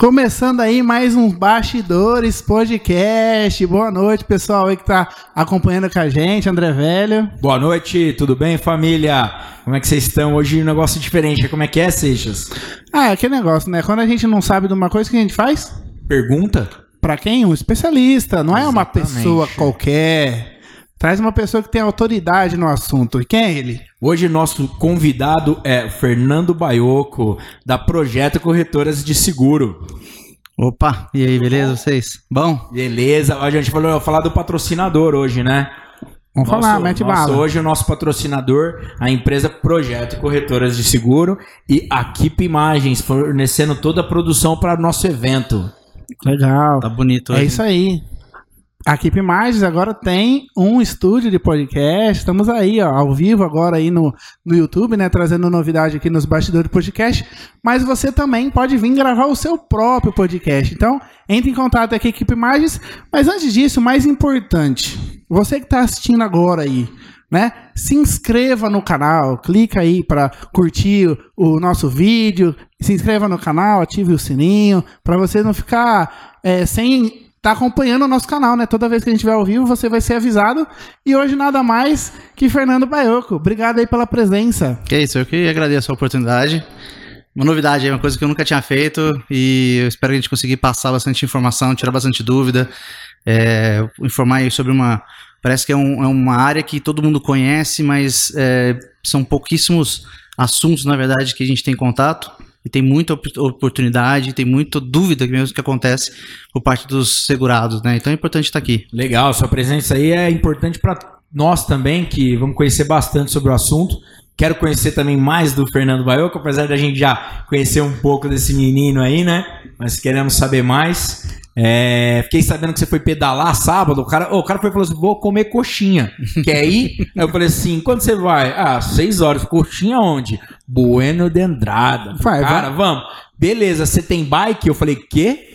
Começando aí mais um Bastidores Podcast. Boa noite, pessoal aí que tá acompanhando com a gente, André Velho. Boa noite, tudo bem, família? Como é que vocês estão? Hoje um negócio diferente. Como é que é, Seixas? Ah, é aquele negócio, né? Quando a gente não sabe de uma coisa, o que a gente faz? Pergunta? Pra quem? Um especialista. Não é uma Exatamente. pessoa qualquer. Traz uma pessoa que tem autoridade no assunto. E quem é ele? Hoje nosso convidado é Fernando Baioco, da Projeto Corretoras de Seguro. Opa, e aí, beleza vocês? Bom? Beleza? A gente falou falar do patrocinador hoje, né? Vamos Nosso- falar, mete nosso- bala. Hoje o nosso patrocinador, a empresa Projeto Corretoras de Seguro e a Keep Imagens, fornecendo toda a produção para nosso evento. Legal. Tá bonito É hoje. isso aí. A Equipe Imagens agora tem um estúdio de podcast. Estamos aí, ó, ao vivo agora aí no, no YouTube, né? Trazendo novidade aqui nos bastidores do podcast. Mas você também pode vir gravar o seu próprio podcast. Então, entre em contato aqui Equipe Imagens. Mas antes disso, mais importante, você que está assistindo agora aí, né? Se inscreva no canal, clica aí para curtir o, o nosso vídeo, se inscreva no canal, ative o sininho, para você não ficar é, sem tá acompanhando o nosso canal, né? Toda vez que a gente vai ao vivo, você vai ser avisado. E hoje nada mais que Fernando Baioco. Obrigado aí pela presença. Que isso, eu que agradeço a oportunidade. Uma novidade aí, uma coisa que eu nunca tinha feito e eu espero que a gente conseguir passar bastante informação, tirar bastante dúvida, é, informar aí sobre uma. Parece que é, um- é uma área que todo mundo conhece, mas é, são pouquíssimos assuntos, na verdade, que a gente tem contato. E tem muita op- oportunidade, tem muita dúvida mesmo que acontece por parte dos segurados, né? Então é importante estar aqui. Legal, sua presença aí é importante para nós também, que vamos conhecer bastante sobre o assunto. Quero conhecer também mais do Fernando Baioco, apesar da gente já conhecer um pouco desse menino aí, né? Mas queremos saber mais. É, fiquei sabendo que você foi pedalar sábado. O cara, o cara foi e falou assim: vou comer coxinha. Quer ir? Aí eu falei assim: quando você vai? Ah, seis horas. Coxinha onde? Bueno de Andrada. Vai, cara, vamos. Beleza, você tem bike? Eu falei: quê?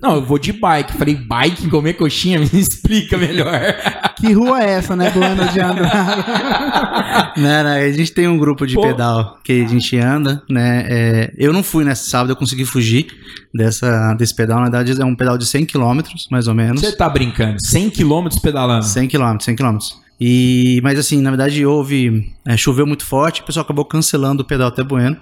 Não, eu vou de bike. Falei, bike, comer coxinha? Me explica melhor. Que rua é essa, né? Do ano de Andrade. Né, né, a gente tem um grupo de Pô. pedal que a gente anda, né? é, eu não fui nesse sábado, eu consegui fugir dessa, desse pedal. Na verdade, é um pedal de 100 km, mais ou menos. Você tá brincando? 100 km pedalando? 100 km, 100 km. E, mas assim, na verdade, houve. é, choveu muito forte, o pessoal acabou cancelando o pedal até Bueno.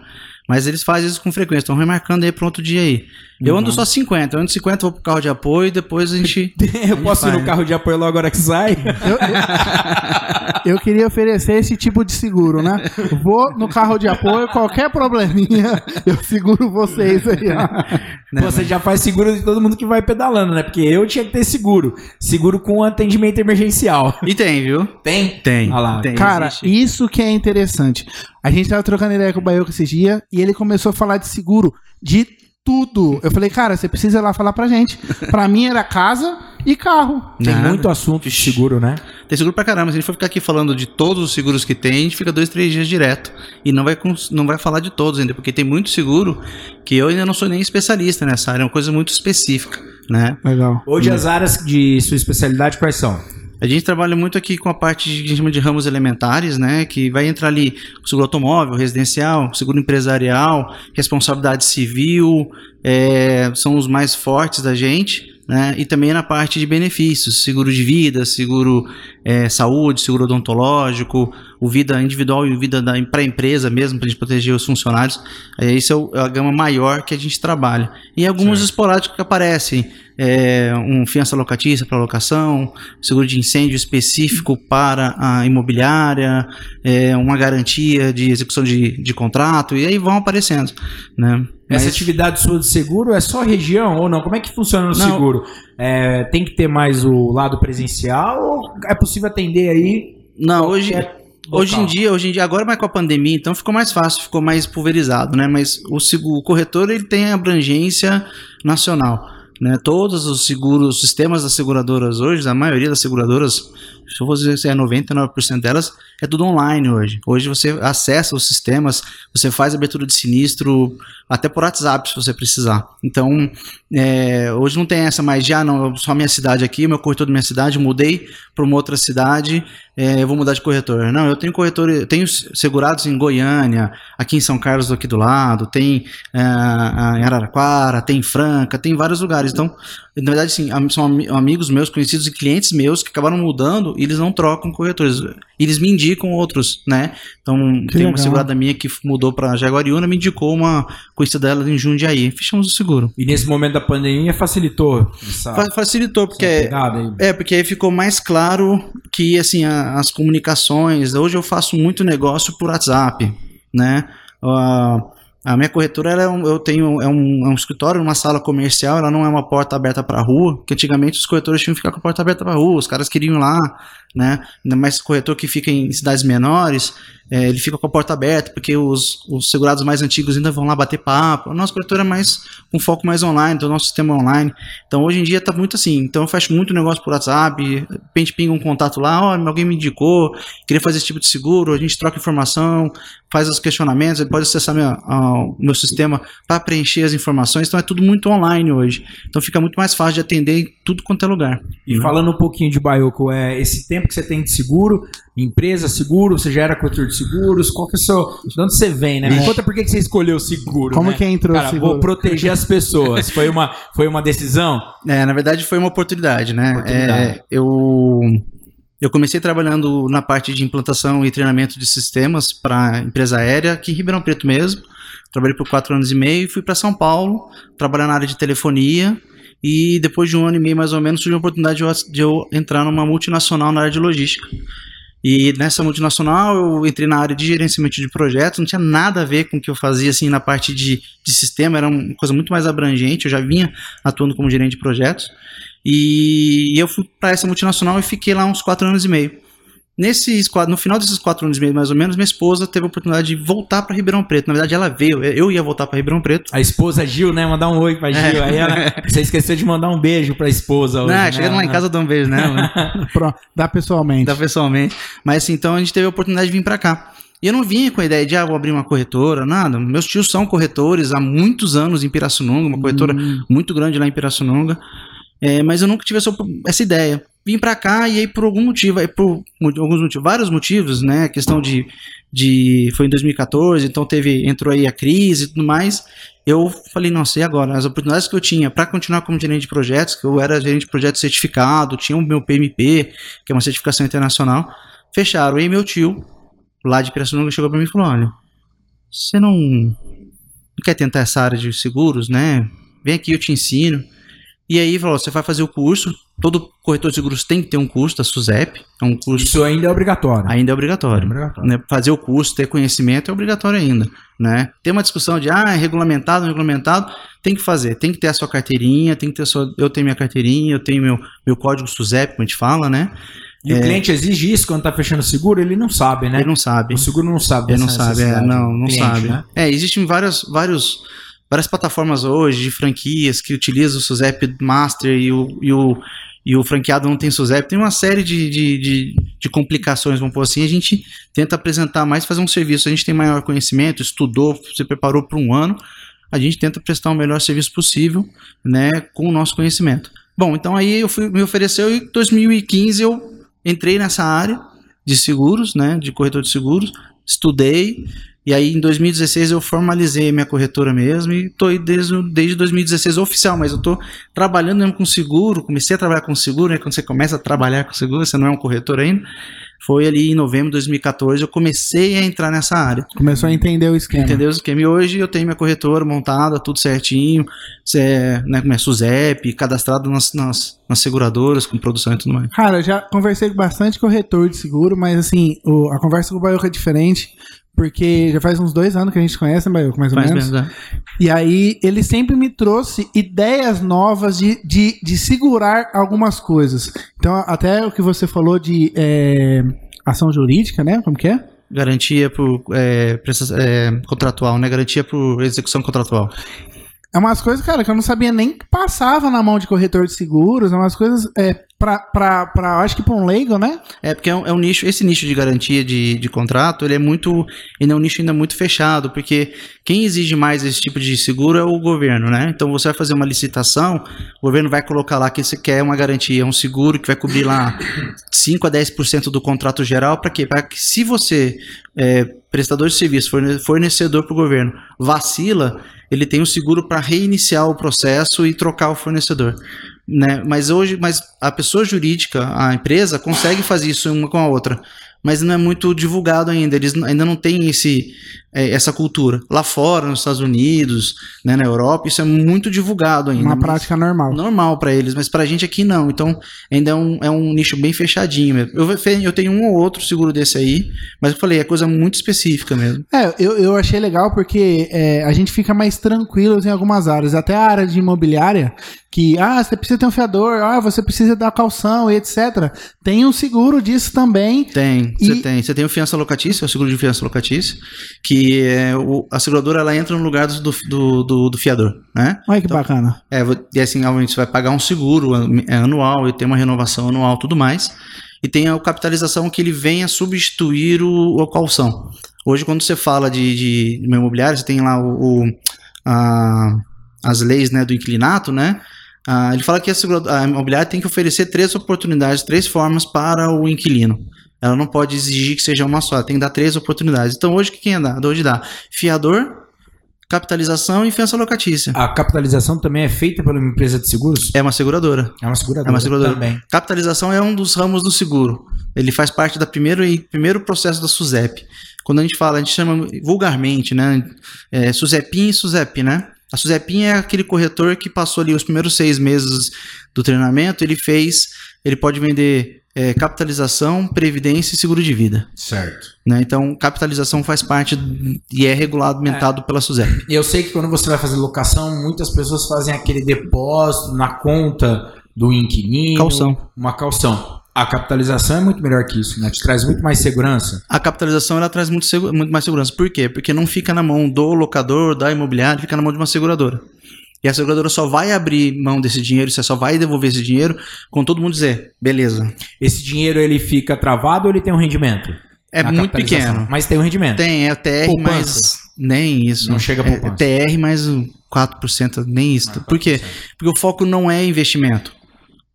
Mas eles fazem isso com frequência, estão remarcando aí para outro dia aí. Eu ando só 50, eu ando 50, vou pro carro de apoio e depois a gente. Eu posso ir no carro de apoio logo agora que sai? Eu queria oferecer esse tipo de seguro, né? Vou no carro de apoio, qualquer probleminha, eu seguro vocês aí, ó. né, Você já faz seguro de todo mundo que vai pedalando, né? Porque eu tinha que ter seguro. Seguro com atendimento emergencial. E tem, viu? Tem? Tem. Olha lá. tem Cara, existe. isso que é interessante. A gente tava trocando ideia com o Baioco esses dias e ele começou a falar de seguro de tudo. Eu falei, cara, você precisa ir lá falar pra gente. Pra mim era casa e carro. Tem Nada. muito assunto de seguro, né? Tem seguro pra caramba. Se a gente for ficar aqui falando de todos os seguros que tem, a gente fica dois, três dias direto. E não vai, não vai falar de todos ainda, porque tem muito seguro que eu ainda não sou nem especialista nessa área, é uma coisa muito específica, né? Legal. Hoje as áreas de sua especialidade quais são? A gente trabalha muito aqui com a parte de, que a gente chama de ramos elementares, né? Que vai entrar ali o seguro automóvel, residencial, seguro empresarial, responsabilidade civil, é, são os mais fortes da gente. Né? E também na parte de benefícios, seguro de vida, seguro é, saúde, seguro odontológico, o vida individual e o vida para a empresa mesmo, para a gente proteger os funcionários. É, isso é é a gama maior que a gente trabalha. E alguns esporádicos que aparecem, é, um fiança locatícia para locação, seguro de incêndio específico para a imobiliária, é, uma garantia de execução de, de contrato, e aí vão aparecendo. Né? Essa Mas- atividade sua de seguro é só região ou não? Como é que funciona no Não. seguro? É, tem que ter mais o lado presencial ou é possível atender aí? Não, hoje, qualquer hoje em local? dia, hoje em dia, agora mais com a pandemia, então ficou mais fácil, ficou mais pulverizado, né? Mas o, o corretor ele tem abrangência nacional. Né? Todos os seguros, os sistemas das seguradoras hoje, a maioria das seguradoras, se se é 99% delas, é tudo online hoje. Hoje você acessa os sistemas, você faz abertura de sinistro até por WhatsApp se você precisar. Então, é, hoje não tem essa mais de, ah, não, só minha cidade aqui, meu corretor da minha cidade, mudei para uma outra cidade, é, eu vou mudar de corretor. Não, eu tenho corretor, eu tenho segurados em Goiânia, aqui em São Carlos aqui do lado, tem é, em Araraquara, tem em Franca, tem em vários lugares. Então, na verdade, sim, são amigos meus, conhecidos e clientes meus que acabaram mudando e eles não trocam corretores. Eles me indicam outros, né? Então, que tem legal. uma segurada minha que mudou para Jaguariúna, me indicou uma conhecida dela em Jundiaí. Fechamos o seguro. E nesse momento da pandemia facilitou? Essa, facilitou, porque. É, porque aí ficou mais claro que, assim, a, as comunicações. Hoje eu faço muito negócio por WhatsApp, né? Uh, a minha corretora, é um, eu tenho é um, é um escritório, uma sala comercial, ela não é uma porta aberta para a rua, que antigamente os corretores tinham que ficar com a porta aberta para rua, os caras queriam ir lá, né? Ainda mais corretor que fica em cidades menores, é, ele fica com a porta aberta, porque os, os segurados mais antigos ainda vão lá bater papo. O nosso corretor é mais um foco mais online, então o nosso sistema é online. Então hoje em dia tá muito assim. Então eu fecho muito negócio por WhatsApp, de repente pinga um contato lá, ó, oh, alguém me indicou, queria fazer esse tipo de seguro, a gente troca informação, faz os questionamentos, ele pode acessar minha, meu sistema para preencher as informações. Então é tudo muito online hoje. Então fica muito mais fácil de atender em tudo quanto é lugar. E falando um pouquinho de Baioco, é esse tempo que você tem de seguro, empresa, seguro, você já era corretor de seguros, qual que é o seu... De onde você vem, né? Me conta por que você escolheu o seguro, Como né? que entrou Cara, seguro? vou proteger as pessoas. Foi uma, foi uma decisão? É, na verdade foi uma oportunidade, né? Oportunidade. É, eu... Eu comecei trabalhando na parte de implantação e treinamento de sistemas para empresa aérea aqui em Ribeirão Preto mesmo. Trabalhei por quatro anos e meio e fui para São Paulo trabalhar na área de telefonia. E depois de um ano e meio mais ou menos surgiu a oportunidade de eu entrar numa multinacional na área de logística. E nessa multinacional eu entrei na área de gerenciamento de projetos, não tinha nada a ver com o que eu fazia assim na parte de, de sistema, era uma coisa muito mais abrangente, eu já vinha atuando como gerente de projetos. E eu fui para essa multinacional e fiquei lá uns quatro anos e meio. Nesses quatro, no final desses quatro anos e meio, mais ou menos, minha esposa teve a oportunidade de voltar para Ribeirão Preto. Na verdade, ela veio, eu ia voltar para Ribeirão Preto. A esposa Gil, né? Mandar um oi pra Gil. É. Aí ela, você esqueceu de mandar um beijo pra esposa hoje. Não, né? chegando lá em casa, eu dou um beijo, né? Pronto, dá pessoalmente. Dá pessoalmente. Mas assim, então a gente teve a oportunidade de vir para cá. E eu não vinha com a ideia de, ah, vou abrir uma corretora, nada. Meus tios são corretores há muitos anos em Pirassununga, uma corretora hum. muito grande lá em Pirassununga. É, mas eu nunca tive essa, essa ideia vim para cá e aí por algum motivo, aí por alguns motivos, vários motivos, né? Questão de, de foi em 2014, então teve entrou aí a crise e tudo mais. Eu falei, nossa, e agora? As oportunidades que eu tinha para continuar como gerente de projetos, que eu era gerente de projeto certificado, tinha o meu PMP, que é uma certificação internacional, fecharam. E meu tio, lá de Pirassununga, chegou para mim e falou: "Olha, você não, não quer tentar essa área de seguros, né? Vem aqui, eu te ensino." E aí falou, você vai fazer o curso, todo corretor de seguros tem que ter um curso da SUSEP, é um curso... Isso ainda é obrigatório. Ainda é obrigatório. É obrigatório. Né? Fazer o curso, ter conhecimento é obrigatório ainda, né? Tem uma discussão de, ah, é regulamentado, não é regulamentado, tem que fazer, tem que ter a sua carteirinha, tem que ter a sua... Eu tenho minha carteirinha, eu tenho meu, meu código SUSEP, como a gente fala, né? E é... o cliente exige isso quando está fechando seguro, ele não sabe, né? Ele não sabe. O seguro não sabe. Ele não sabe, é, não, não cliente, sabe. Né? É, existem vários, vários várias plataformas hoje de franquias que utilizam o SUSEP Master e o, e o, e o franqueado não tem SUSEP. Tem uma série de, de, de, de, complicações, vamos pôr assim. A gente tenta apresentar mais, fazer um serviço. A gente tem maior conhecimento, estudou, se preparou por um ano. A gente tenta prestar o melhor serviço possível, né, com o nosso conhecimento. Bom, então aí eu fui, me ofereceu e em 2015 eu entrei nessa área de seguros, né, de corretor de seguros, estudei, e aí em 2016 eu formalizei minha corretora mesmo e estou aí desde, desde 2016 oficial, mas eu estou trabalhando mesmo com seguro, comecei a trabalhar com seguro, né? Quando você começa a trabalhar com seguro, você não é um corretor ainda. Foi ali em novembro de 2014 eu comecei a entrar nessa área. Começou a entender o esquema. Entender o esquema. E hoje eu tenho minha corretora montada, tudo certinho, é, né, com minha SUSEP, cadastrado nas, nas, nas, seguradoras, com produção e tudo mais. Cara, eu já conversei com bastante corretor de seguro, mas assim, o, a conversa com o Baioca é diferente, porque já faz uns dois anos que a gente conhece, mais ou faz menos. Mesmo, é. E aí ele sempre me trouxe ideias novas de, de, de segurar algumas coisas. Então, até o que você falou de é, ação jurídica, né? Como que é? Garantia por é, é, contratual, né? Garantia por execução contratual. É umas coisas, cara, que eu não sabia nem que passava na mão de corretor de seguros, é umas coisas é, pra, pra, pra, acho que pra um leigo, né? É, porque é um, é um nicho, esse nicho de garantia de, de contrato, ele é muito, ele é um nicho ainda muito fechado, porque quem exige mais esse tipo de seguro é o governo, né? Então você vai fazer uma licitação, o governo vai colocar lá que você quer uma garantia, um seguro que vai cobrir lá 5 a 10% do contrato geral, para quê? Para que se você, é, prestador de serviço, forne- fornecedor para o governo, vacila, ele tem o seguro para reiniciar o processo e trocar o fornecedor. Né? Mas hoje, mas a pessoa jurídica, a empresa, consegue fazer isso uma com a outra. Mas não é muito divulgado ainda. Eles ainda não têm esse, é, essa cultura. Lá fora, nos Estados Unidos, né, na Europa, isso é muito divulgado ainda. Uma prática normal. normal para eles, mas pra gente aqui não. Então, ainda é um, é um nicho bem fechadinho mesmo. Eu, eu tenho um ou outro seguro desse aí, mas eu falei, é coisa muito específica mesmo. É, eu, eu achei legal porque é, a gente fica mais tranquilo em algumas áreas. Até a área de imobiliária, que, ah, você precisa ter um fiador, ah, você precisa dar calção e etc. Tem um seguro disso também. Tem, você tem. Você tem o fiança locatícia, o seguro de fiança locatícia, que é o, a seguradora ela entra no lugar do, do, do, do fiador, né? Olha que bacana. É, e assim, obviamente, você vai pagar um seguro é anual e tem uma renovação anual e tudo mais. E tem a capitalização que ele vem a substituir o, o calção. Hoje, quando você fala de, de, uma imobiliária, você tem lá o, o- a- as leis né, do inclinato, né? Ah, ele fala que a, a imobiliária tem que oferecer três oportunidades, três formas para o inquilino. Ela não pode exigir que seja uma só, tem que dar três oportunidades. Então, hoje, o que quem é dado? Hoje dá fiador, capitalização e fiança locatícia. A capitalização também é feita pela uma empresa de seguros? É uma seguradora. É uma seguradora. É uma seguradora. Também. Capitalização é um dos ramos do seguro. Ele faz parte da primeiro e primeiro processo da SUSEP. Quando a gente fala, a gente chama vulgarmente, né? É, SUSEPIN e SUSEP, né? A SUSEPIN é aquele corretor que passou ali os primeiros seis meses do treinamento, ele fez, ele pode vender é, capitalização, previdência e seguro de vida. Certo. Né? Então, capitalização faz parte e é regulamentado pela SUSEP. E eu sei que quando você vai fazer locação, muitas pessoas fazem aquele depósito na conta do inquilino. Calção. Uma calção. A capitalização é muito melhor que isso, né? Te traz muito mais segurança. A capitalização ela traz muito, muito mais segurança. Por quê? Porque não fica na mão do locador, da imobiliária, fica na mão de uma seguradora. E a seguradora só vai abrir mão desse dinheiro, você só vai devolver esse dinheiro quando todo mundo dizer, beleza. Esse dinheiro ele fica travado ou ele tem um rendimento? É muito pequeno. Mas tem um rendimento. Tem, é TR Poupança. mais. Nem isso. Não chega a é, poupança. TR mais um 4%, nem isso. Por quê? Porque o foco não é investimento.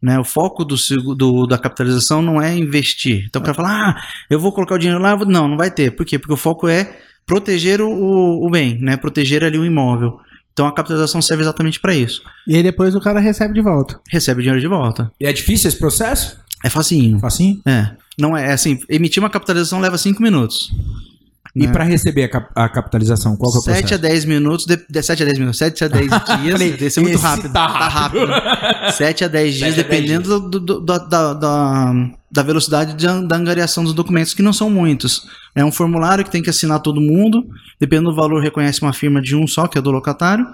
Né? O foco do, do- da capitalização não é investir. Então o cara fala, ah, eu vou colocar o dinheiro lá. eu vou-" Não, não vai ter. Por quê? Porque o foco é proteger o, o- o bem, né? proteger ali o imóvel. Então a capitalização serve exatamente para isso. E aí depois o cara recebe de volta. Recebe o dinheiro de volta. E é difícil esse processo? É facinho. Facinho? É. Não é, é assim, emitir uma capitalização leva 5 minutos. E Né? para receber a, cap- a capitalização, qual que é o 7 a processo? 10 minutos, de, de 7 a 10 minutos, 7 a 10 dias, Falei, desse é muito esse rápido. tá rápido. 7 a 10 dias, 7 a 10 dependendo do- do- da, da, da, da velocidade de da angariação dos documentos, que não são muitos. É um formulário que tem que assinar todo mundo, dependendo do valor, reconhece uma firma de um só, que é do locatário,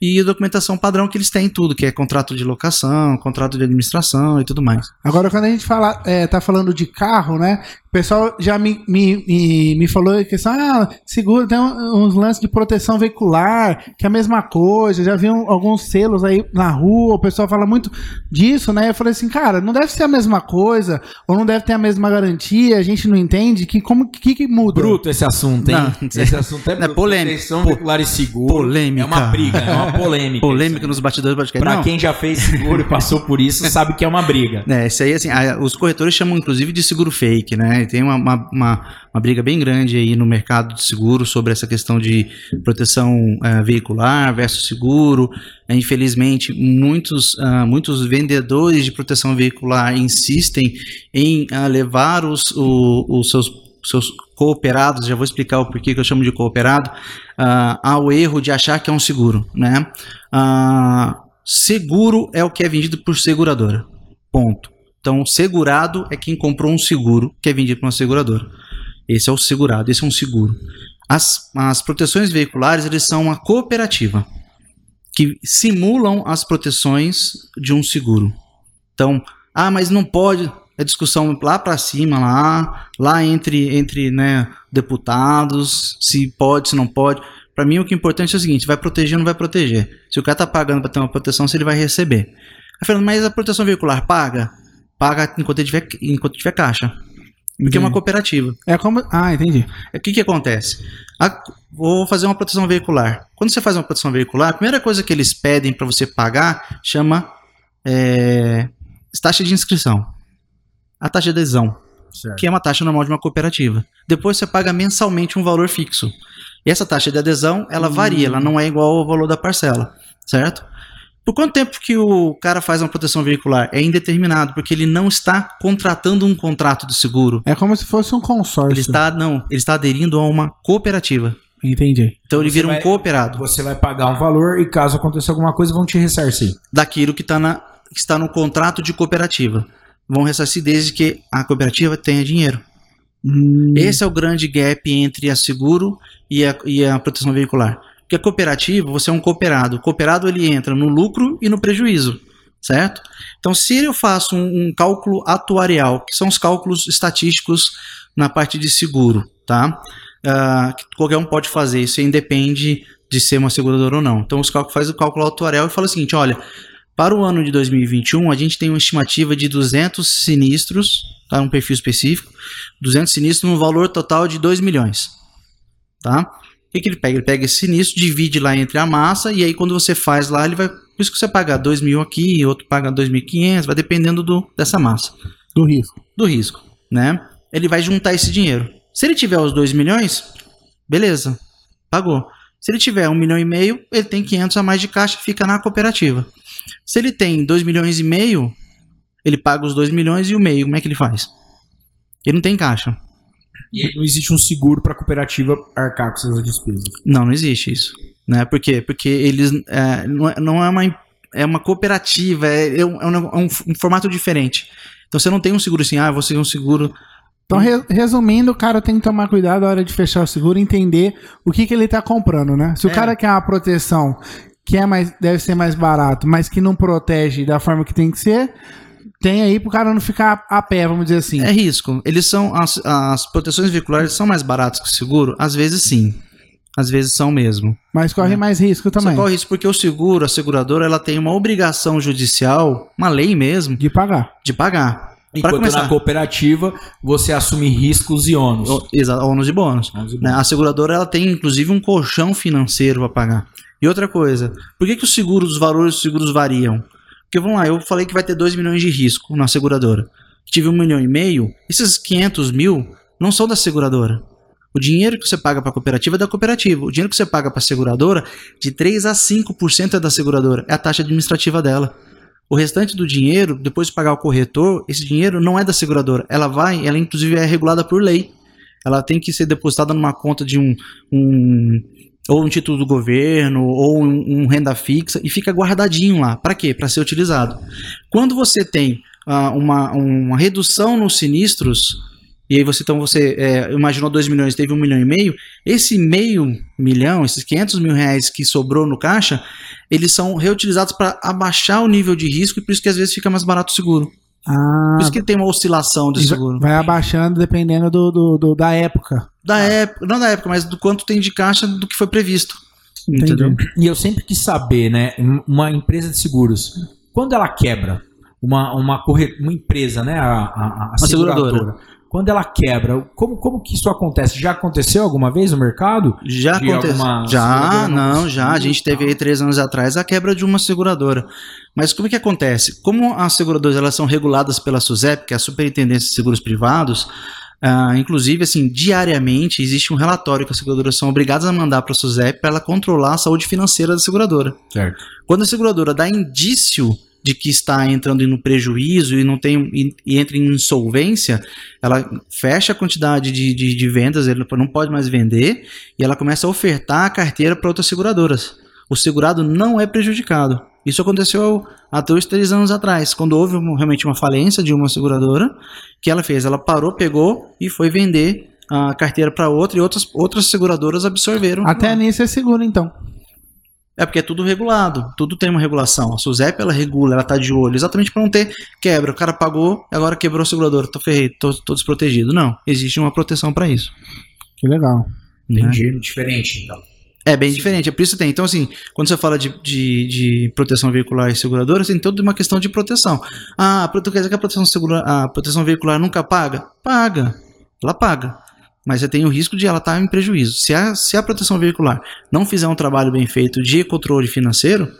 e a documentação padrão que eles têm tudo, que é contrato de locação, contrato de administração e tudo mais. Agora, quando a gente fala, é, tá falando de carro, né? O pessoal já me, me, me, me falou que ah, seguro, tem um- uns lances de proteção veicular, que é a mesma coisa. Já vi um- alguns selos aí na rua, o pessoal fala muito disso, né? Eu falei assim, cara, não deve ser a mesma coisa, ou não deve ter a mesma garantia, a gente não entende que como que, que muda. Bruto esse assunto, hein? Não, esse assunto é é polêmico. Proteção veicular e seguro. polêmica. É uma briga, é uma polêmica. Polêmica nos bastidores do podcast. Pra Não, quem já fez seguro e passou por isso, sabe que é uma briga. É, isso aí, assim, a- os corretores chamam inclusive de seguro fake, né? E Tem uma, uma, uma, uma briga bem grande aí no mercado de seguro sobre essa questão de proteção eh, veicular versus seguro. Eh, infelizmente, muitos, ah, muitos vendedores de proteção veicular insistem em ah, levar os, o- os seus, seus cooperados, já vou explicar o porquê que eu chamo de cooperado, ah, ao erro de achar que é um seguro, né? Ah, seguro é o que é vendido por seguradora. Ponto. Então, segurado é quem comprou um seguro que é vendido por uma seguradora. Esse é o segurado, esse é um seguro. As, as proteções veiculares, eles são uma cooperativa que simulam as proteções de um seguro. Então, ah, mas não pode. A discussão lá para cima, lá, lá entre, entre né, deputados, se pode, se não pode. Pra mim, o que é importante é o seguinte: vai proteger ou não vai proteger? Se o cara tá pagando pra ter uma proteção, se ele vai receber. Aí, mas a proteção veicular paga? Paga enquanto tiver, enquanto tiver caixa. Porque é uma cooperativa. É como. Ah, entendi. O que que acontece? A- vou fazer uma proteção veicular. Quando você faz uma proteção veicular, a primeira coisa que eles pedem para você pagar chama é, taxa de inscrição. A taxa de adesão, Certo. que é uma taxa normal de uma cooperativa. Depois você paga mensalmente um valor fixo. E essa taxa de adesão, ela varia, ela não é igual ao valor da parcela, certo? Por quanto tempo que o cara faz uma proteção veicular? É indeterminado, porque ele não está contratando um contrato de seguro. É como se fosse um consórcio. Ele está, não, ele está aderindo a uma cooperativa. Entendi. Então ele Você vira um vai- cooperado Você vai pagar um valor e caso aconteça alguma coisa, vão te ressarcir. daquilo que, tá na, que está no contrato de cooperativa. Vão ressarcir desde que a cooperativa tenha dinheiro. Hum, Esse é o grande gap entre a seguro e a, e a proteção veicular. Porque a cooperativa, você é um cooperado. O cooperado ele entra no lucro e no prejuízo, certo? Então, se eu faço um, um cálculo atuarial, que são os cálculos estatísticos na parte de seguro, tá? Que qualquer um pode fazer, isso aí independe de ser uma seguradora ou não. Então, os cálculos faz o cálculo atuarial e fala o seguinte, olha, para o ano de 2021, a gente tem uma estimativa de 200 sinistros, tá? Um perfil específico, 200 sinistros no valor total de 2 milhões. Tá? O que, que ele pega? Ele pega esse sinistro, divide lá entre a massa, e aí quando você faz lá, ele vai. Por isso que você paga 2 mil aqui, outro paga 2.500, vai dependendo do, dessa massa, do risco. do risco. Né? Ele vai juntar esse dinheiro. Se ele tiver os 2 milhões, beleza, pagou. Se ele tiver 1 milhão e meio, ele tem 500 a mais de caixa, fica na cooperativa. Se ele tem 2 milhões e meio, ele paga os 2 milhões e o meio. Como é que ele faz? Ele não tem caixa. E não existe um seguro para a cooperativa arcar com essas despesas. Não, não existe isso. Né? Por quê? Porque eles. é, não, é, não é uma. É uma cooperativa, é, é um, é um- é um um formato diferente. Então você não tem um seguro assim, ah, você tem um seguro. Então, re- resumindo, o cara tem que tomar cuidado na hora de fechar o seguro e entender o que, que ele tá comprando, né? Se o É. cara quer uma proteção que é mais, deve ser mais barato, mas que não protege da forma que tem que ser, tem aí pro cara não ficar a pé, vamos dizer assim. É risco. Eles são. As, as proteções veiculares são mais baratas que o seguro? Às vezes sim. Às vezes são mesmo. Mas corre mais risco também Só corre isso porque o seguro, a seguradora, ela tem uma obrigação judicial, uma lei mesmo, de pagar. de pagar. Enquanto começar. na cooperativa você assume riscos e ônus. Exato, ônus e bônus. Ônus e né? A seguradora ela tem inclusive um colchão financeiro para pagar. E outra coisa, por que, que os os valores dos seguros variam? Porque vamos lá, eu falei que vai ter 2 milhões de risco na seguradora. Tive 1 milhão e meio, esses 500 mil não são da seguradora. O dinheiro que você paga para a cooperativa é da cooperativa. O dinheiro que você paga para a seguradora, de 3 a 5% é da seguradora. É a taxa administrativa dela. O restante do dinheiro, depois de pagar o corretor, esse dinheiro não é da seguradora. Ela vai, ela inclusive é regulada por lei. Ela tem que ser depositada numa conta de um, um ou um título do governo ou um, um renda fixa e fica guardadinho lá. Para quê? Para ser utilizado. Quando você tem ah, uma, uma redução nos sinistros e aí você então você é, imaginou 2 milhões, teve 1 um milhão e meio, esse meio milhão, esses 500 mil reais que sobrou no caixa, eles são reutilizados para abaixar o nível de risco e por isso que às vezes fica mais barato o seguro. Ah, Por isso que tem uma oscilação de seguro. vai abaixando dependendo do, do- do- da época. Da época, não da época, mas do quanto tem de caixa do que foi previsto. Entendi. Entendeu? E eu sempre quis saber, né? um- Uma empresa de seguros, quando ela quebra, uma, uma, corre, uma empresa, né? A, a, a Uma seguradora. seguradora, quando ela quebra, como, como que isso acontece? Já aconteceu alguma vez no mercado? Já aconteceu. alguma Já, não já. A gente teve aí três anos atrás a quebra de uma seguradora. Mas como é que acontece? Como as seguradoras elas são reguladas pela SUSEP, que é a Superintendência de Seguros Privados, ah, inclusive, assim, diariamente existe um relatório que as seguradoras são obrigadas a mandar para a SUSEP para ela controlar a saúde financeira da seguradora. Certo. Quando a seguradora dá indício de que está entrando no prejuízo e não tem e, e entra em insolvência, ela fecha a quantidade de, de, de vendas, ele não pode mais vender e ela começa a ofertar a carteira para outras seguradoras. O segurado não é prejudicado. Isso aconteceu há dois, três anos atrás, quando houve realmente uma falência de uma seguradora, que ela fez? Ela parou, pegou e foi vender a carteira para outra e outras, outras seguradoras absorveram. Até nisso é seguro, então. É porque é tudo regulado, tudo tem uma regulação. A SUSEP ela regula, ela tá de olho, exatamente para não ter quebra. O cara pagou, agora quebrou a seguradora, tô ferrei, tô, tô desprotegido. Não, existe uma proteção para isso. Que legal. né? Entendi. Diferente, então. É bem diferente, é por isso que tem. Então, assim, quando você fala de, de, de proteção veicular e seguradora, tem toda uma questão de proteção. Ah, prote- quer dizer que a proteção, segura, a proteção veicular nunca paga? Paga. Ela paga. Mas você tem o risco de ela estar em prejuízo. Se a, se a proteção veicular não fizer um trabalho bem feito de controle financeiro,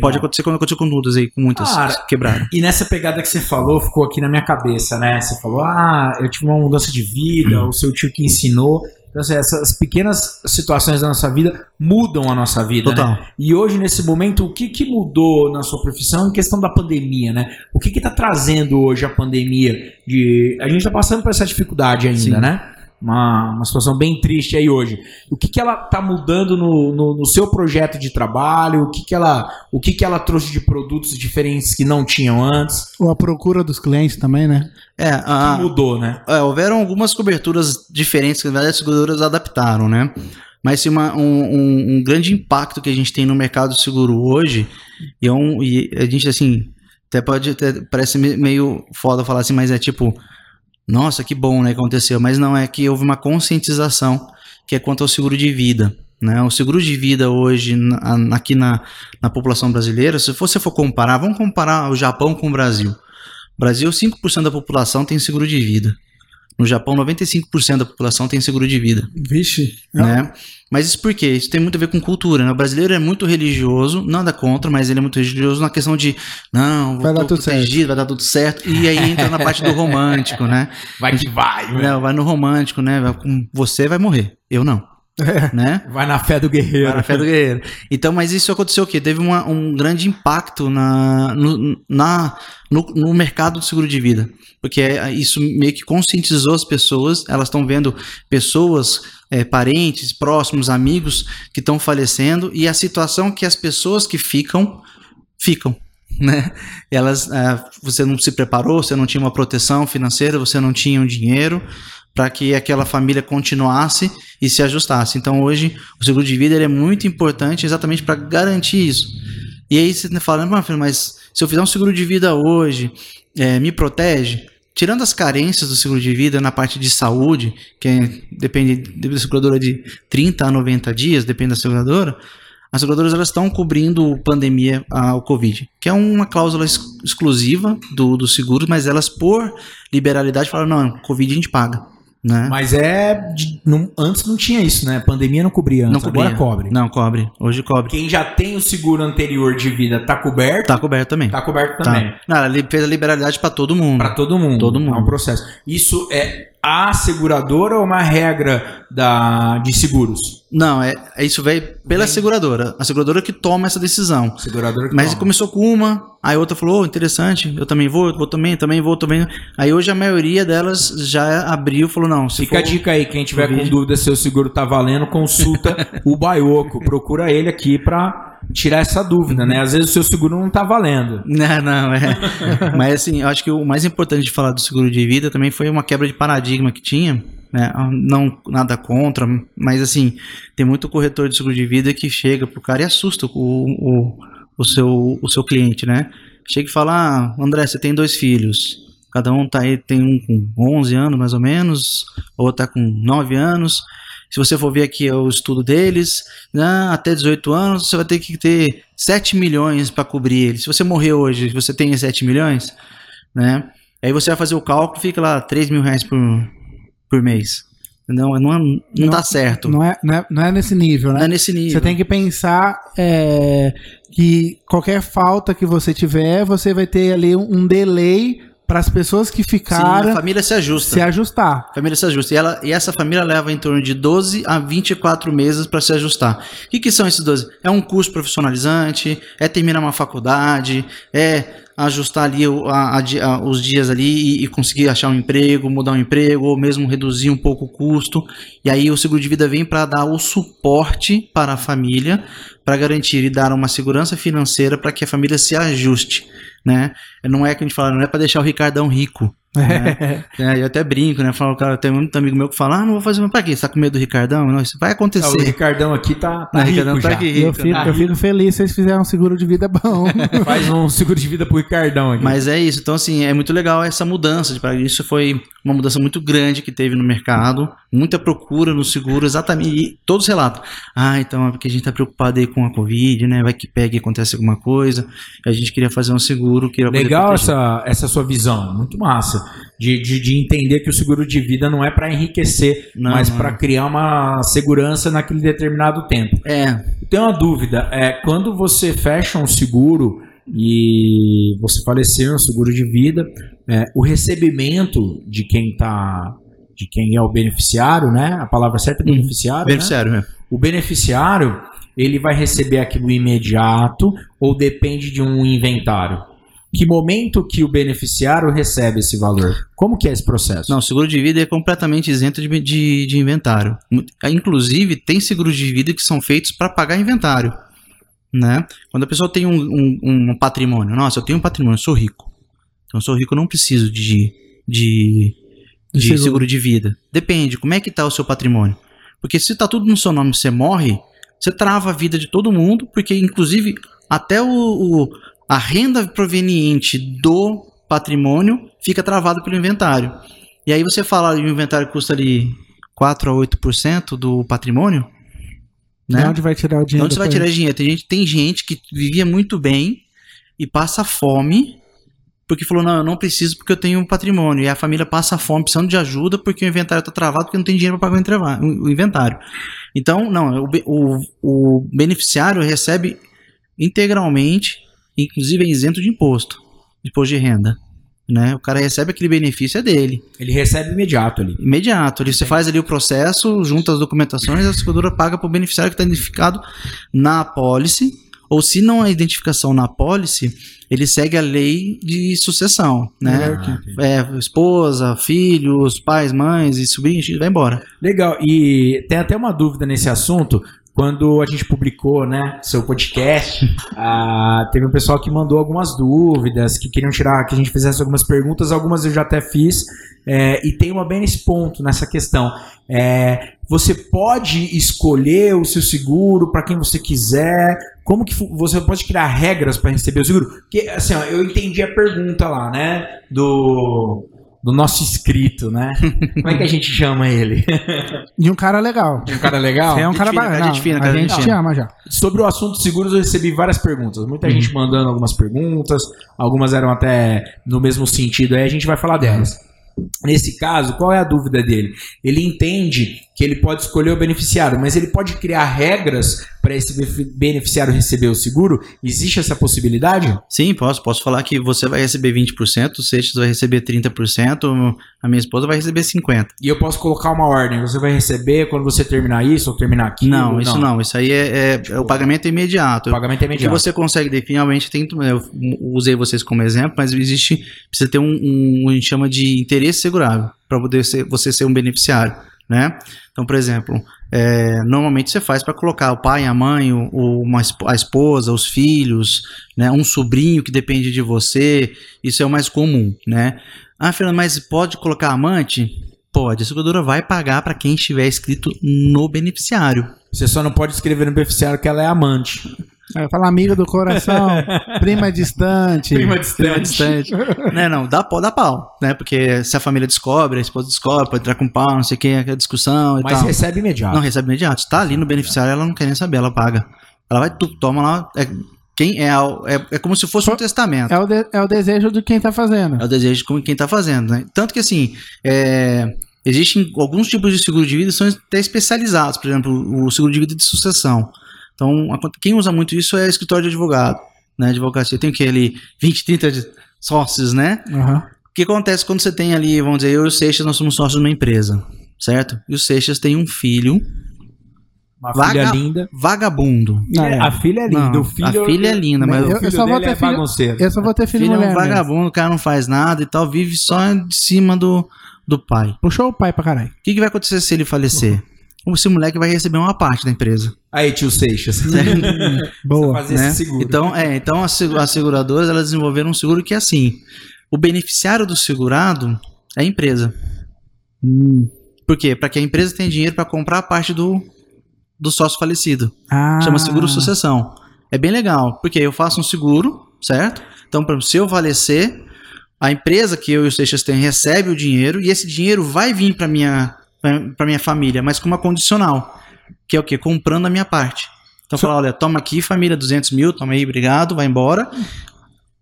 pode acontecer como aconteceu com todas aí, com muitas Cara, quebradas. E nessa pegada que você falou, ficou aqui na minha cabeça, né? Você falou, ah, eu tive uma mudança de vida, o seu tio que ensinou. Então, assim, essas pequenas situações da nossa vida mudam a nossa vida, né? Total. E hoje, nesse momento, o que, que mudou na sua profissão em questão da pandemia, né? O que está trazendo hoje a pandemia? De... A gente está passando por essa dificuldade ainda, Sim. né? Uma, uma situação bem triste aí hoje. O que, que ela está mudando no, no, no seu projeto de trabalho? O que, que, ela, o que, que ela trouxe de produtos diferentes que não tinham antes? Ou a procura dos clientes também, né? É, que a, mudou, né? É, houveram algumas coberturas diferentes que, na verdade, as seguradoras adaptaram, né? Mas sim, uma- um, um- um grande impacto que a gente tem no mercado seguro hoje, e, é um, e a gente, assim, até pode, até, parece me- meio foda falar assim, mas é tipo, nossa, que bom, né, aconteceu. Mas não, é que houve uma conscientização que é quanto ao seguro de vida. Né? O seguro de vida hoje, na- aqui na, na população brasileira, se você for comparar, vamos comparar o Japão com o Brasil. Brasil, 5% da população tem seguro de vida. No Japão, 95% da população tem seguro de vida. Vixe. Né? Mas isso por quê? Isso tem muito a ver com cultura. Né? O brasileiro é muito religioso, nada contra, mas ele é muito religioso na questão de não, Vai dar tudo protegido, vai dar tudo certo. E aí entra na parte do romântico, né? Vai que vai, né? Né, Vai no romântico, né? Vai com- Você vai morrer, eu não. Né? Vai na fé do guerreiro. Para a fé do guerreiro. Então, mas isso aconteceu o quê? Teve uma- um grande impacto na, no, na, no, no mercado do seguro de vida. Porque é- isso meio que conscientizou as pessoas, elas estão vendo pessoas, é, parentes, próximos, amigos que estão falecendo e a situação que as pessoas que ficam, ficam. Né? Elas, ah, você não se preparou, você não tinha uma proteção financeira, você não tinha um dinheiro para que aquela família continuasse e se ajustasse. Então hoje o seguro de vida é muito importante exatamente para garantir isso. E aí você fala, "Ah, filho, mas se eu fizer um seguro de vida hoje, é, me protege? Tirando as carências do seguro de vida na parte de saúde, que é- depende da seguradora de 30 a 90 dias, depende da seguradora, as seguradoras elas estão cobrindo pandemia, a, o Covid, que é uma cláusula ex- exclusiva do, do seguro, mas elas, por liberalidade, falaram, não, Covid a gente paga. Né? Mas é. não- antes não tinha isso, né? Pandemia não cobria antes, Não cobria. agora cobre. Não, cobre. Hoje cobre. Quem já tem o seguro anterior de vida tá coberto? Tá coberto também. Tá coberto Tá. também. Não, ela fez a liberalidade para todo mundo. Pra todo mundo. Todo mundo. É um processo. Isso é a seguradora ou uma regra da, de seguros? Não, é, é isso veio pela Vem. seguradora. A seguradora que toma essa decisão. Seguradora que Mas toma. começou com uma, aí outra falou, "Oh, interessante, eu também vou, eu vou também, também vou, também. Aí hoje a maioria delas já abriu, falou, não, se Fica a for- dica aí, quem tiver com dúvida se o seguro tá valendo, consulta o Baioco. Procura ele aqui pra tirar essa dúvida, né? Às vezes o seu seguro não tá valendo. Não, não, é. Mas assim, eu acho que o mais importante de falar do seguro de vida também foi uma quebra de paradigma que tinha, né? Não nada contra, mas assim, tem muito corretor de seguro de vida que chega pro cara e assusta o, o, o, seu, o seu cliente, né? Chega e fala, ah, André, você tem dois filhos. Cada um tá aí, tem um com 11 anos mais ou menos, outro tá com 9 anos. Se você for ver aqui o estudo deles, né, até 18 anos, você vai ter que ter 7 milhões para cobrir eles. Se você morrer hoje, você tem 7 milhões, né? Aí você vai fazer o cálculo, fica lá 3 mil reais por, por mês. Não, não, não, Não- dá certo. Não é, não, é, não é nesse nível, Não né? é nesse nível. Você tem que pensar é, que qualquer falta que você tiver, você vai ter ali um, um delay para as pessoas que Sim, ficaram a família se ajusta. se ajustar. A família se ajusta. E, ela, e essa família leva em torno de 12 a 24 meses para se ajustar. O que, que são esses 12? É um curso profissionalizante, é terminar uma faculdade, é ajustar ali a- a- os dias ali e, e conseguir achar um emprego, mudar um emprego, ou mesmo reduzir um pouco o custo. E aí o seguro de vida vem para dar o suporte para a família, para garantir e dar uma segurança financeira para que a família se ajuste. Né? Não é que a gente fala, não é para deixar o Ricardão rico. Né? É, eu até brinco, né? Falo, cara, tem muito amigo meu que fala, ah, não vou fazer, mas pra quê? Você tá com medo do Ricardão? Não, isso vai Ah, o acontecer. Ricardão aqui tá, tá o rico Ricardão tá já. aqui Eu rico, fico, né? eu fico feliz se vocês fizeram um seguro de vida bom. Faz um seguro de vida pro Ricardão aqui. Mas é isso. Então, assim, é muito legal essa mudança. De, paradigma. isso foi uma mudança muito grande que teve no mercado, muita procura no seguro, exatamente, e todos relatam. Ah, então é porque a gente está preocupado aí com a Covid, né? Vai que pega e acontece alguma coisa, a gente queria fazer um seguro. Legal essa, essa sua visão, muito massa. De, de, de entender que o seguro de vida não é para enriquecer, Não, mas para criar uma segurança naquele determinado tempo. É, Tem uma dúvida, é quando você fecha um seguro e você faleceu, um seguro de vida, é, o recebimento de quem tá, de quem é o beneficiário, né? A palavra certa é beneficiário, né? beneficiário mesmo. O beneficiário, ele vai receber aquilo imediato ou depende de um inventário? Que momento que o beneficiário recebe esse valor? Como que é esse processo? Não, o seguro de vida é completamente isento de, de, de inventário. Inclusive, tem seguros de vida que são feitos para pagar inventário. Né? Quando a pessoa tem um, um, um patrimônio, nossa, eu tenho um patrimônio, eu sou rico. Então, eu sou rico, eu não preciso de, de, De de seguro. seguro. de vida. Depende, como é que tá o seu patrimônio? Porque se tá tudo no seu nome e você morre, você trava a vida de todo mundo, porque inclusive até o, o- a renda proveniente do patrimônio fica travado pelo inventário. E aí você fala, o inventário custa ali 4 a 8% do patrimônio, De né? onde vai tirar o De dinheiro? onde você vai tirar dinheiro? Tem gente, tem gente que vivia muito bem e passa fome porque falou, não, eu não preciso porque eu tenho um patrimônio. E a família passa fome precisando de ajuda porque o inventário está travado porque não tem dinheiro para pagar o inventário. Então, não, o, o, o beneficiário recebe integralmente, inclusive é isento de imposto, de imposto de renda. Né? O cara recebe aquele benefício, é dele Ele recebe imediato ali. imediato. Ali você faz ali o processo, junta as documentações, a seguradora paga para o beneficiário que está identificado na apólice, ou se não há identificação na apólice, ele segue a lei de sucessão, né? É, esposa, filhos, pais, mães e sobrinhos, vai embora. Legal, e tem até uma dúvida nesse assunto. Quando a gente publicou, né, seu podcast, ah, teve um pessoal que mandou algumas dúvidas, que queriam tirar, que a gente fizesse algumas perguntas, algumas eu já até fiz, é, e tem uma bem nesse ponto, nessa questão. É, você pode escolher o seu seguro para quem você quiser, como que você pode criar regras para receber o seguro? Porque, assim, ó, eu entendi a pergunta lá, né, do, do nosso inscrito, né? Como é que a gente chama ele? De um cara legal. Um cara legal? é um cara bacana. cara, gente fina, a gente te ama já. Sobre o assunto seguros, eu recebi várias perguntas. Muita gente mandando algumas perguntas, algumas eram até no mesmo sentido, aí a gente vai falar delas. Nesse caso, qual é a dúvida dele? Ele entende que ele pode escolher o beneficiário, mas ele pode criar regras para esse beneficiário receber o seguro? Existe essa possibilidade? Sim, posso. Posso falar que você vai receber 20%, o Seixas vai receber 30%, a minha esposa vai receber 50%. E eu posso colocar uma ordem. Você vai receber quando você terminar isso ou terminar aquilo? Não, isso não. Isso aí é, é- é o pagamento imediato. O pagamento é O que imediato. você consegue definir, realmente tem. Eu usei vocês como exemplo, mas existe. Precisa ter um, um a gente chama de interesse segurável para poder ser, você ser um beneficiário. Né? Então, por exemplo, é, normalmente você faz para colocar o pai, a mãe, o, uma a esposa, os filhos, né? um sobrinho que depende de você. Isso é o mais comum. Né? Ah, Fernando, mas pode colocar amante? Pode. A seguradora vai pagar para quem estiver escrito no beneficiário. Você só não pode escrever no beneficiário que ela é amante. É, fala amiga do coração, prima distante. Prima distante. distante. né, não, dá, pau- dá pau, né? Porque se a família descobre, a esposa descobre, pode entrar com pau, não sei o que, aquela discussão e Mas tal. recebe imediato. Não recebe imediato. Está ali no beneficiário, ela não quer nem saber, ela paga. Ela vai, tu, toma lá. É, quem é, é, é como se fosse um testamento. É o, de- é o desejo de quem tá fazendo. É o desejo de como quem tá fazendo, né? Tanto que assim, é, existem alguns tipos de seguro de vida que são até especializados, por exemplo, o seguro de vida de sucessão. Então, quem usa muito isso é escritório de advogado, né? Advocacia tem aquele 20, 30 de sócios, né? Aham. O que acontece quando você tem ali, vamos dizer, eu e o Seixas, nós somos sócios de uma empresa, certo? E o Seixas tem um filho Uma Vaga- filha linda. vagabundo. Não, é. A filha é linda. Não, o filho, a filha é linda, mas Eu- o eu só vou dele ter é filho-. Eu só vou ter filho, filho é mulher um mesmo. vagabundo, o cara não faz nada e tal, vive só de cima do, do pai. Puxou o pai pra caralho. O que, que vai acontecer se ele falecer? Esse moleque vai receber uma parte da empresa. Aí, tio Seixas. Boa. fazer né? esse seguro. Então, é, então as, as seguradoras elas desenvolveram um seguro que é assim: o beneficiário do segurado é a empresa. Hum. Por quê? Para que a empresa tenha dinheiro para comprar a parte do, do sócio falecido. Ah. Chama seguro sucessão. É bem legal, porque eu faço um seguro, certo? Então, se eu falecer, a empresa que eu e o Seixas tem recebe o dinheiro e esse dinheiro vai vir para minha para minha família, mas com uma condicional, que é o quê? Comprando a minha parte. Então, falar, olha, toma aqui, família, 200 mil, toma aí, obrigado, vai embora.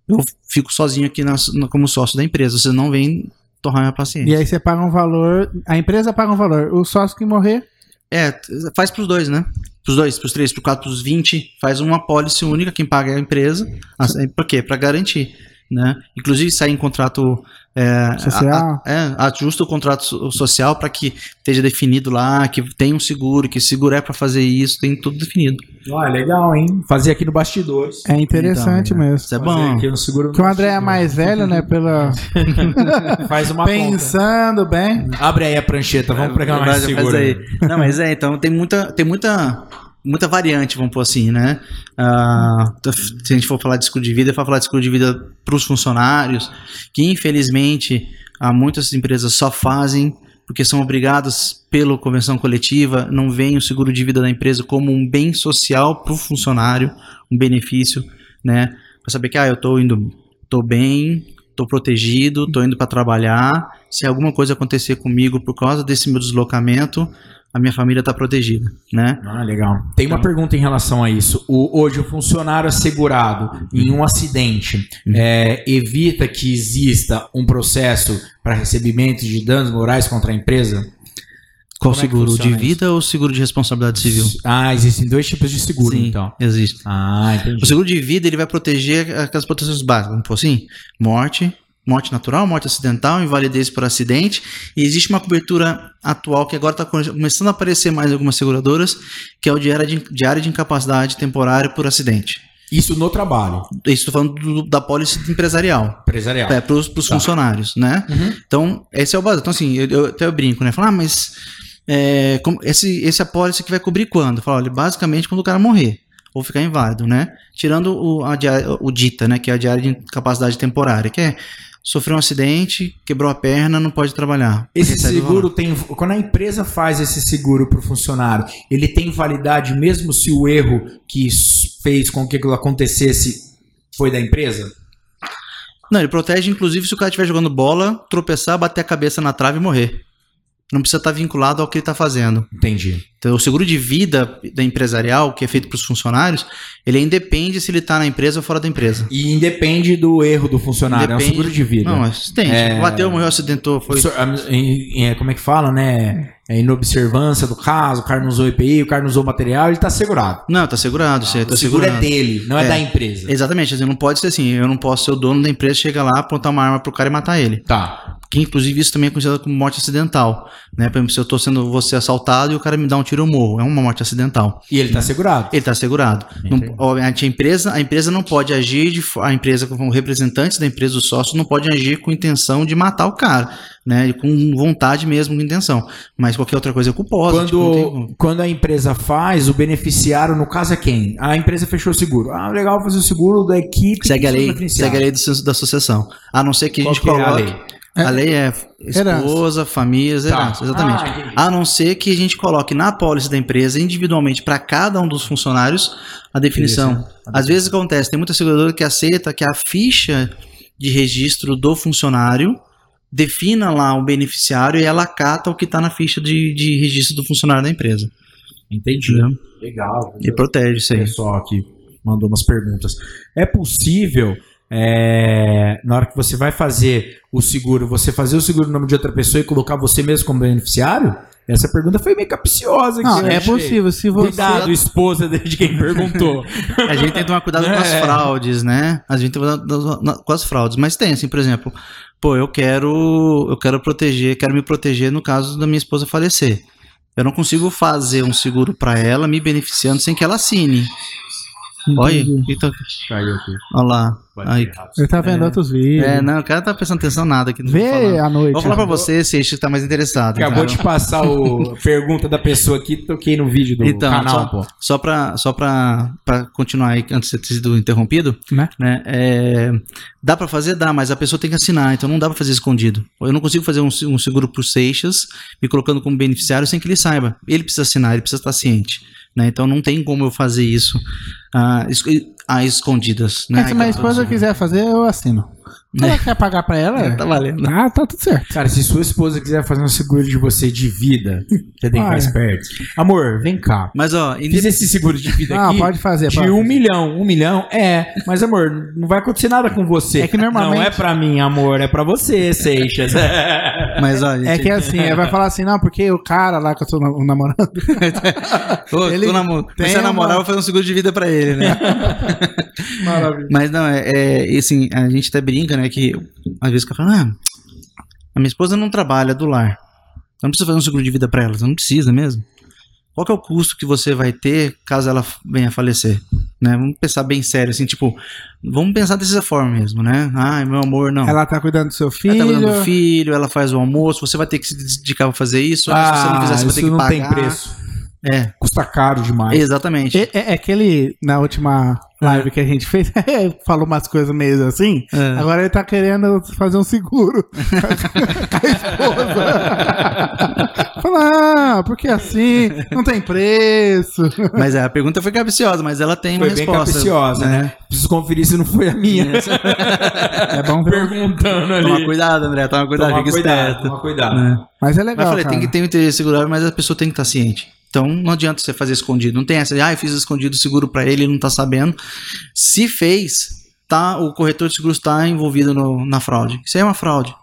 Eu fico sozinho aqui na, como sócio da empresa, vocês não vêm torrar minha paciência. E aí você paga um valor, a empresa paga um valor, o sócio que morrer, É, faz pros dois, né? Pros dois, pros três, pros quatro, pros vinte. Faz uma pólice única, quem paga é a empresa. Por quê? Pra garantir. Né? Inclusive sai em contrato é, Social. a- é, ajusta o contrato so- social para que esteja definido lá, que tem um seguro, que seguro é para fazer isso, tem tudo definido. Ah, legal, hein? Fazer aqui no bastidores. é interessante Então, né? mesmo. Isso é Fazer bom. aqui no seguro Porque o André é mais velho, né? Pela... Faz uma conta. Pensando bem. Abre aí a prancheta, vamos pegar Vai- mais seguro. Não, mas é, então tem muita, tem muita, muita variante, vamos pôr assim, né? Ah, se a gente for falar de seguro de vida, for falar de seguro de vida para os funcionários, que infelizmente há muitas empresas só fazem porque são obrigadas pela convenção coletiva, não veem o seguro de vida da empresa como um bem social para o funcionário, um benefício, né? Para saber que ah, eu estou indo, tô bem, tô protegido, tô indo para trabalhar. Se alguma coisa acontecer comigo por causa desse meu deslocamento, a minha família tá protegida, né? Ah, legal. Tem uma pergunta em relação a isso. O- hoje, o funcionário assegurado em um acidente é, evita que exista um processo para recebimento de danos morais contra a empresa? Qual Como é seguro? De funciona vida ou seguro de responsabilidade civil? Ah, existem dois tipos de seguro, Sim, então. existe. Ah, entendi. O seguro de vida ele vai proteger aquelas proteções básicas, como for assim, morte, morte natural, morte acidental, invalidez por acidente. E existe uma cobertura atual que agora está começando a aparecer mais em algumas seguradoras, que é o de área de, área de incapacidade temporária por acidente. Isso no trabalho Isso estou falando do- da pólice empresarial. empresarial. É, para os Tá. funcionários, né? Uhum. Então, esse é o básico. Então, assim, eu, eu até eu brinco, né? Falar, ah, mas é, como- esse, esse apólice que vai cobrir quando? Falo, olha, basicamente quando o cara morrer ou ficar inválido, né? Tirando o, a o DITA, né? Que é a diária de incapacidade temporária, que é sofreu um acidente, quebrou a perna, não pode trabalhar. Esse seguro tem. Quando a empresa faz esse seguro para o funcionário, ele tem validade mesmo se o erro que fez com que aquilo acontecesse foi da empresa? Não, ele protege, inclusive, se o cara estiver jogando bola, tropeçar, bater a cabeça na trave e morrer. Não precisa estar vinculado ao que ele está fazendo. Entendi. Então, o seguro de vida da empresarial, que é feito para os funcionários, ele independe se ele está na empresa ou fora da empresa. E independe do erro do funcionário, é um Independe- seguro de vida. Não, acidente. É. Bateu, morreu, acidentou, foi. Em- como é que fala, né? É inobservância do caso, o cara não usou EPI, o cara não usou material, ele tá segurado. Não, tá segurado, você tá o seguro segurado. é dele, não é, É. da empresa. Exatamente, assim, não pode ser assim, eu não posso ser o dono da empresa, chegar lá, apontar uma arma pro cara e matar ele. Tá. Que inclusive isso também é considerado como morte acidental, né? Por exemplo, se eu tô sendo você assaltado e o cara me dá um tiro eu morro, é uma morte acidental. E ele tá segurado. Ele está segurado. Não, obviamente, a empresa, a empresa não pode agir, de, a empresa, como representantes da empresa, os sócios, não pode agir com intenção de matar o cara, né? Com vontade mesmo, com intenção. Mas qualquer outra coisa é culposa. tipo, não tem. Quando, quando a empresa faz, o beneficiário, no caso, é quem? A empresa fechou o seguro. Ah, legal fazer o seguro da equipe. Segue a lei, segue a lei do- da associação. A não ser que a Qual gente que é a coloque. Lei? A lei é esposa, famílias, Tá. herança, exatamente. Ah, a não ser que a gente coloque na apólice da empresa, individualmente, para cada um dos funcionários, a definição. Às vezes acontece, tem muita seguradora que aceita que a ficha de registro do funcionário defina lá o beneficiário e ela acata o que está na ficha de, de registro do funcionário da empresa. Entendi. Entendeu? Legal. E protege isso O aí. pessoal aqui mandou umas perguntas. É possível, é, na hora que você vai fazer o seguro, você fazer o seguro no nome de outra pessoa e colocar você mesmo como beneficiário? Essa pergunta foi meio capciosa. aqui, Não, é achei. possível. Se você. Cuidado, esposa de quem perguntou. A gente tem que tomar cuidado com as É. fraudes, né? A gente tem que tomar cuidado com as fraudes. Mas tem, assim, por exemplo, pô, eu quero, eu quero proteger, quero me proteger no caso da minha esposa falecer. Eu não consigo fazer um seguro para ela me beneficiando sem que ela assine. Olha, Entendi. eita, Caiu aqui. olha lá. Aí, Ele tá vendo É. outros vídeos. é, não, o cara tá prestando atenção nada aqui. Vê à noite. Vou falar pra você, se que tá mais interessado. Acabou então. de passar o pergunta da pessoa aqui, toquei no vídeo do Então, canal, só, pô. só pra, só pra, pra continuar aí, antes de ter sido interrompido, Né? né? é, dá pra fazer? Dá, mas a pessoa tem que assinar, então não dá pra fazer escondido. Eu não consigo fazer um, um seguro pro Seixas, me colocando como beneficiário sem que ele saiba. Ele precisa assinar, ele precisa estar ciente. Né? Então não tem como eu fazer isso ah, es- às escondidas. Né? Mas se minha esposa quiser fazer, eu assino. Ela quer pagar pra ela? Tá valendo. Ah, tá tudo certo. Cara, se sua esposa quiser fazer um seguro de você de vida, você tem que ficar esperto. Amor, vem cá. Mas, ó, Fiz esse seguro de vida Não, aqui. pode fazer. De pode um fazer. milhão. Um milhão? É. Mas, amor, não vai acontecer nada com você. É que normalmente- Não é pra mim, amor. É pra você, Seixas. mas, ó, É gente, que assim, ela vai falar assim, não, porque o cara lá que eu tô na- namorando. Ô, ele tô namo- tem comecei a namorar, uma- vou fazer um seguro de vida pra ele, né? Maravilha. Mas não, é, é e, assim, a gente até brinca, né? Que às vezes fica falando, ah, a minha esposa não trabalha do lar. Não precisa fazer um seguro de vida pra ela, você não precisa mesmo. Qual é o custo que você vai ter caso ela venha a falecer? Né? Vamos pensar bem sério, assim, tipo, vamos pensar dessa forma mesmo, né? Ai, meu amor, não. Ela tá cuidando do seu filho. Ela tá cuidando do filho, ela faz o almoço, você vai ter que se dedicar pra fazer isso. ah, se você não fizer, você vai ter isso que não pagar. tem preço. É, Custa caro demais. exatamente. É, é- é aquele, na última live que a gente fez, falou umas coisas meio assim. É. Agora ele tá querendo fazer um seguro com a esposa. Fala, ah, porque assim, não tem preço. Mas é, a pergunta foi capciosa, mas ela tem Foi uma bem resposta. capciosa, né? Preciso conferir se não foi a minha. É bom ver. Perguntando ali. Toma cuidado, André, toma cuidado, Toma fica cuidado, esperto. toma cuidado. É. Mas é Mas legal. eu falei, tem cara. que ter um interesse segurável, mas a pessoa tem que estar ciente. Então não adianta você fazer escondido. Não tem essa de, ah, eu fiz escondido seguro pra ele, ele não tá sabendo. Se fez, tá, o corretor de seguros está envolvido no- na fraude. Isso aí é uma fraude.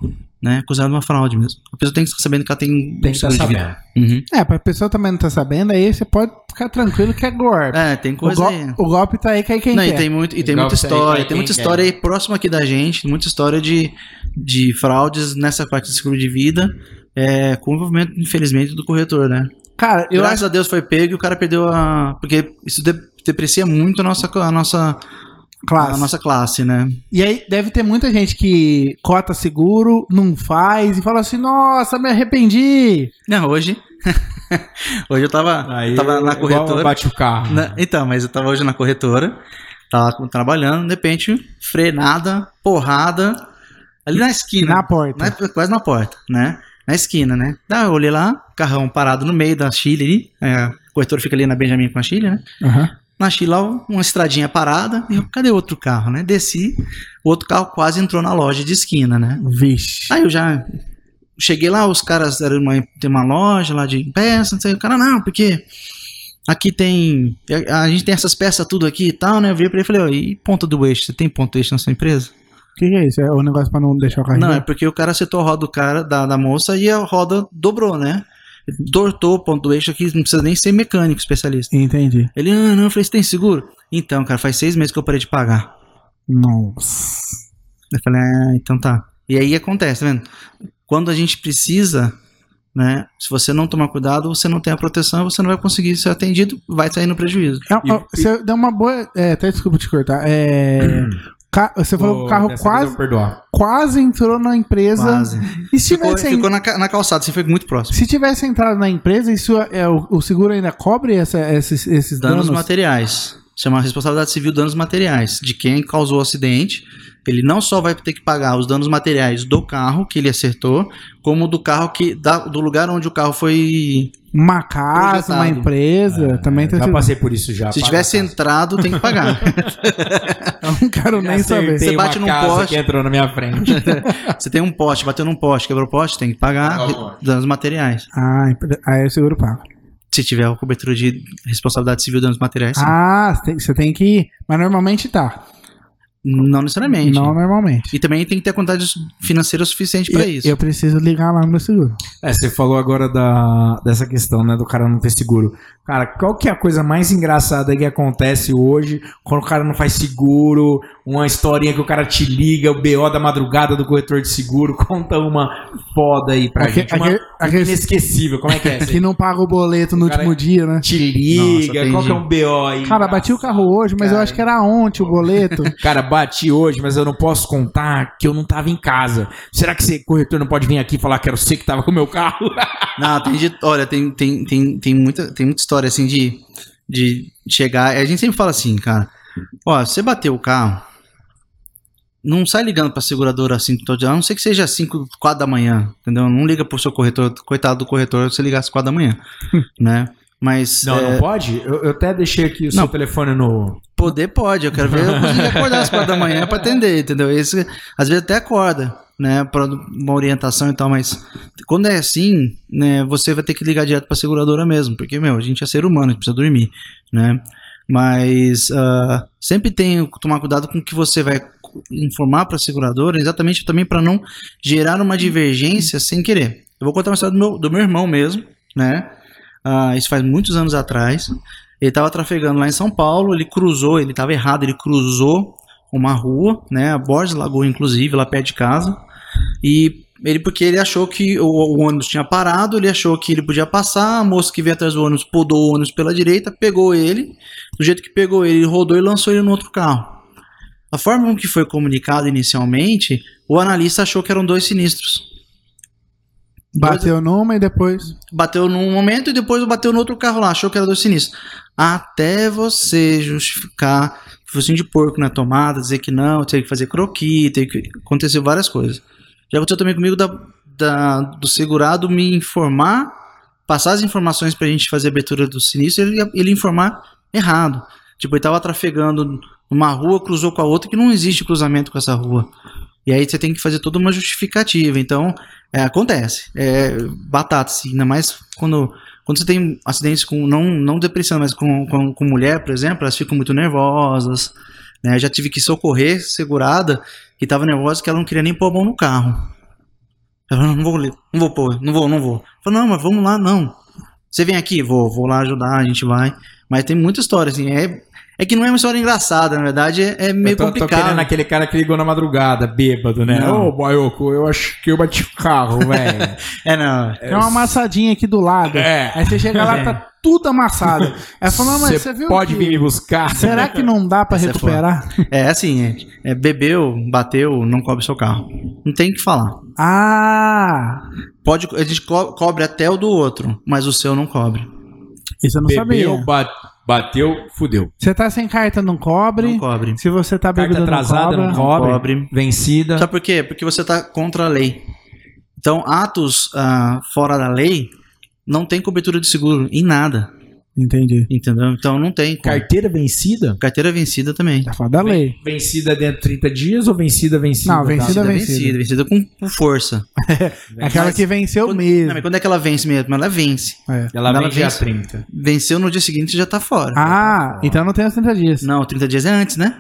Né? Acusado de uma fraude mesmo. A pessoa tem que estar sabendo que ela tem Tem que estar sabendo. vida. Uhum. É, pra pessoa também não tá sabendo, aí você pode ficar tranquilo que é golpe. É, tem o, coisa go- aí. o golpe tá aí, cai quem Não, e quer. tem, muito, e tem muita aí, história, vai tem muita quer. história aí próxima aqui da gente, muita história de, de fraudes nessa parte de seguro de vida, é, com o envolvimento, infelizmente, do corretor, né? Cara, eu Graças acho a Deus foi pego e o cara perdeu a. Porque isso de- deprecia muito a nossa, a nossa, classe. a nossa classe, né? E aí deve ter muita gente que cota seguro, não faz e fala assim, nossa, me arrependi. Não, hoje. hoje eu tava, Aí, tava na corretora. Bate o carro. Na- então, mas eu tava hoje na corretora, tava trabalhando, de repente, frenada, porrada, ali na esquina. Na porta. Na- quase na porta, né? Na esquina, né? Daí eu olhei lá, carrão parado no meio da Chile ali. É, o corretor fica ali na Benjamin com a Chile, né? Aham. Na Chile lá, uma estradinha parada. E eu, cadê outro carro, né? Desci, o outro carro quase entrou na loja de esquina, né? Vixe. Aí eu já cheguei lá, os caras eram uma, tem uma loja lá de peças, não sei, o cara, não, porque aqui tem, a, a gente tem essas peças tudo aqui e tal, né? Eu virei pra ele e falei, ó, e ponta do eixo, você tem ponta do eixo na sua empresa? O que, que é isso? É o negócio pra não deixar o carro Não, é porque o cara acertou a roda do cara, da, da moça, e a roda dobrou, né? Tortou o ponto do eixo aqui, não precisa nem ser mecânico especialista. Entendi. Ele, ah, não, eu falei, você tem seguro? Então, cara, faz seis meses que eu parei de pagar. Nossa. Eu falei, ah, então tá. E aí acontece, tá vendo? Quando a gente precisa, né? Se você não tomar cuidado, você não tem a proteção, você não vai conseguir ser atendido, vai sair no prejuízo. É, E- você deu uma boa. É, até desculpa te cortar. É, ca- você falou que o carro quase, quase entrou na empresa. Quase. E se Ficou, tivesse, ficou na, na calçada, assim, foi muito próximo. se tivesse entrado na empresa, isso é, o, o seguro ainda cobre essa- esses, esses Danos, danos? materiais. Chama responsabilidade civil danos materiais. De quem causou o acidente. Ele não só vai ter que pagar os danos materiais do carro que ele acertou, como do carro que. da- do lugar onde o carro foi. Uma casa, uma Projetado. empresa, também tem É, Já passei por isso já. Se tivesse entrado, tem que pagar. Eu não quero nem saber. Você bate uma num casa poste. que entrou na minha frente. Você tem um poste, bateu num poste, quebrou o poste, tem que pagar danos materiais. Ah, aí o seguro paga. Se tiver a cobertura de responsabilidade civil danos materiais, sim. Ah, você tem, você tem que ir. Mas normalmente tá. Não necessariamente. Não normalmente. E também tem que ter a quantidade financeira suficiente para Eu- isso. Eu preciso ligar lá no meu seguro. É, você falou agora da, dessa questão, né, do cara não ter seguro. Cara, qual que é a coisa mais engraçada que acontece hoje quando o cara não faz seguro? Uma historinha que o cara te liga, o BO da madrugada do corretor de seguro. Conta uma foda aí pra Aque- gente. Uma, aque- inesquecível. Como é que é? Que não paga o boleto no Cara, último dia, né? Te liga, Nossa, qual que é um BO aí? Cara, bati o carro hoje, mas eu Cara. acho que era ontem o boleto. Cara, bati hoje, mas eu não posso contar que eu não tava em casa. Será que esse corretor não pode vir aqui e falar que era você que tava com o meu carro? Não, tem de, olha, tem, tem, tem, tem, muita, tem muita história assim de, de chegar. A gente sempre fala assim, cara. Ó, você bateu o carro, não sai ligando pra seguradora assim todo dia, a não ser que seja 5, 4 da manhã, entendeu? Não liga pro seu corretor, coitado do corretor, se ligar às 4 da manhã, né? Mas. Não, é, não pode? Eu, eu até deixei aqui o seu Não. telefone no. Poder pode, eu quero ver eu conseguir acordar às quatro da manhã pra atender, entendeu? Esse, às vezes até acorda, né, pra uma orientação e tal, mas quando é assim, né, você vai ter que ligar direto pra seguradora mesmo, porque, meu, a gente é ser humano, a gente precisa dormir, né? Mas ah, sempre tem que tomar cuidado com o que você vai informar para a seguradora, exatamente também para não gerar uma divergência sem querer. Eu vou contar uma história do meu, do meu irmão mesmo, né? Ah, isso faz muitos anos atrás. Ele estava trafegando lá em São Paulo, ele cruzou, ele estava errado, ele cruzou uma rua, né? A Borges Lagoa, inclusive, lá perto de casa. E ele, porque ele achou que o, o ônibus tinha parado, ele achou que ele podia passar, a moça que veio atrás do ônibus podou o ônibus pela direita, pegou ele, do jeito que pegou ele, rodou e lançou ele no outro carro. A forma com que foi comunicado inicialmente, o analista achou que eram dois sinistros. Bateu numa e depois. Bateu num momento e depois bateu no outro carro lá, achou que era dois sinistros. Até você justificar focinho de porco na tomada, dizer que não, teve que fazer croqui, teve que aconteceu várias coisas. Já aconteceu também comigo da, da- do segurado me informar, passar as informações pra gente fazer a abertura do sinistro, ele, ele informar errado. Tipo, ele tava trafegando numa rua, cruzou com a outra, que não existe cruzamento com essa rua. E aí você tem que fazer toda uma justificativa. Então, é, acontece. É batata, assim, ainda mais quando, quando você tem acidentes com, não, não depressão, mas com, com, com mulher, por exemplo, elas ficam muito nervosas. Né? Já tive que socorrer segurada que tava nervosa que ela não queria nem pôr a mão no carro. Ela falou, não vou, não vou pôr, não vou, não vou. Falei, não, mas vamos lá, não. Você vem aqui? Vou, vou lá ajudar, a gente vai. Mas tem muita história, assim, é, é que não é uma história engraçada, na verdade, é, é meio eu tô, tô complicado. querendo aquele cara que ligou na madrugada, bêbado, né? Não. Ô, Baioco, eu acho que eu bati o carro, velho. É, não. Tem uma amassadinha aqui do lado. É. Aí você chega lá, tá tudo amassado. Aí falou, não, mas você viu pode que- vir me buscar? Será que não dá pra Essa é recuperar? É assim, é, é bebeu, bateu, não cobre seu carro. Não tem o que falar. ah, Pode, a gente co- cobre até o do outro, mas o seu não cobre. isso eu não Bebeu, sabia. ba- bateu, fudeu. Você tá sem carta, não cobre. Não cobre. Se você tá Carta bebendo, atrasada, não não cobra. cobre. cobre. Vencida. Sabe por quê? Porque você está contra a lei. Então, atos ah, fora da lei não tem cobertura de seguro em nada. Entendi. Entendeu? Então não tem. como. Carteira vencida? Carteira vencida também. Tá fora da lei. Vencida dentro de 30 dias ou vencida vencida? Não, vencida, Vencida, vencida. vencida, vencida com, com força. É aquela Mas- que venceu Quando, mesmo. não, mas quando é que ela vence mesmo? Ela vence. É. Ela Ela dia vence. 30. Venceu no dia seguinte já tá fora. Ah, então não tem os 30 dias. Não, 30 dias é antes, né?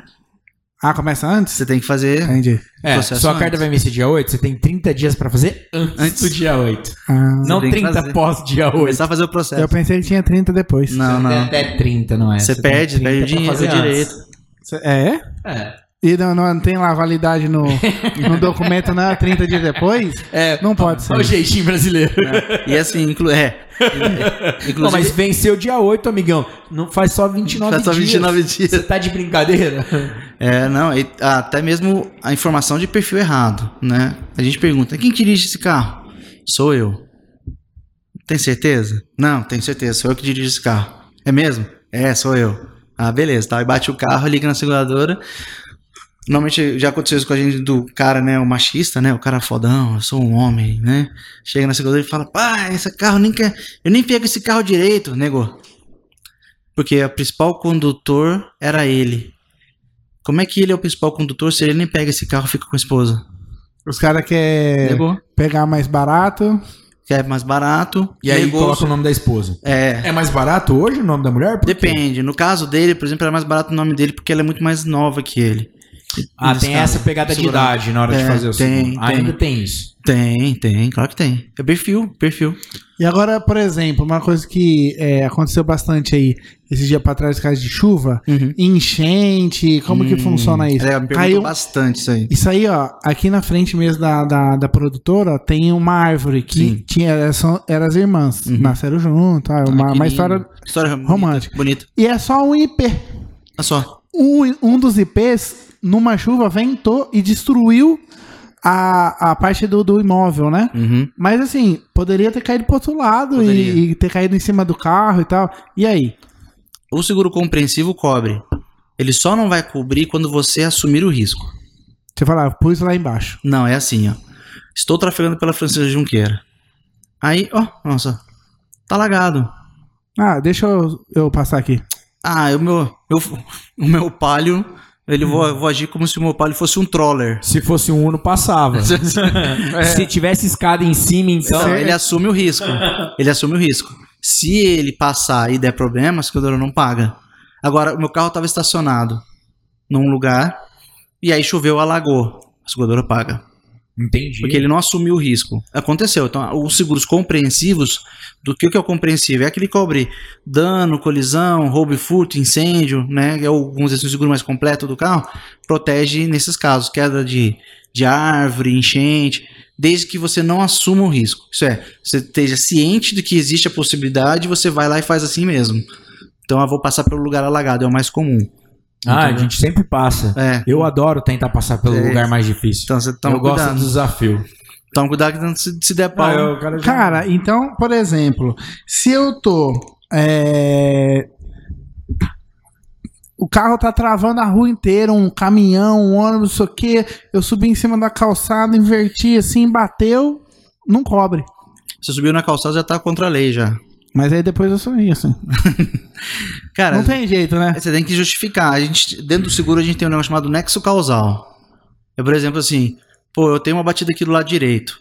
Ah, começa antes? Você tem que fazer. Entendi. É, sua antes. carta vai vencer dia 8, você tem 30 dias pra fazer antes, Antes. do dia 8. Ah, Não tem que 30 fazer. pós dia 8. Começar a fazer o processo. eu pensei que tinha 30 depois. Não, não. Até 30, não é? Você tem perde, 30 perde o dinheiro, direito. antes. É? É. E não, não tem lá validade no, no documento, não? 30 dias depois? É, Não pode ser. Olha o jeitinho brasileiro. e assim, inclu é. Inclusive, Não, mas venceu dia 8, amigão. Não faz só 29 Faz só dias. 29 dias. Você tá de brincadeira? É, não, e até mesmo a informação de perfil errado, né? A gente pergunta, quem dirige esse carro? Sou eu. Tem certeza? Não, tenho certeza, sou eu que dirijo esse carro. É mesmo? É, sou eu. Ah, beleza, tá. Aí bate o carro, liga na seguradora. Normalmente já aconteceu isso com a gente do cara, né, o machista, né, o cara fodão, eu sou um homem, né? Chega na seguradora e fala, pai, esse carro nem quer, eu nem pego esse carro direito, negou. Porque o principal condutor era ele. Como é que ele é o principal condutor se ele nem pega esse carro e fica com a esposa? Os caras querem pegar mais barato. Quer mais barato. E aí negou. coloca o nome da esposa. É. É mais barato hoje o nome da mulher? Por quê? Depende. No caso dele, por exemplo, era mais barato o nome dele porque ela é muito mais nova que ele. Ah, tem caso, essa pegada de idade na hora de É, fazer o tem, seguro. tem. Ainda tem isso. Tem, tem, claro que tem. É perfil, perfil. E agora, por exemplo, uma coisa que é, aconteceu bastante aí, esses dias pra trás, caso de chuva, Uhum. enchente, como que Hum, funciona isso? É, Caiu, bastante isso aí. Isso aí, ó, aqui na frente mesmo da, da, da produtora, tem uma árvore que Sim. tinha, são, eram as irmãs, Uhum. nasceram junto, ah, Ah, uma, que uma história. História romântica. Bonita. E é só um IP. Olha só. Um, um dos IPs, numa chuva, ventou e destruiu a, a parte do, do imóvel, né? Uhum. Mas assim, poderia ter caído pro outro lado e, e ter caído em cima do carro e tal. E aí? O seguro compreensivo cobre. Ele só não vai cobrir quando você assumir o risco. Você fala, ah, pus lá embaixo. Não, é assim, ó. Estou trafegando pela Francisca Junqueira. Aí, ó, nossa. Tá lagado. Ah, deixa eu, eu passar aqui. Ah, o meu, eu- o meu palio, ele Hum. vou, vou agir como se o meu palio fosse um troller. Se fosse um Uno, passava. Se tivesse escada em cima, então. Então, ele assume o risco. Ele assume o risco. Se ele passar e der problema, a seguradora não paga. Agora, o meu carro estava estacionado num lugar e aí choveu, alagou. A seguradora paga. Entendi. Porque ele não assumiu o risco. Aconteceu. Então, os seguros compreensivos, do que, que é o compreensivo? É aquele que cobre dano, colisão, roubo e furto, incêndio, né? É assim, o seguro mais completo do carro, protege nesses casos, queda de, de árvore, enchente, desde que você não assuma o risco. Isso é, você esteja ciente de que existe a possibilidade, você vai lá e faz assim mesmo. Então, eu vou passar pelo lugar alagado, é o mais comum. Ah, a Entendeu? gente sempre passa. É. Eu adoro tentar passar pelo É. lugar mais difícil. Então, você toma eu gosto do desafio. Toma cuidado que não se, se der pau. Ah, cara, já- Cara, então, por exemplo, se eu tô. é, O carro tá travando a rua inteira, um caminhão, um ônibus, não sei o quê. Eu subi em cima da calçada, inverti assim, bateu, não cobre. Você subiu na calçada, já tá contra a lei já. Mas aí depois eu sorri, assim. Cara, Não tem jeito, né? Você tem que justificar. A gente, dentro do seguro, a gente tem um negócio chamado nexo causal. É, por exemplo, assim, pô, eu tenho uma batida aqui do lado direito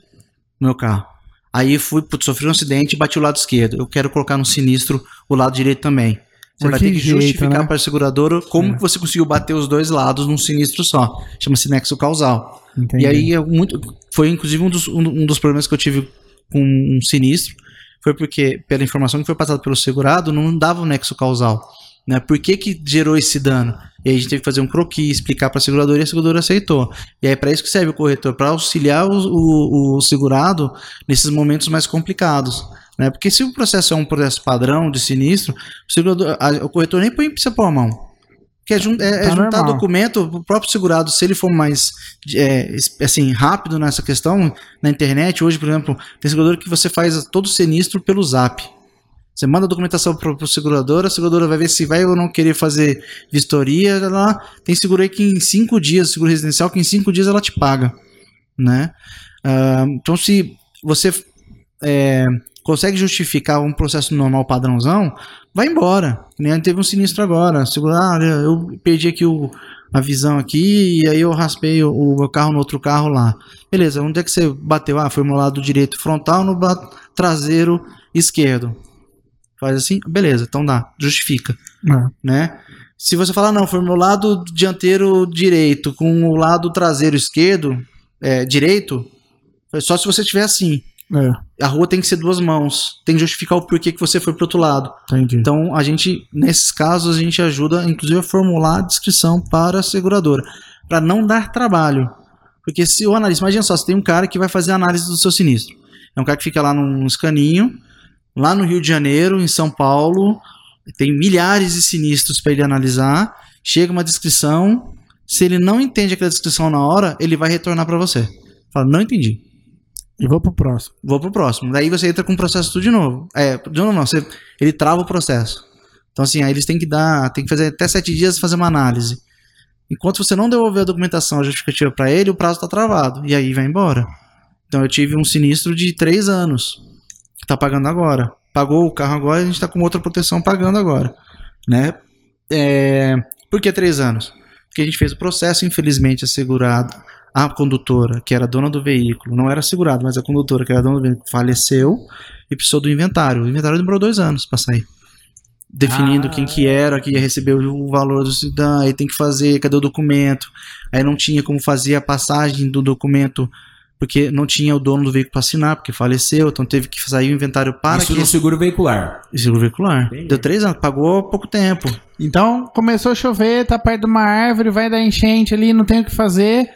no meu carro. Aí fui, putz, sofri um acidente e bati o lado esquerdo. Eu quero colocar no sinistro o lado direito também. Você Por vai ter que jeito, justificar né? para a seguradora como que você conseguiu bater os dois lados num sinistro só. Chama-se nexo causal. Entendi. E aí é muito, foi inclusive um dos, um, um dos problemas que eu tive com um sinistro, foi porque, pela informação que foi passada pelo segurado, não dava o nexo causal. Né? Por que, que gerou esse dano? E aí a gente teve que fazer um croquis, explicar para a seguradora e a seguradora aceitou. E aí para isso que serve o corretor, para auxiliar o, o, o segurado nesses momentos mais complicados. Né? Porque se o processo é um processo padrão de sinistro, o, a- o corretor nem precisa pôr a mão. Que é, jun- é- é Tá juntar normal. documento, o próprio segurado, se ele for mais é, assim, rápido nessa questão, na internet, hoje, por exemplo, tem segurador que você faz todo o sinistro pelo zap. Você manda a documentação para o segurador, a seguradora vai ver se vai ou não querer fazer vistoria. Lá. Tem seguro aí que em cinco dias, seguro residencial, que em cinco dias ela te paga. Né? Ah, então, se você é, consegue justificar um processo normal padrãozão, vai embora. Nem teve um sinistro agora. Segura, ah, eu perdi aqui o, a visão aqui e aí eu raspei o, o meu carro no outro carro lá. Beleza, onde é que você bateu? Ah, foi no lado direito frontal, no traseiro esquerdo. Faz assim, beleza, então dá, justifica, É. né? Se você falar, não, foi no lado dianteiro direito com o lado traseiro esquerdo, é, direito, foi só se você tiver assim. É, A rua tem que ser duas mãos, tem que justificar o porquê que você foi pro outro lado. entendi. Então, a gente, nesses casos, a gente ajuda, inclusive, a formular a descrição para a seguradora, para não dar trabalho. Porque se o analista, imagina só, você tem um cara que vai fazer a análise do seu sinistro. É um cara que fica lá num escaninho, lá no Rio de Janeiro, em São Paulo, tem milhares de sinistros para ele analisar, chega uma descrição, se ele não entende aquela descrição na hora, ele vai retornar para você. Fala, não entendi. E vou pro próximo. Vou pro próximo. Daí você entra com o processo tudo de novo. É, de novo não, você, ele trava o processo. Então, assim, aí eles têm que dar, tem que fazer até sete dias fazer uma análise. Enquanto você não devolver a documentação a justificativa para ele, o prazo está travado. E aí vai embora. Então eu tive um sinistro de três anos. Que tá pagando agora. Pagou o carro agora, a gente tá com outra proteção pagando agora. Né? É, por que três anos? Porque a gente fez o processo, infelizmente, assegurado. A condutora, que era dona do veículo, não era segurada, mas a condutora, que era dona do veículo, faleceu e precisou do inventário. O inventário demorou dois anos para sair. Definindo Ah. quem que era, que ia receber o valor do cidadão, aí tem que fazer, cadê o documento? Aí não tinha como fazer a passagem do documento, porque não tinha o dono do veículo para assinar, porque faleceu, então teve que sair o inventário para Isso que no seguro veicular. seguro veicular. Entendi. Deu três anos, pagou pouco tempo. Então, começou a chover, tá perto de uma árvore, vai dar enchente ali, não tem o que fazer.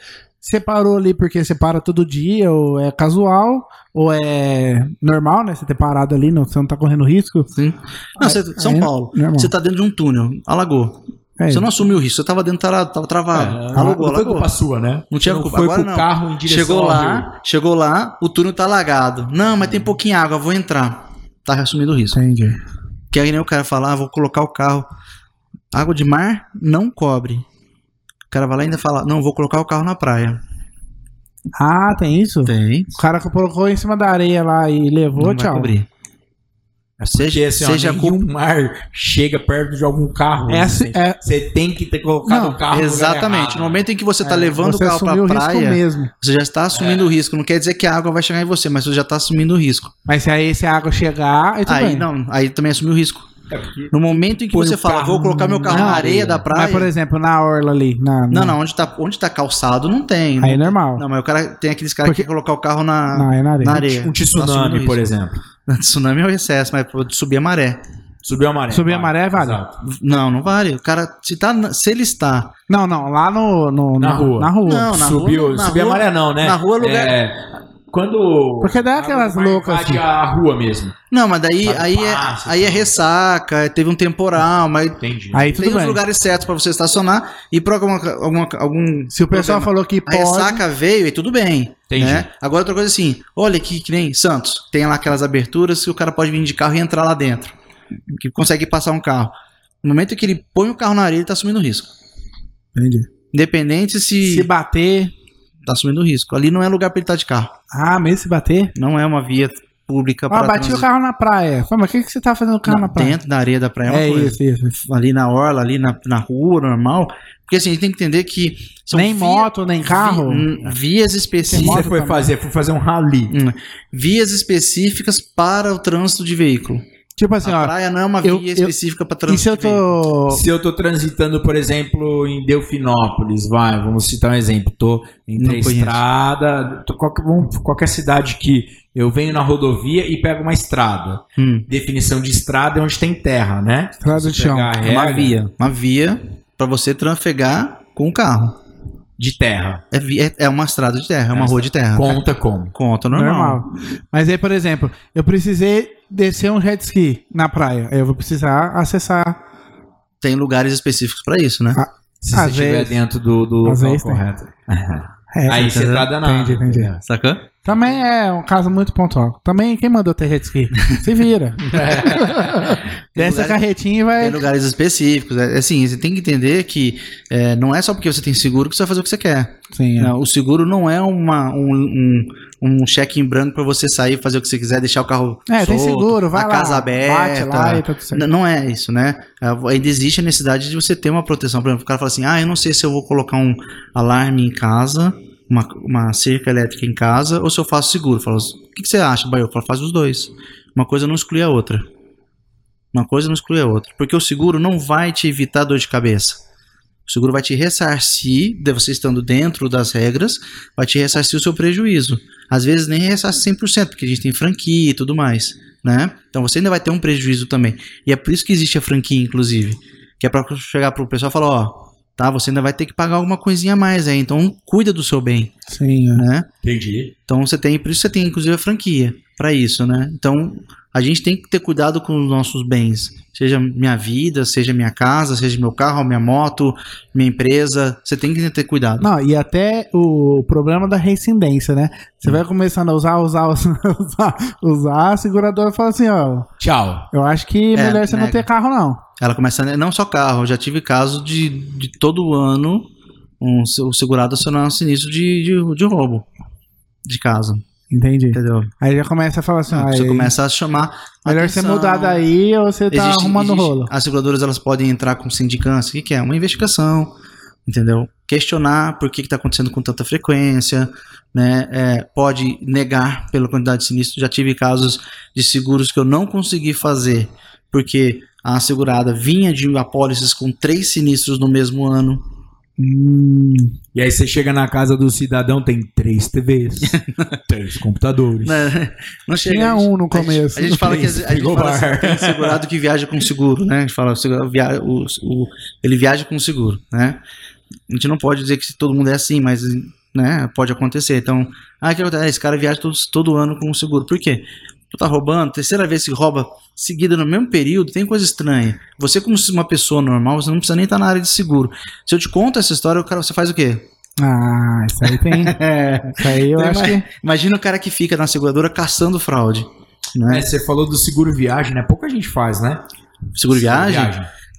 Você parou ali porque você para todo dia, ou é casual, ou é normal, né? Você ter parado ali, não, você não tá correndo risco. Sim. Não, você- São aí- Paulo. normal. Você tá dentro de um túnel, alagou. É, Você não assumiu o risco, você tava dentro, tava, tava travado. É, alagou, não foi alagou. culpa sua, né? Não tinha Você culpa. Foi Agora com não. o carro em direção Chegou lá, chegou lá, o túnel tá alagado. Não, mas tem pouquinho água, vou entrar. Tá assumindo o risco. Entendi. Que aí nem o cara fala, ah, vou colocar o carro. Água de mar não cobre. O cara vai lá e ainda fala, não, vou colocar o carro na praia. Ah, tem isso? Tem. O cara que colocou em cima da areia lá e levou, Não tchau. cobrir. Seja, Porque assim, seja ó, nenhum mar chega perto de algum carro. É assim, Você- é- Você tem que ter colocado Não, o carro no lugar Exatamente. errado. No momento em que você está É, levando você o carro para a o risco praia, mesmo. você já está assumindo o risco. Não quer dizer que a água vai chegar em você, mas você já está assumindo o risco. Mas se aí se a água chegar, aí Aí bem. não, aí também assumiu o risco. É No momento em que Põe você fala, vou colocar meu carro na na areia areia. da praia. Mas, por exemplo, na orla ali. Na, Não, na- não, onde tá, onde tá calçado não tem. Aí é não, normal. não, mas o cara tem aqueles caras Porque- que quer colocar o carro na, Não, é na areia. na areia. Um Tá tsunami, o por exemplo. Tsunami é o excesso, mas pode subir a maré. Subiu a maré. Subir a maré, vale. Exato. Não, não vale. O cara, se, tá, na- se ele está. Não, não, lá no, no- Na rua. Na rua. Não, na Subiu, rua- na subiu a maré não, né? na rua é lugar- É, quando... Porque dá aquelas a loucas, assim. a rua mesmo. Não, mas daí Sabe, aí, é, passa, aí é sabe? ressaca, teve um temporal, mas Entendi. Aí tudo tem os bem. lugares certos pra você estacionar e pra alguma, alguma- algum. Se o pessoal problema. falou que A pode. ressaca veio e tudo bem. Entendi. Né? Agora outra coisa assim, olha aqui que nem Santos, tem lá aquelas aberturas que o cara pode vir de carro e entrar lá dentro. Que consegue passar um carro. No momento que ele põe o carro na areia, ele tá assumindo risco. Entendi. Independente se, Se bater. Tá assumindo risco. Ali não é lugar pra ele estar de carro. Ah, mesmo se bater. Não é uma via pública Ah, bati o carro na praia. Fala, mas o que, que você tá fazendo com o carro na praia? dentro da areia da praia. É, uma É coisa. isso, isso. Ali na orla, ali na, na rua, normal. Porque assim, a gente tem que entender que são nem via- moto, nem carro. vi- hum, vias O que específicas. você foi também. fazer? Foi fazer um rally. Hum, vias específicas para o trânsito de veículo. Tipo assim, a ó. praia não é uma eu- via eu- específica para E trânsito se eu tô. Se eu tô transitando, por exemplo, em Delfinópolis, vai, vamos citar um exemplo. Tô conheço. estrada, tô qualquer, qualquer cidade que eu venho na rodovia e pego uma estrada. Hum, Definição de estrada é onde tem terra, né? Estrada de chão. é uma via. Uma via para você trafegar com o carro. De terra. É, é- é uma estrada de terra, é uma Essa- rua de terra. Conta como? Conta normal. Normal. Mas aí, por exemplo, eu precisei descer um jet ski na praia. Aí eu vou precisar acessar. Tem lugares específicos para isso, né? Ah, Se Às você estiver vezes. dentro do, do vezes tem. correto. É, Aí você tá danado. Entendi, entendi. Sacou? Também é um caso muito pontual. Também, quem mandou ter jet ski? Se vira. Desce a lugar- carretinha e Tem vai. lugares específicos. É, assim, você tem que entender que é, não é só porque você tem seguro que você vai fazer o que você quer. Sim, é. Não, o seguro não é uma, um, um, um cheque em branco para você sair, fazer o que você quiser, deixar o carro É, tem solto, seguro, vai a lá. casa aberta. Lá e tá tudo certo. Não é isso, né? É, Ainda existe a necessidade de você ter uma proteção. Por exemplo, o cara fala assim: ah, eu não sei se eu vou colocar um alarme em casa, uma, uma cerca elétrica em casa, ou se eu faço seguro. Eu falo, o que, que você acha, Baio? Eu falo, faz os dois. Uma coisa não exclui a outra. Uma coisa não exclui a outra. Porque o seguro não vai te evitar dor de cabeça. O seguro vai te ressarcir, de você estando dentro das regras, vai te ressarcir o seu prejuízo. Às vezes nem ressarce 100%, porque a gente tem franquia e tudo mais, né? Então você ainda vai ter um prejuízo também. E é por isso que existe a franquia, inclusive. Que é para chegar pro pessoal e falar, ó, tá, você ainda vai ter que pagar alguma coisinha a mais aí, então cuida do seu bem, Sim, é. né? Entendi. Então você tem, por isso você tem inclusive a franquia para isso, né? Então a gente tem que ter cuidado com os nossos bens, seja minha vida, seja minha casa, seja meu carro, minha moto, minha empresa, você tem que ter cuidado. Não, e até o problema da reincidência, né? Você vai começando a usar, usar, usar, usar, usar, a seguradora fala assim, ó, Tchau. eu acho que É, melhor você não nega. ter carro, não. Ela começa, a- não só carro, eu já tive caso de, de todo ano um, o segurado acionar um sinistro de, de, de roubo de casa, Entendi. entendeu? Aí já começa a falar assim, ó, Você aí, começa a chamar melhor você atenção. mudar daí ou você tá Existe- arrumando existe- rolo. As seguradoras elas podem entrar com sindicância. O que, que é? Uma investigação, entendeu? Questionar por que está acontecendo com tanta frequência, né? É, pode negar pela quantidade de sinistro. Já tive casos de seguros que eu não consegui fazer porque a segurada vinha de apólices com três sinistros no mesmo ano. Hum, E aí você chega na casa do cidadão, tem três TVs, três computadores. né? Não chega, tinha um no a gente- começo. A gente fala que a gente fala assim, tem segurado que viaja com seguro, né? A gente fala, o- o- ele viaja com seguro, né? A gente não pode dizer que todo mundo é assim, mas né, pode acontecer. Então, ah, que acontece? Esse cara viaja todo, todo ano com seguro. Por quê? Tu tá roubando, terceira vez que rouba seguida no mesmo período, tem coisa estranha. Você, como uma pessoa normal, você não precisa nem estar na área de seguro. Se eu te conto essa história, o cara, você faz o quê? Ah, isso aí tem. Isso aí eu Tem acho que. Imagina o cara que fica na seguradora caçando fraude. Né? É, você falou do seguro viagem, né? Pouca gente faz, né? Seguro viagem?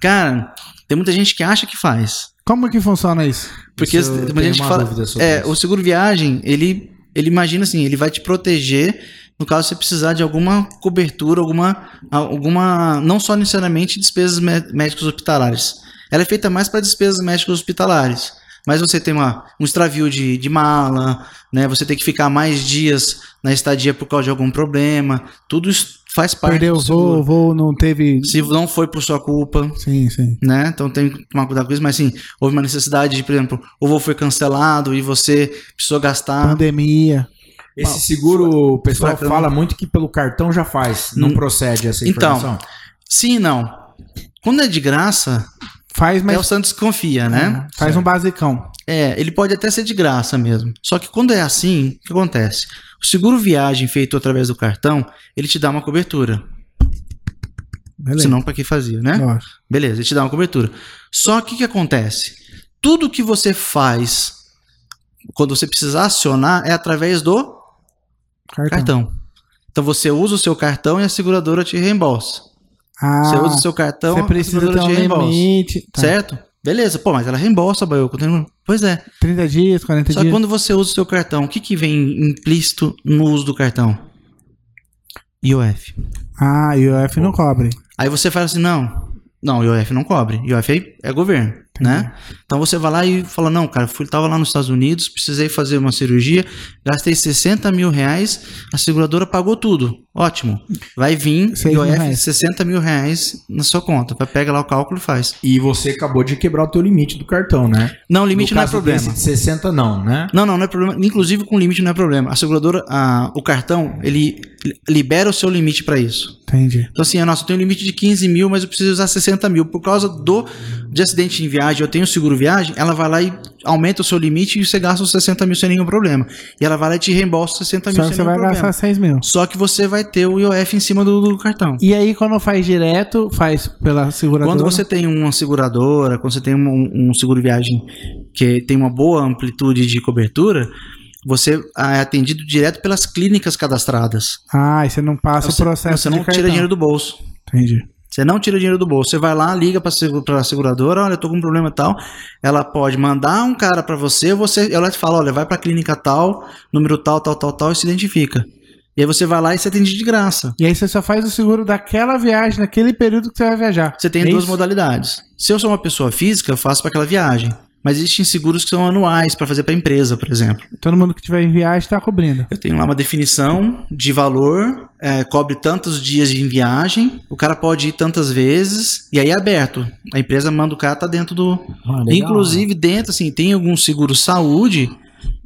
Cara, tem muita gente que acha que faz. Como que funciona isso? Porque Isso tem muita gente que fala. dúvida sobre É, isso. o seguro viagem, ele, ele imagina assim, ele vai te proteger no caso você precisar de alguma cobertura, alguma, alguma não só necessariamente despesas mé- médicas hospitalares. Ela é feita mais para despesas médicas hospitalares. Mas você tem uma, um extravio de, de mala, né? Você tem que ficar mais dias na estadia por causa de algum problema. Tudo isso faz parte Perdeu o voo, o voo não teve. Se não foi por sua culpa, Sim, sim. né? Então tem que tomar cuidado com isso, mas sim, houve uma necessidade de, por exemplo, o voo foi cancelado e você precisou gastar. Pandemia. Esse seguro, o pessoal fala muito que pelo cartão já faz. Não Hum. procede essa Então, informação. Sim e não. Quando é de graça, Faz, é o mas. Santos confia, né? Faz um basicão. É, ele pode até ser de graça mesmo. Só que quando é assim, o que acontece? O seguro viagem feito através do cartão, ele te dá uma cobertura. Beleza. Senão, para que fazia, né? Lógico. Beleza, ele te dá uma cobertura. Só que o que acontece? Tudo que você faz quando você precisar acionar é através do Cartão. cartão. Então você usa o seu cartão e a seguradora te reembolsa. Ah, você usa o seu cartão, você a precisa ter seguradora um te reembolsa. limite. Tá. Certo? Beleza, pô, mas ela reembolsa, Baio. Pois é. 30 dias, 40 Só dias. quando você usa o seu cartão, o que, que vem implícito no uso do cartão? IOF. Ah, IOF não cobre. Aí você fala assim, não, não, IOF não cobre. IOF é, é governo, né? Então você vai lá e fala, não, cara, fui, tava lá nos Estados Unidos, precisei fazer uma cirurgia, gastei 60 mil reais, a seguradora pagou tudo. Ótimo. Vai vir IOF reais. 60 mil reais na sua conta. Pega lá o cálculo e faz. E você acabou de quebrar o teu limite do cartão, né? Não, o limite no não é problema. desse de 60 não, né? Não, não, não é problema. Inclusive com limite não é problema. A seguradora, a- o cartão, ele libera o seu limite para isso. Entendi. Então, assim, nossa, eu tenho um limite de 15 mil, mas eu preciso usar 60 mil. Por causa do de acidente em viagem, eu tenho seguro viagem, ela vai lá e aumenta o seu limite e você gasta os 60 mil sem nenhum problema. E ela vai lá e te reembolsa os 60 mil Só que sem você nenhum vai problema. gastar 6 mil. Só que você vai ter o IOF em cima do, do cartão. E aí, quando faz direto, faz pela seguradora. Quando você tem uma seguradora, quando você tem um, um seguro viagem que tem uma boa amplitude de cobertura, você é atendido direto pelas clínicas cadastradas. Ah, e você não passa Você, o processo você não tira cartão. dinheiro do bolso. Entendi. Você não tira dinheiro do bolso. Você vai lá, liga para a seguradora, olha, eu tô com um problema tal. Ela pode mandar um cara para você, você, ela te fala, olha, vai para a clínica tal, número tal, tal, tal, tal, e se identifica. E aí você vai lá e você atende de graça. E aí você só faz o seguro daquela viagem, naquele período que você vai viajar. Você tem É duas isso? modalidades. Se eu sou uma pessoa física, eu faço para aquela viagem. Mas existem seguros que são anuais para fazer para empresa, por exemplo. Todo mundo que tiver em viagem está cobrindo. Eu tenho lá uma definição de valor, é, cobre tantos dias em viagem, o cara pode ir tantas vezes, e aí é aberto. A empresa manda o cara tá dentro do, Ah. Inclusive, dentro, assim, tem algum seguro saúde,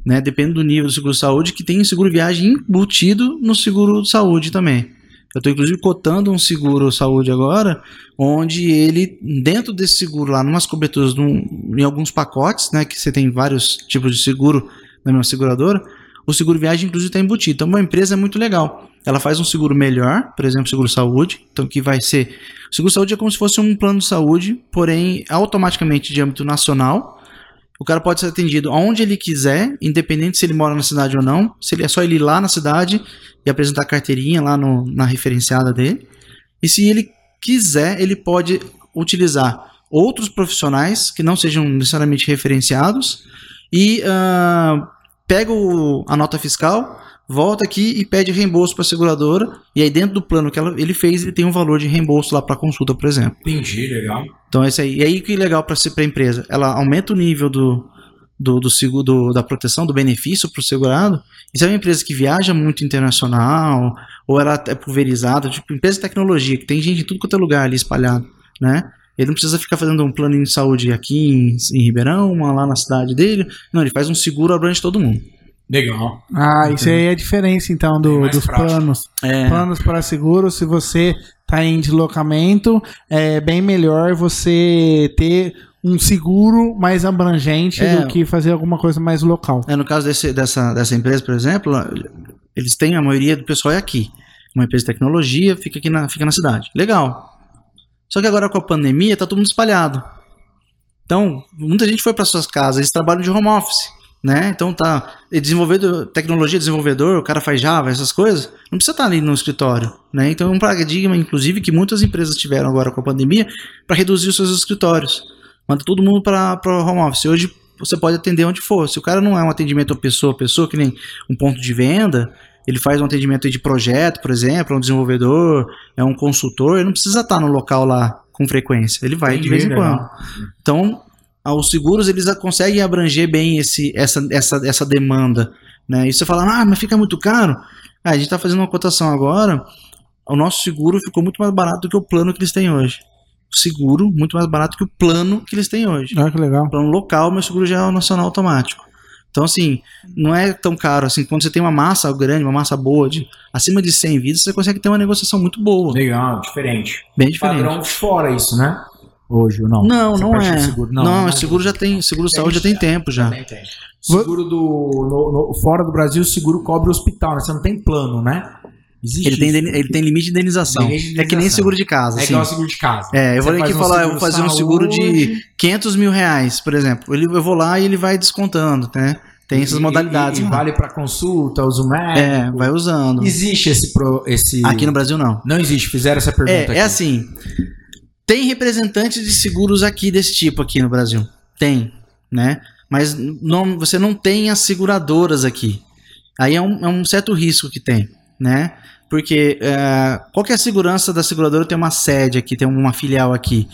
né? Depende do nível do seguro saúde, que tem seguro viagem embutido no seguro saúde também. Eu estou, inclusive, cotando um seguro saúde agora, onde ele, dentro desse seguro lá, numas coberturas, num- em alguns pacotes, né? Que você tem vários tipos de seguro na mesma seguradora, o seguro viagem, inclusive, está embutido. Então, uma empresa é muito legal. Ela faz um seguro melhor, por exemplo, seguro saúde, então que vai ser. O seguro saúde é como se fosse um plano de saúde, porém automaticamente de âmbito nacional. O cara pode ser atendido aonde ele quiser, independente se ele mora na cidade ou não. Se ele é só ele ir lá na cidade e apresentar a carteirinha lá no- na referenciada dele. E se ele quiser, ele pode utilizar outros profissionais que não sejam necessariamente referenciados e ah, pega o- a nota fiscal, volta aqui e pede reembolso para a seguradora. E aí, dentro do plano que ela- ele fez, ele tem um valor de reembolso lá para consulta, por exemplo. Entendi, legal. Então, esse aí. E aí, que legal para a empresa? Ela aumenta o nível do, do, do seguro, do- da proteção, do benefício para o segurado. E se é uma empresa que viaja muito internacional, ou ela é pulverizada, tipo empresa de tecnologia, que tem gente em tudo quanto é lugar ali espalhado, né? Ele não precisa ficar fazendo um plano de saúde aqui em, em Ribeirão, uma lá na cidade dele. Não, ele faz um seguro abrange todo mundo. Legal. Ah, isso aí é a diferença, então, do- dos prático. planos. É, Planos para seguro, se você está em deslocamento, é bem melhor você ter um seguro mais abrangente É. do que fazer alguma coisa mais local. É, no caso desse- dessa, dessa empresa, por exemplo, eles têm, a maioria do pessoal é aqui. Uma empresa de tecnologia fica aqui na, fica na cidade. Legal. Só que agora com a pandemia tá todo mundo espalhado. Então, muita gente foi para suas casas, eles trabalham de home office, né? Então tá, desenvolvedor, tecnologia, desenvolvedor, o cara faz Java, essas coisas, não precisa estar ali no escritório, né? Então é um paradigma, inclusive, que muitas empresas tiveram agora com a pandemia para reduzir os seus escritórios. Manda todo mundo para o home office. Hoje você pode atender onde for. Se o cara não é um atendimento pessoa a pessoa, que nem um ponto de venda, ele faz um atendimento de projeto, por exemplo, é um desenvolvedor, é um consultor, ele não precisa estar no local lá com frequência, ele vai de vez em quando. Então, os seguros eles conseguem abranger bem esse, essa, essa, essa demanda. Né? E você fala, ah, mas fica muito caro. Ah, a gente está fazendo uma cotação agora, o nosso seguro ficou muito mais barato do que o plano que eles têm hoje. O seguro muito mais barato que o plano que eles têm hoje. Ah, que legal. O plano local, meu seguro já é o nacional automático. Então, assim, não é tão caro. Assim, quando você tem uma massa grande, uma massa boa, de acima de 100 vidas, você consegue ter uma negociação muito boa. Legal, diferente. Bem diferente. Padrão fora isso, né? Hoje, não? Não, Essa não parte é. Seguro, não, não, o seguro já tem, seguro saúde já tem tempo já. Também tem. Seguro do. no- no- fora do Brasil, o seguro cobre o hospital, né? Você não tem plano, né? Existe Ele tem, ele tem limite de indenização. Limite de É que nem indenização. seguro de casa. É assim. igual seguro de casa. É, eu Você vou aqui um falar, eu seguro vou fazer um seguro de saúde, 500 mil reais, por exemplo. Ele, eu vou lá e ele vai descontando, né? Tem essas e- modalidades. E, e lá. vale para consulta, uso médico. É, vai usando. Existe esse. Pro, esse... Aqui no Brasil não. Não existe, fizeram essa pergunta É, aqui. é assim. Tem representantes de seguros aqui desse tipo aqui no Brasil. Tem, né? Mas não, você não tem as seguradoras aqui. Aí é um, é um certo risco que tem, né? Porque é, qual que é a segurança da seguradora ter uma sede aqui, ter uma filial aqui?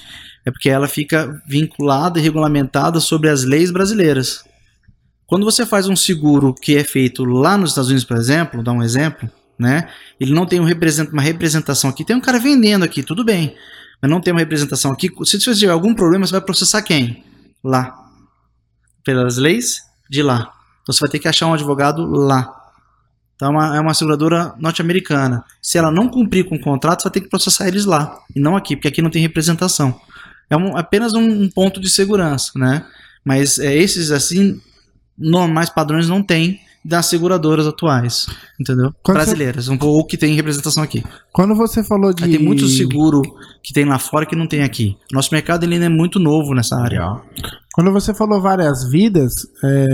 É porque ela fica vinculada e regulamentada sobre as leis brasileiras. Quando você faz um seguro que é feito lá nos Estados Unidos, por exemplo, dá um exemplo, né? Ele não tem um represent- uma representação aqui. Tem um cara vendendo aqui, tudo bem. Mas não tem uma representação aqui. Se você tiver algum problema, você vai processar quem? Lá. Pelas leis de lá. Então você vai ter que achar um advogado lá. Então é uma, é uma seguradora norte-americana. Se ela não cumprir com o contrato, você vai ter que processar eles lá. E não aqui, porque aqui não tem representação. É um- apenas um, um ponto de segurança, né? Mas é, esses, assim, normais padrões não tem das seguradoras atuais, entendeu? Quando Brasileiras, um ou que tem representação aqui. Quando você falou de. Aí Tem muito seguro que tem lá fora que não tem aqui. Nosso mercado ele ainda é muito novo nessa área. Quando você falou várias vidas, é,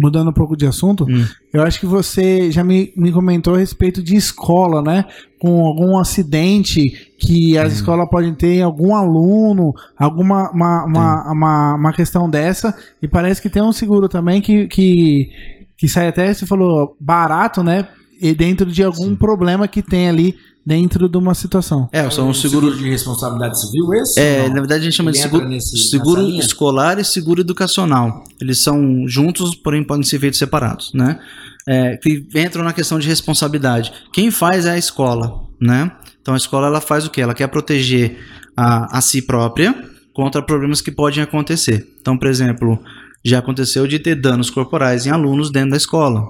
mudando um pouco de assunto, Hum. eu acho que você já me, me comentou a respeito de escola, né? Com algum acidente que as escolas podem ter, algum aluno, alguma uma, uma, uma, uma questão dessa. E parece que tem um seguro também que, que, que sai até, você falou, barato, né? E dentro de algum problema que tem ali dentro de uma situação. É, são um os seguros. seguro de responsabilidade civil esse? É, Não. na verdade a gente chama de seguro, nesse- seguro escolar e seguro educacional. Eles são juntos, porém podem ser feitos separados, né? É, que entram na questão de responsabilidade. Quem faz é a escola, né? Então a escola ela faz o quê? Ela quer proteger a, a si própria contra problemas que podem acontecer. Então, por exemplo, já aconteceu de ter danos corporais em alunos dentro da escola,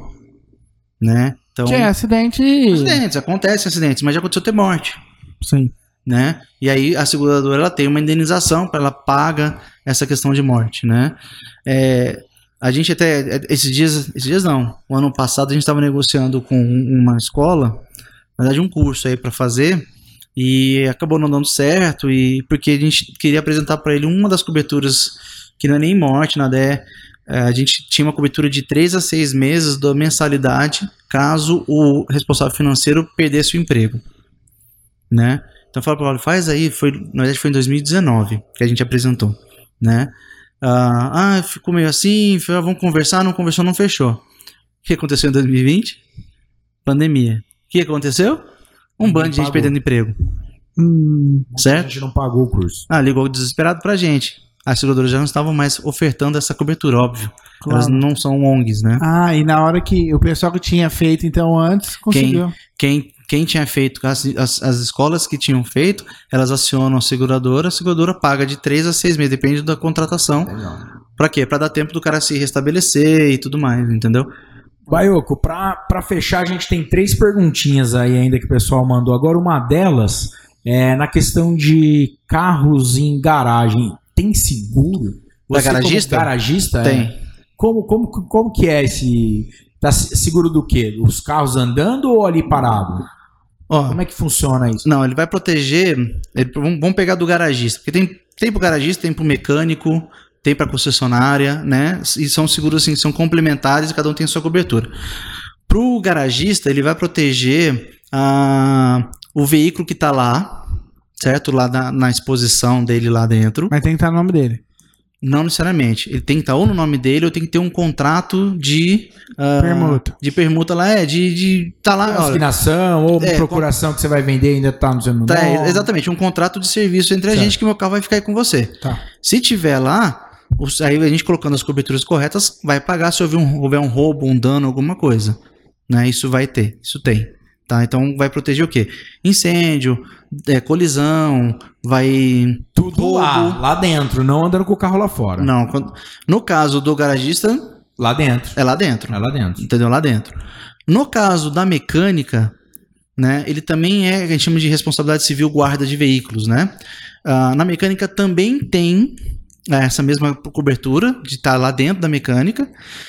né? Então, Que é acidente. acidentes, acontecem acidentes, mas já aconteceu ter morte Sim. né? E aí a seguradora ela tem uma indenização para ela paga essa questão de morte, né? É, a gente até esses dias, esses dias não, o ano passado a gente estava negociando com uma escola, na verdade um curso aí para fazer e acabou não dando certo e porque a gente queria apresentar para ele uma das coberturas que não é nem morte, nada é é, a gente tinha uma cobertura de 3 a 6 meses da mensalidade caso o responsável financeiro perdesse o emprego, né? Então fala para ele, faz aí, foi, na verdade foi em 2019 que a gente apresentou, né? Ah, ah, ficou meio assim, ah, vamos conversar, não conversou, não fechou. O que aconteceu em 2020? Pandemia. O que aconteceu? Um bando de gente pagou. perdendo emprego, Hum, A certo? gente não pagou o curso. Ah, ligou desesperado pra gente. As seguradoras já não estavam mais ofertando essa cobertura, óbvio. Claro. Elas não são ONGs, né? Ah, e na hora que o pessoal que tinha feito então antes conseguiu. Quem, quem tinha feito, as, as, as escolas que tinham feito, elas acionam a seguradora, a seguradora paga de 3 a 6 meses, depende da contratação. Legal. Pra quê? Pra dar tempo do cara se restabelecer e tudo mais, entendeu? Baioco, pra fechar, a gente tem três perguntinhas aí ainda que o pessoal mandou. Agora, uma delas é na questão de carros em garagem. Tem seguro? Da como garagista? garagista? é. Tem. Como, como, como que é esse. Tá se- seguro do quê? Os carros andando ou ali parado? Ó, Como é que funciona isso? não, ele vai proteger. ele- vamos pegar do garagista. Porque tem, tem pro garagista, tem pro mecânico, tem pra concessionária, né? E são seguros assim, são complementares e cada um tem sua cobertura. Pro garagista, ele vai proteger ah, o veículo que tá lá, certo? Lá na, na exposição dele lá dentro. Mas tem que estar no nome dele. Não necessariamente. Ele tem que estar ou no nome dele ou tem que ter um contrato de. ah, Permuta. De permuta lá, é, de. de tá lá. olha, Asignação ou É, procuração que você vai vender ainda tá no seu nome. tá, é, exatamente, um contrato de serviço entre a Certo. gente que meu carro vai ficar aí com você. Tá. Se tiver lá, aí a gente colocando as coberturas corretas, vai pagar se houver um, houver um roubo, um dano, alguma coisa. Né? Isso vai ter, isso tem. Tá? Então vai proteger o quê? Incêndio, é, colisão, vai. Tudo roubo. lá, lá dentro, não andando com o carro lá fora. Não, quando- no caso do garagista, Lá dentro. é lá dentro. É lá dentro. Entendeu? Lá dentro. No caso da mecânica, né, ele também é, a gente chama de responsabilidade civil guarda de veículos, né? Ah, na mecânica também tem é, essa mesma cobertura de estar lá dentro da mecânica,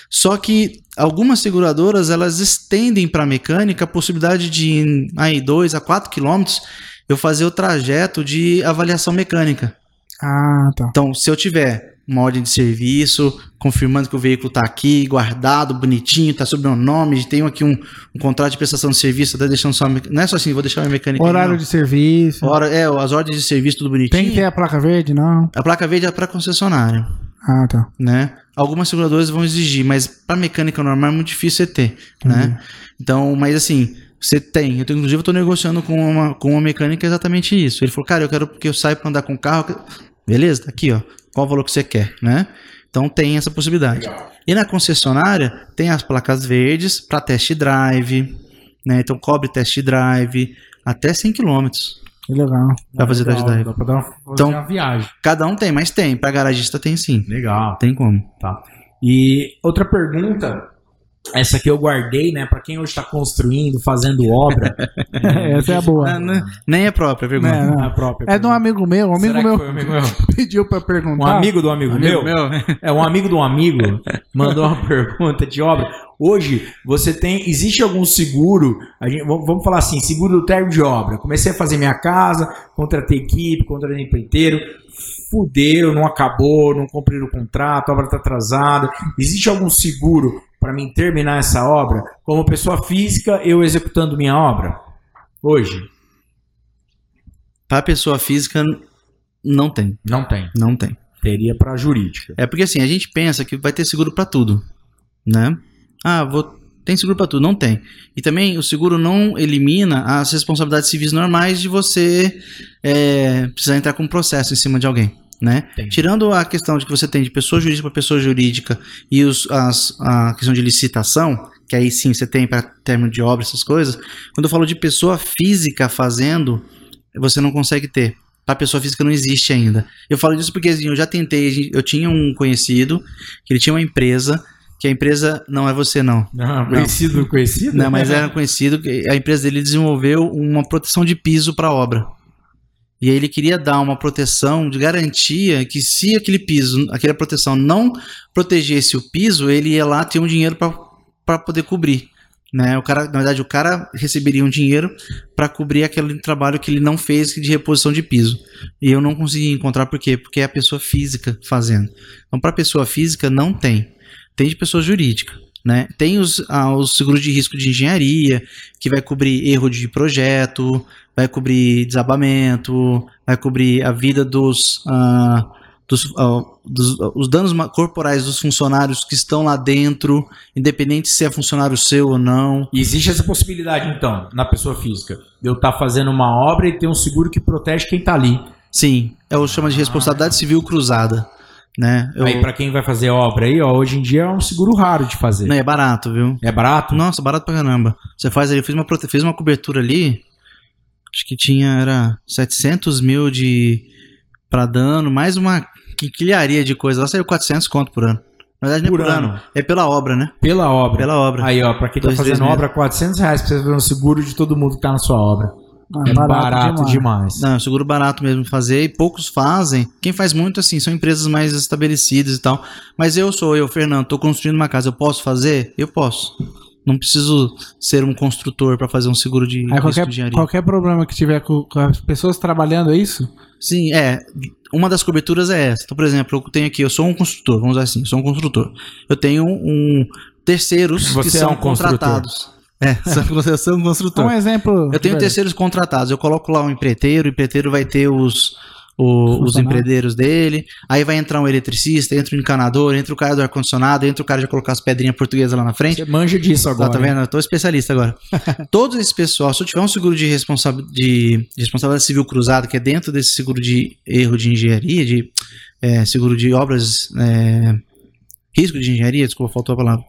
só que algumas seguradoras elas estendem para a mecânica a possibilidade de aí 2 a 4 quilômetros eu fazer o trajeto de avaliação mecânica. Ah, tá. Então, se eu tiver uma ordem de serviço, confirmando que o veículo está aqui, guardado, bonitinho, está sob meu nome, tenho aqui um, um contrato de prestação de serviço, até deixando só. Não é só assim, vou deixar minha mecânica. Horário de serviço. Hora, é, as ordens de serviço, tudo bonitinho. Tem que ter a placa verde? Não. A placa verde é para concessionário, Ah, tá. né? Algumas seguradoras vão exigir, mas para mecânica normal é muito difícil você ter, né? Então, mas assim, você tem. Eu tô, inclusive, eu tô negociando com uma, com uma mecânica exatamente isso. Ele falou, cara, eu quero que eu saia para andar com o carro. Beleza, tá aqui, ó. Qual o valor que você quer, né? Então tem essa possibilidade. E na concessionária tem as placas verdes para test drive, né? Então cobre test drive até 100 km Que legal. para fazer test Legal, drive. Dá pra dar uma, fazer Então- uma viagem. Cada um tem, mas tem. Para garagista tem sim. Legal. Tem como. Tá. E outra pergunta, essa aqui eu guardei, né? Pra quem hoje está construindo, fazendo obra. Essa é a boa. Ah, né? Nem é própria, pergunta. Né, não. a própria É de um pergunta. amigo meu. Um amigo Será meu um amigo meu? pediu pra perguntar. Um amigo do amigo, meu? É, um amigo do amigo mandou uma pergunta de obra. Hoje, você tem. Existe algum seguro? A gente, vamos vamos falar assim: seguro do término de obra. Comecei a fazer minha casa, contratei equipe, contratei empreiteiro. Fudeu, não acabou, não cumpriram o contrato, a obra está atrasada. Existe algum seguro para mim terminar essa obra? Como pessoa física, eu executando minha obra? Hoje? Para pessoa física, não tem. Não tem. Não tem. Teria para jurídica. É porque assim, a gente pensa que vai ter seguro para tudo, né? Ah, vou tem seguro para tudo, não tem. E também o seguro não elimina as responsabilidades civis normais de você é, precisar entrar com um processo em cima de alguém, né? Tirando a questão de que você tem de pessoa jurídica para pessoa jurídica e os, as, a questão de licitação, que aí sim você tem para término de obra, essas coisas. Quando eu falo de pessoa física fazendo, você não consegue ter. Para pessoa física não existe ainda. Eu falo disso porque assim, eu já tentei, eu tinha um conhecido que ele tinha uma empresa, que a empresa não é você não. Não, conhecido, conhecido? Não, mas era conhecido que a empresa dele desenvolveu uma proteção de piso para a obra. E aí ele queria dar uma proteção de garantia que se aquele piso, aquela proteção não protegesse o piso, ele ia lá ter um dinheiro para poder cobrir. Né? O cara, na verdade, o cara receberia um dinheiro para cobrir aquele trabalho que ele não fez de reposição de piso. E eu não consegui encontrar por quê? Porque é a pessoa física fazendo. Então, para pessoa física, não tem. Tem de pessoa jurídica. Né? Tem os, ah, os seguros de risco de engenharia, que vai cobrir erro de projeto, vai cobrir desabamento, vai cobrir a vida dos, ah, dos, ah, dos os danos corporais dos funcionários que estão lá dentro, independente se é funcionário seu ou não. E existe essa possibilidade, então, na pessoa física, de eu estar fazendo uma obra e ter um seguro que protege quem está ali. Sim, é o chama de responsabilidade civil cruzada. Né? Eu- Aí, para quem vai fazer obra aí, ó, hoje em dia é um seguro raro de fazer. Não, é barato, viu? É barato? Nossa, barato pra caramba. Você faz ali, eu fiz uma, prote- fiz uma cobertura ali, acho que tinha, era 700 mil de pra dano, mais uma quinquilharia de coisa. Lá saiu 400 conto por ano. Na verdade, não Por é por ano. ano. é pela obra, né? Pela obra. Pela obra. Aí, ó, pra quem tá Dois, três fazendo obra, 400 reais pra você fazer um seguro de todo mundo que tá na sua obra. Ah, é barato, demais. Não, é um seguro barato mesmo fazer e poucos fazem. Quem faz muito, assim, são empresas mais estabelecidas e tal. Mas eu sou eu, Fernando, tô construindo uma casa, eu posso fazer? Eu posso. Não preciso ser um construtor para fazer um seguro de Aí risco qualquer, de engenharia. qualquer problema que tiver com, com as pessoas trabalhando, é isso? Sim, é. Uma das coberturas é essa. Então, por exemplo, eu tenho aqui, eu sou um construtor, vamos dizer assim, sou um construtor. Eu tenho um terceiros Você que é são um contratados. É, eu sou um construtor. Um exemplo. Eu tenho terceiros contratados. Eu coloco lá um empreiteiro, o empreiteiro vai ter os, o- os empreendeiros dele. Aí vai entrar um eletricista, entra um encanador, entra o cara do ar-condicionado, entra o cara de colocar as pedrinhas portuguesas lá na frente. Você manja disso agora. Tá, tá vendo? Eu tô especialista agora. Todos esse pessoal, se eu tiver um seguro de, responsa- de- de responsabilidade civil cruzado, que é dentro desse seguro de erro de engenharia, de é, seguro de obras, é, risco de engenharia, desculpa, faltou a palavra.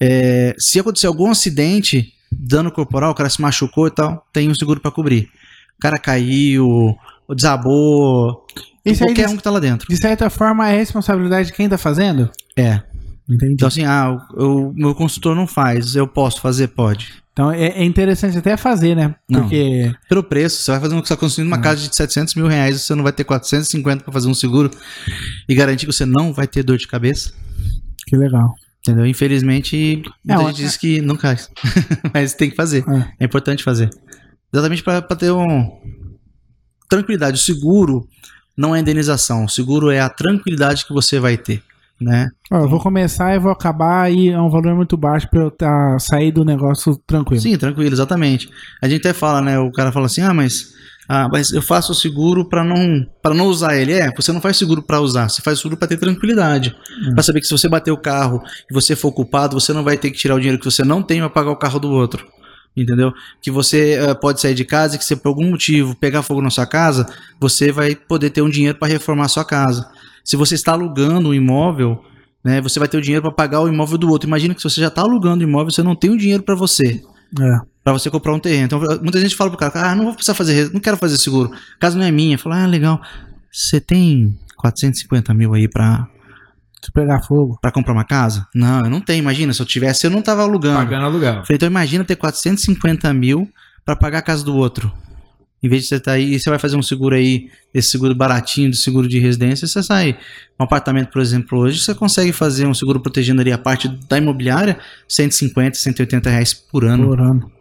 É, se acontecer algum acidente, dano corporal, o cara se machucou e tal, tem um seguro para cobrir. O cara caiu, desabou, Isso aí, qualquer de, um que tá lá dentro. de certa forma, é responsabilidade de quem tá fazendo? É. Entendi. Então assim, ah, o o meu consultor não faz, eu posso fazer? Pode. Então é, é interessante até fazer, né? Não. Porque. pelo preço, você vai fazer um, você tá construindo uma casa de 700 mil reais, você não vai ter 450 para fazer um seguro e garantir que você não vai ter dor de cabeça, Que legal. entendeu? Infelizmente, É, muita uma- gente diz que não cai, mas tem que fazer, É. é importante fazer, exatamente para ter um tranquilidade. O seguro não é indenização, o seguro é a tranquilidade que você vai ter, né? Eu vou começar e vou acabar e é um valor muito baixo pra eu tá, sair do negócio tranquilo. Sim, tranquilo, exatamente. A gente até fala, né? O cara fala assim: ah, mas, ah, mas eu faço o seguro para não para não usar ele. É, você não faz seguro para usar, você faz seguro para ter tranquilidade. Hum. Pra saber que se você bater o carro e você for culpado, você não vai ter que tirar o dinheiro que você não tem para pagar o carro do outro. Entendeu? Que você eh, pode sair de casa e que se por algum motivo pegar fogo na sua casa, você vai poder ter um dinheiro para reformar a sua casa. Se você está alugando um imóvel, né, você vai ter o dinheiro para pagar o imóvel do outro. Imagina que se você já está alugando o imóvel, você não tem o dinheiro para você É. Pra você comprar um terreno. Então, muita gente fala pro cara, ah, não vou precisar fazer, não quero fazer seguro. A casa não é minha. Fala, ah, legal. Você tem 450 mil aí Se pegar fogo. pra comprar uma casa? Não, eu não tenho. Imagina, se eu tivesse, eu não tava alugando. Pagando aluguel. Falei, então imagina ter 450 mil pra pagar a casa do outro. Em vez de você estar aí, você vai fazer um seguro aí, esse seguro baratinho de seguro de residência, você sai. Um apartamento, por exemplo, hoje, você consegue fazer um seguro protegendo ali a parte da imobiliária, 150, 180 reais por ano. Por ano.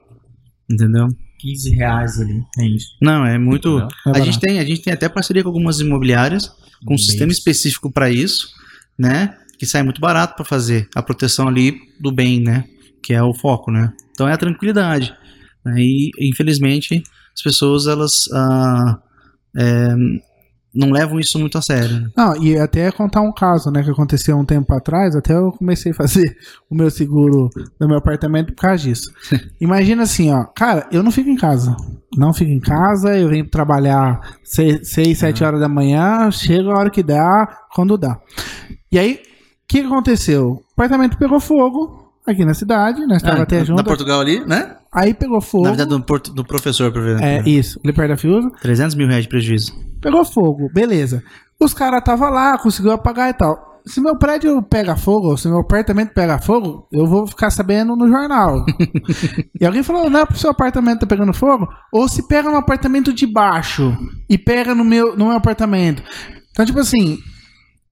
Entendeu? 15 reais ali. É isso. Não, é muito. É a, gente tem, a gente tem até parceria com algumas imobiliárias, com um Bem sistema específico para isso, né? Que sai muito barato para fazer a proteção ali do bem, né? Que é o foco, né? Então é a tranquilidade. né? E infelizmente as pessoas elas ah, é, não levam isso muito a sério. Não, e até contar um caso, né, que aconteceu um tempo atrás, até eu comecei a fazer o meu seguro do meu apartamento por causa disso. Imagina assim, ó, cara, eu não fico em casa. Não fico em casa, eu venho trabalhar 6, 7 horas da manhã, chego a hora que dá, quando dá. E aí, o que aconteceu? O apartamento pegou fogo aqui na cidade, nós estávamos Ah, até na junto. Portugal ali, né? Aí pegou fogo. Na verdade, do, porto- do professor, por exemplo. É, isso, ali perto da Fiusa. 300 mil reais de prejuízo. Pegou fogo, beleza. Os caras tava lá, conseguiu apagar e tal. Se meu prédio pega fogo, ou se meu apartamento pega fogo, eu vou ficar sabendo no jornal. e alguém falou, não é pro seu apartamento tá pegando fogo? Ou se pega no apartamento de baixo e pega no meu, no meu apartamento. Então, tipo assim,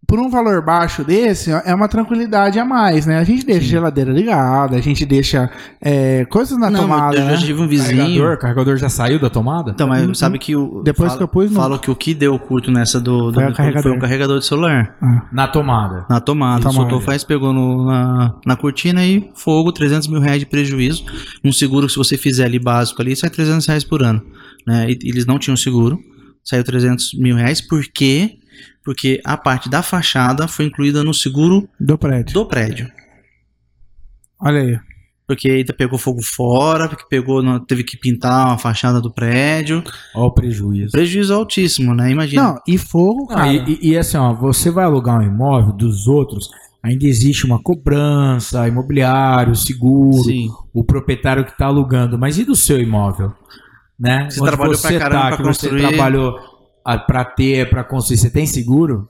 por um valor baixo desse, é uma tranquilidade a mais, né? A gente deixa a geladeira ligada, a gente deixa é, coisas na não, tomada, eu né? já tive um vizinho. Carregador, carregador já saiu da tomada? Então, mas sabe que o. Depois fala- que eu pus, não. Falam que o que deu curto nessa do. do Foi o foi carregador. o carregador de celular. Na tomada. Na tomada. Tomada. Soltou faz, pegou no- na, na cortina e fogo, 300 mil reais de prejuízo. Um seguro, se você fizer ali básico ali, sai 300 reais por ano. Né? E, eles não tinham seguro. Saiu 300 mil reais. Por quê? Porque a parte da fachada foi incluída no seguro Do prédio. do prédio. Olha aí. Porque ainda pegou fogo fora, porque pegou, teve que pintar a fachada do prédio. Olha o prejuízo. Prejuízo altíssimo, né? Imagina. Não, e fogo, cara. e, e- e assim, ó, você vai alugar um imóvel dos outros, ainda existe uma cobrança, imobiliário, seguro, Sim. o proprietário que está alugando. Mas e do seu imóvel? Né? Você trabalhou pra caramba pra que construir. você trabalhou para ter, para construir, você tem seguro?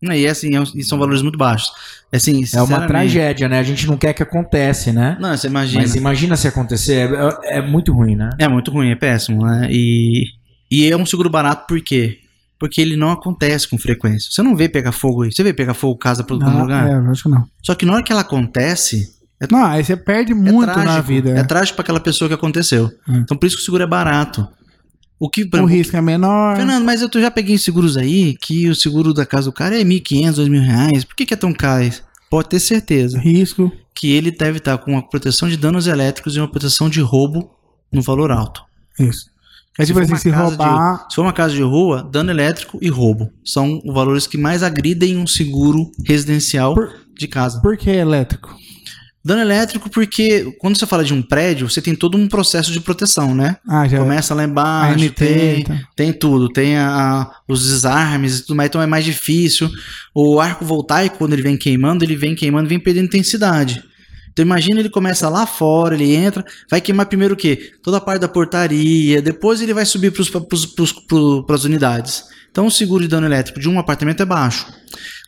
Não, E assim, é um- e são valores muito baixos. Assim, É uma tragédia, né? A gente não quer que acontece, né? Não, você imagina. Mas imagina se acontecer, é, é muito ruim, né? É muito ruim, é péssimo, né? E, e é um seguro barato por quê? Porque ele não acontece com frequência. Você não vê pegar fogo aí. Você vê pegar fogo casa por todo Não, lugar? é, acho que não. Só que na hora que ela acontece, Não, aí você perde é muito trágico. na vida. É trágico para aquela pessoa que aconteceu. Hum. Então por isso que o seguro é barato. O que, o risco é menor. Fernando, mas eu já peguei seguros aí que o seguro da casa do cara é 1.500, 2.000 reais. Por que, que é tão caro? Pode ter certeza Risco. que ele deve estar com uma proteção de danos elétricos e uma proteção de roubo no valor alto. Isso. É tipo assim, se roubar. Se for uma casa de rua, dano elétrico e roubo são os valores que mais agridem um seguro residencial Por- de casa. Por que elétrico? Dano elétrico porque quando você fala de um prédio, você tem todo um processo de proteção, né? Ah. Começa lá embaixo, ANT, tem, tá. tem tudo, tem a- os desarmes e tudo mais, então é mais difícil. O arco voltaico, quando ele vem queimando, ele vem queimando, vem perdendo intensidade. Então imagina ele começa lá fora, ele entra, vai queimar primeiro o quê? Toda a parte da portaria, depois ele vai subir para as unidades. Então o seguro de dano elétrico de um apartamento é baixo.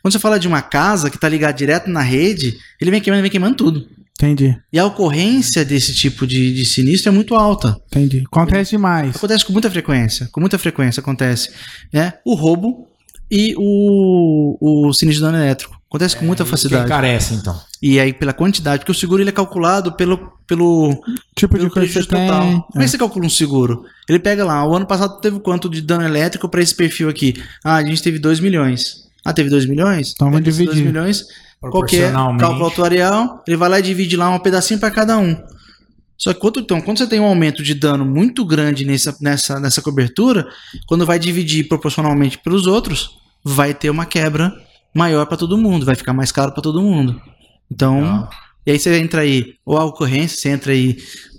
Quando você fala de uma casa que está ligada direto na rede, ele vem queimando, vem queimando tudo. Entendi, E a ocorrência desse tipo de, de sinistro é muito alta. entendi. Acontece demais. Acontece com muita frequência. Com muita frequência acontece. Né? O roubo e o, o sinistro de dano elétrico. Acontece com muita Que facilidade. encarece, então. E aí, pela quantidade, porque o seguro ele é calculado pelo, pelo, Tipo de pelo que prejuízo você tem. total. Como é É. que você calcula um seguro? Ele pega lá, o ano passado teve quanto de dano elétrico para esse perfil aqui? Ah, a gente teve 2 milhões. Ah, teve 2 milhões? Então vamos dividir. 2 milhões, qualquer Proporcionalmente. cálculo atuarial, ele vai lá e divide lá um pedacinho para cada um. Só que quando, então, quando você tem um aumento de dano muito grande nessa, nessa, nessa cobertura, quando vai dividir proporcionalmente pelos outros, vai ter uma quebra maior para todo mundo, vai ficar mais caro para todo mundo. Então, Legal. e aí você entra aí, ou a ocorrência, você entra aí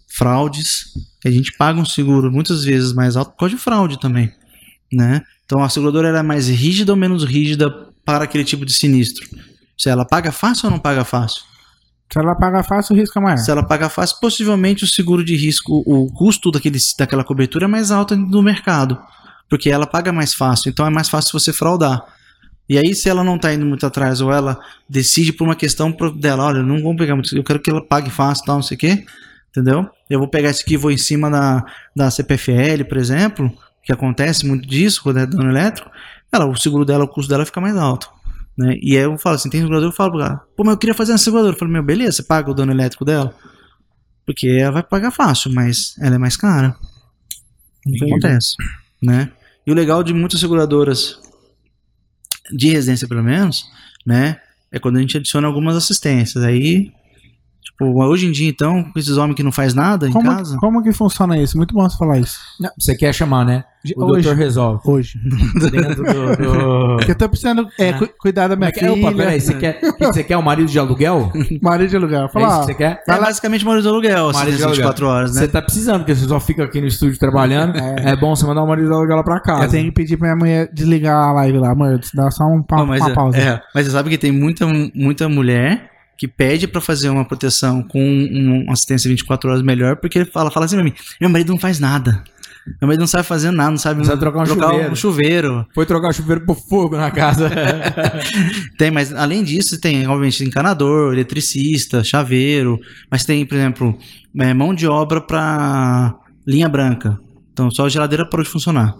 fraudes, que a gente paga um seguro muitas vezes mais alto por causa de fraude também, né? Então a seguradora ela é mais rígida ou menos rígida para aquele tipo de sinistro? Se ela paga fácil ou não paga fácil? Se ela paga fácil, o risco é maior. Se ela paga fácil, possivelmente o seguro de risco, o custo daquele, daquela cobertura é mais alto no mercado. Porque ela paga mais fácil, então é mais fácil você fraudar. E aí, se ela não tá indo muito atrás, ou ela decide por uma questão dela, olha, não vou pegar muito, eu quero que ela pague fácil tal, não sei o quê, entendeu? Eu vou pegar esse aqui e vou em cima da, da CPFL, por exemplo, que acontece muito disso quando é dano elétrico, ela, o seguro dela, o custo dela fica mais alto. Né? E aí eu falo assim, tem segurador, eu falo pro cara, pô, mas eu queria fazer uma seguradora. Eu falo, meu, beleza, você paga o dano elétrico dela? Porque ela vai pagar fácil, mas ela é mais cara. Isso acontece, né? E o legal de muitas seguradoras de residência, pelo menos, né? É quando a gente adiciona algumas assistências. Aí, tipo, hoje em dia, então, com esses homens que não faz nada em Como, casa. como que funciona isso? Muito bom você falar isso. Não, você quer chamar, né? O Hoje. doutor resolve. Hoje. Dentro do... do... Porque eu tô precisando é, cu- cuidar da minha Mas, Opa, filha. peraí, você quer, o que que você quer? Um marido de aluguel? Marido de aluguel. É isso Fala, que você quer? É basicamente marido de aluguel, Marido assim, de aluguel. 24 horas, né? Você tá precisando, porque você só fica aqui no estúdio trabalhando. É, bom você mandar um marido de aluguel lá pra casa. eu tenho que pedir pra minha mulher desligar a live lá, amor. Dá só um pa Não, mas, uma é- pausa. é, mas você sabe que tem muita, muita mulher que pede pra fazer uma proteção com um- uma assistência 24 horas melhor, porque ele fala, fala assim pra mim, meu marido não faz nada. Meu marido não sabe fazer nada, não sabe, Não sabe trocar um chuveiro." um chuveiro. Foi trocar o chuveiro pro fogo na casa. Tem, mas além disso, tem, obviamente, encanador, eletricista, chaveiro, mas tem, por exemplo, é, mão de obra pra linha branca. Então, só a geladeira parou de funcionar.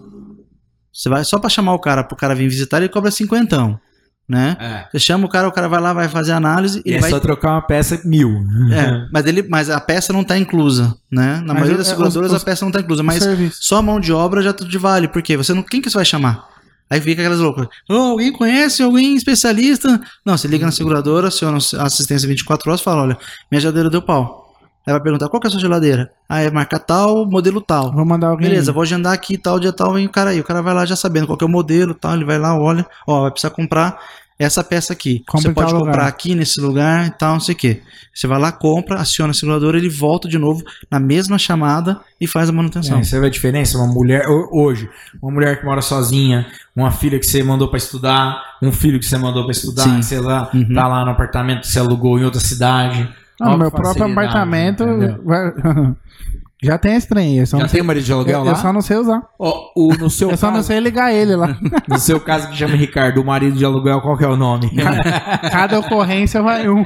Você vai só pra chamar o cara, pro cara vir visitar, ele cobra cinquentão, né? É. Você chama o cara, o cara vai lá, vai fazer a análise, E é vai só trocar uma peça mil. É, mas, ele, mas a peça não está inclusa, né? Na Mas maioria das é, seguradoras os- a peça não está inclusa, mas só a mão de obra já te vale. Por quê? Você não, quem que você vai chamar? Aí fica aquelas loucas. Oh, alguém conhece? Alguém especialista? Não, você liga na seguradora, aciona assistência 24 horas e fala, olha, minha geladeira deu pau. Aí vai perguntar, qual que é a sua geladeira? Ah, é marca tal, modelo tal. Vou mandar alguém. Beleza, vou agendar aqui, tal, dia tal, vem o cara aí. O cara vai lá já sabendo qual que é o modelo, tal, ele vai lá, olha, ó, vai precisar comprar essa peça aqui. Compra Você pode comprar lugar. aqui nesse lugar e tal, não sei o quê. Você vai lá, compra, aciona a seguradora, ele volta de novo na mesma chamada e faz a manutenção. É, você vê a diferença? Uma mulher, ho- hoje, uma mulher que mora sozinha, uma filha que você mandou pra estudar, um filho que você mandou pra estudar, Sim. sei lá, Uhum. tá lá no apartamento que você alugou em outra cidade. Não, no Olha meu próprio apartamento. vai- Já tem esse trem. Eu só, Já não sei, tem marido de aluguel eu, lá? eu só não sei usar. Ó, o, no seu Eu só não caso, sei ligar ele lá. no seu caso que chama Ricardo, o marido de aluguel, qual que é o nome? Cada ocorrência vai um.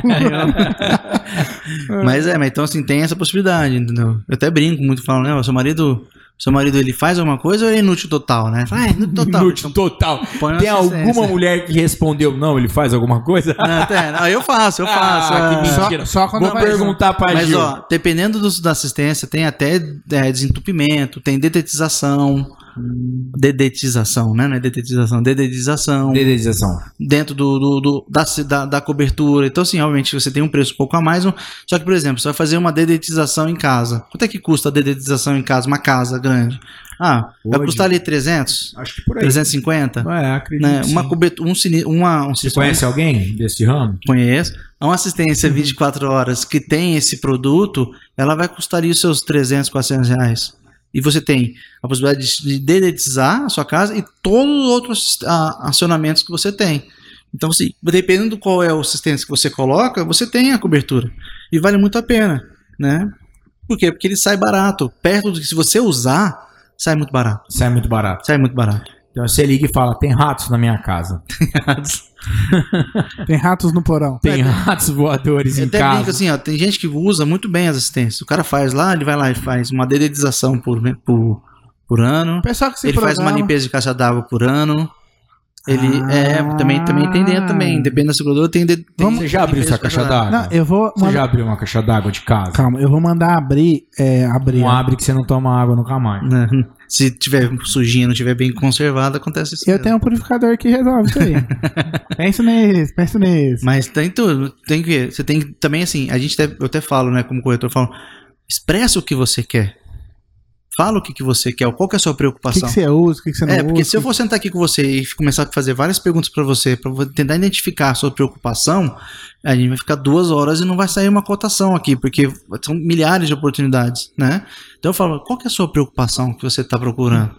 Mas é, mas então assim, tem essa possibilidade, entendeu? Eu até brinco muito, falo, né, o seu marido, seu marido ele faz alguma coisa ou ele é inútil total, né? Ah, é inútil total. Inútil total. põe uma Tem alguma mulher que respondeu, não, ele faz alguma coisa? Não, tem, não, eu faço, eu faço. Ah, que é. mentira. Só, só quando Vou perguntar pra Mas, Gil. ó, dependendo dos- da assistência, tem até é, desentupimento, tem detetização, Dedetização, né? Não é dedetização, dedetização. Dedetização. dentro do, do- do- da, da, da cobertura. Então, assim, obviamente você tem um preço um pouco a mais. um- Só que, por exemplo, você vai fazer uma dedetização em casa. Quanto é que custa a dedetização em casa? Uma casa grande. Ah, vai Hoje- custar ali 300? Acho que por aí. 350? É, acredito. Né? Uma cobertura, um, uma, um Você conhece alguém desse ramo? Conheço. Uma assistência Uhum. 24 horas que tem esse produto, ela vai custar ali os seus 300, 400 reais. E você tem a possibilidade de de dedetizar a sua casa e todos os outros ah, acionamentos que você tem. Então, assim, dependendo do qual é o sistema que você coloca, você tem a cobertura. E vale muito a pena, né? Por quê? Porque ele sai barato. Perto do que se você usar, sai muito barato. Sai muito barato. Sai muito barato. Então você liga e fala: tem ratos na minha casa. Tem ratos no porão. Tem ratos voadores Eu em até casa. brinco assim, ó, tem gente que usa muito bem as assistências. O cara faz lá, ele vai lá e faz uma dedetização por, por, por ano. O pessoal que se ele faz programa- uma limpeza de caixa d'água por ano. Ele Ah. é, também, também tem dentro também. Depende da seguradora, tem, de, tem Você já abriu sua caixa d'água. Não, eu vou. Você mandar- já abriu uma caixa d'água de casa? Calma, eu vou mandar abrir. É, abrir. Não abre que você não toma água nunca mais. Né? Se tiver sujinho, não tiver bem conservado, acontece isso. Eu mesmo. tenho um purificador que resolve isso aí. pensa nisso, pensa nisso. Mas tem tudo. Tem que. Você tem que. Também assim, a gente até, eu até falo, né, como corretor, eu falo, expressa o que você quer. Fala o que, que você quer, qual que é a sua O que, preocupação. que você usa, o que, que você não É, usa. porque se eu for sentar aqui com você e começar a fazer várias perguntas pra você, vo- tentar identificar a sua preocupação, a gente vai ficar duas horas e não vai sair uma cotação aqui, porque são milhares de oportunidades, né? Então eu falo, qual que é a sua preocupação que você está procurando?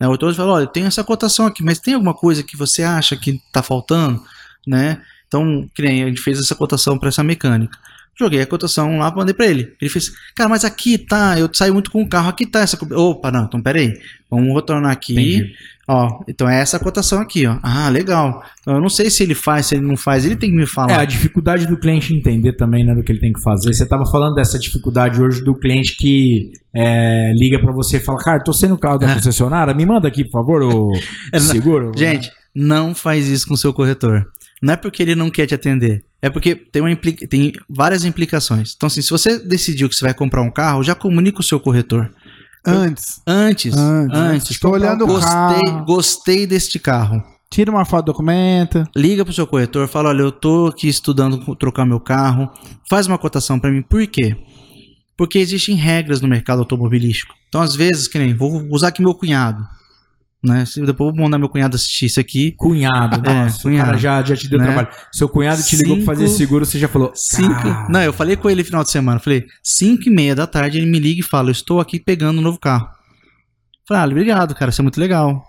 Né? O outro fala, olha, tenho essa cotação aqui, mas tem alguma coisa que você acha que está faltando, né? Então, que nem a gente fez essa cotação para essa mecânica. Joguei a cotação lá, mandei para ele. Ele fez, cara, mas aqui tá, eu saio muito com o carro, aqui tá essa. Opa, não, então peraí. Vamos retornar aqui. Entendi. Ó, então é essa cotação aqui, ó. Ah, legal. Então eu não sei se ele faz, se ele não faz, ele tem que me É, falar. a dificuldade do cliente entender também, né, do que ele tem que fazer. Você estava falando dessa dificuldade hoje do cliente que é, liga pra você e fala, cara, tô sendo o carro da concessionária, me manda aqui, por favor, o É, não- seguro. Gente, não faz isso com o seu corretor. Não é porque ele não quer te atender. É porque tem, uma impli- tem várias implicações. Então, assim, se você decidiu que você vai comprar um carro, já comunica o seu corretor. Antes. Antes. Antes. Antes. Estou olhando o carro. gostei deste carro. Tira uma foto do documento. Liga pro seu corretor, fala: olha, eu tô aqui estudando trocar meu carro. Faz uma cotação para mim. Por quê? Porque existem regras no mercado automobilístico. Então, às vezes, que nem, vou usar aqui meu cunhado. Né? Depois eu vou mandar meu cunhado assistir isso aqui. Cunhado, É, nossa, o cunhado. cara já, já te deu Né? trabalho. Seu cunhado te ligou pra fazer Cinco- seguro, você já falou. Cinco. "Cara, Não, eu falei com ele no final de semana. Falei, 5 e meia da tarde, ele me liga e fala: Eu estou aqui pegando um novo carro. Falei, ah, obrigado, cara, isso é muito legal.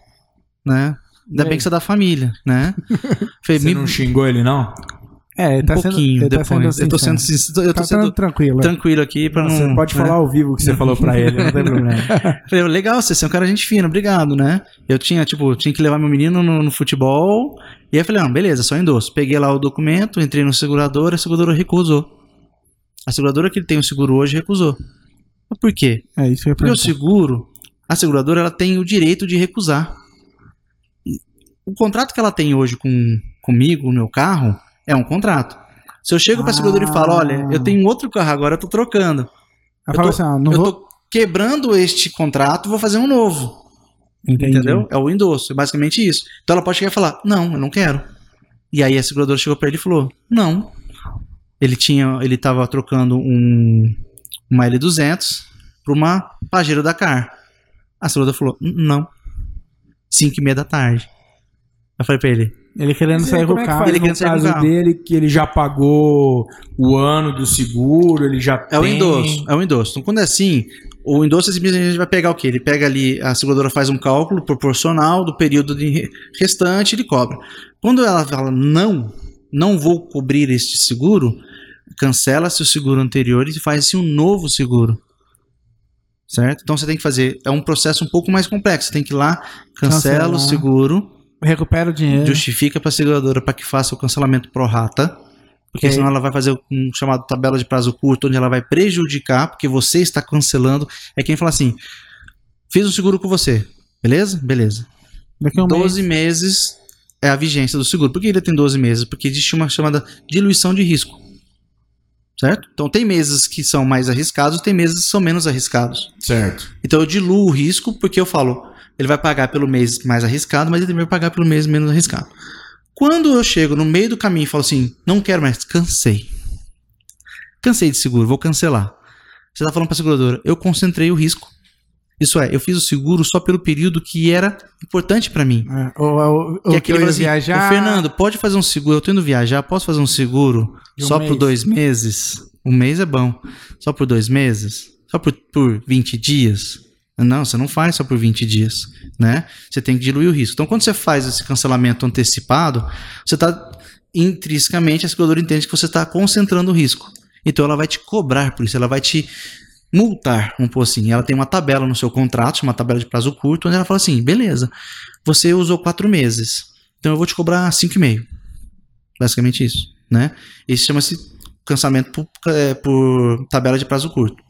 Né? Ainda bem que você é da família, né? Falei, Você me- não xingou ele, não? É, ele um tá sendo, pouquinho ele tá depois. sendo eu tô sendo, sincero. eu tô Tá sendo sendo tranquilo. tranquilo aqui Você não. pode né? falar ao vivo o que você falou pra ele, não tem problema. Falei, legal, você é um cara gente fina, obrigado, né? Eu tinha, tipo, tinha que levar meu menino no, no futebol. E aí eu falei, ah, beleza, só endosso. Peguei lá o documento, entrei no segurador, a seguradora recusou. A seguradora que tem o seguro hoje recusou. Mas por quê? É isso que Porque o seguro, a seguradora, ela tem o direito de recusar. O contrato que ela tem hoje com comigo, o meu carro, é um contrato. Se eu chego pra seguradora e falo, Ah. olha, eu tenho outro carro agora, eu tô trocando. Eu fala tô- assim, não eu vou... tô quebrando este contrato, vou fazer um novo. Entendi. Entendeu? É o endosso, é basicamente isso. Então ela pode chegar e falar: Não, eu não quero. E aí a seguradora chegou pra ele e falou: Não. Ele tinha, ele tava trocando um uma L200 pra uma Pajero Dakar. A seguradora falou: "N- Não. 5 e meia da tarde. Eu falei pra ele: Ele querendo sair com o é carro. Ele no sair o caso carro. dele, que ele já pagou o ano do seguro, ele já É o tem... endosso, é o endosso. Então, quando é assim, o endosso simplesmente vai pegar o quê? Ele pega ali, a seguradora faz um cálculo proporcional do período restante, ele cobra. Quando ela fala não, não vou cobrir este seguro, cancela-se o seguro anterior e faz-se um novo seguro. Certo? Então você tem que fazer, é um processo um pouco mais complexo. Você tem que ir lá, cancela Cancelar. o seguro, Recupera o dinheiro. justifica para a seguradora para que faça o cancelamento pro rata, porque Ok. senão ela vai fazer um chamado tabela de prazo curto, onde ela vai prejudicar, porque você está cancelando. É quem fala assim: fiz um seguro com você, beleza? Beleza. Daqui a um 12 mês. meses é a vigência do seguro. Por que ele tem 12 meses? Porque existe uma chamada diluição de risco. Certo? Então tem meses que são mais arriscados, tem meses que são menos arriscados. Certo. Então eu diluo o risco porque eu falo, ele vai pagar pelo mês mais arriscado, mas ele também vai pagar pelo mês menos arriscado. Quando eu chego no meio do caminho e falo assim, não quero mais, cansei. Cansei de seguro, vou cancelar. Você está falando para a seguradora, eu concentrei o risco. Isso é, eu fiz o seguro só pelo período que era importante para mim. É, ou, ou, Que ou é que eu ia assim, viajar. "Ô, Fernando, pode fazer um seguro? Eu tô indo viajar, posso fazer um seguro um só mês." por dois meses? Um mês é bom. Só por dois meses? Só por, por 20 dias? Não, você não faz só por 20 dias, né? Você tem que diluir o risco. Então, quando você faz esse cancelamento antecipado, você está intrinsecamente, a seguradora entende que você está concentrando o risco. Então, ela vai te cobrar por isso, ela vai te multar, vamos pôr assim. Ela tem uma tabela no seu contrato, uma tabela de prazo curto, onde ela fala assim: beleza, você usou quatro meses, então eu vou te cobrar cinco e meio. Basicamente isso, né? Isso chama-se cancelamento por, é, por tabela de prazo curto.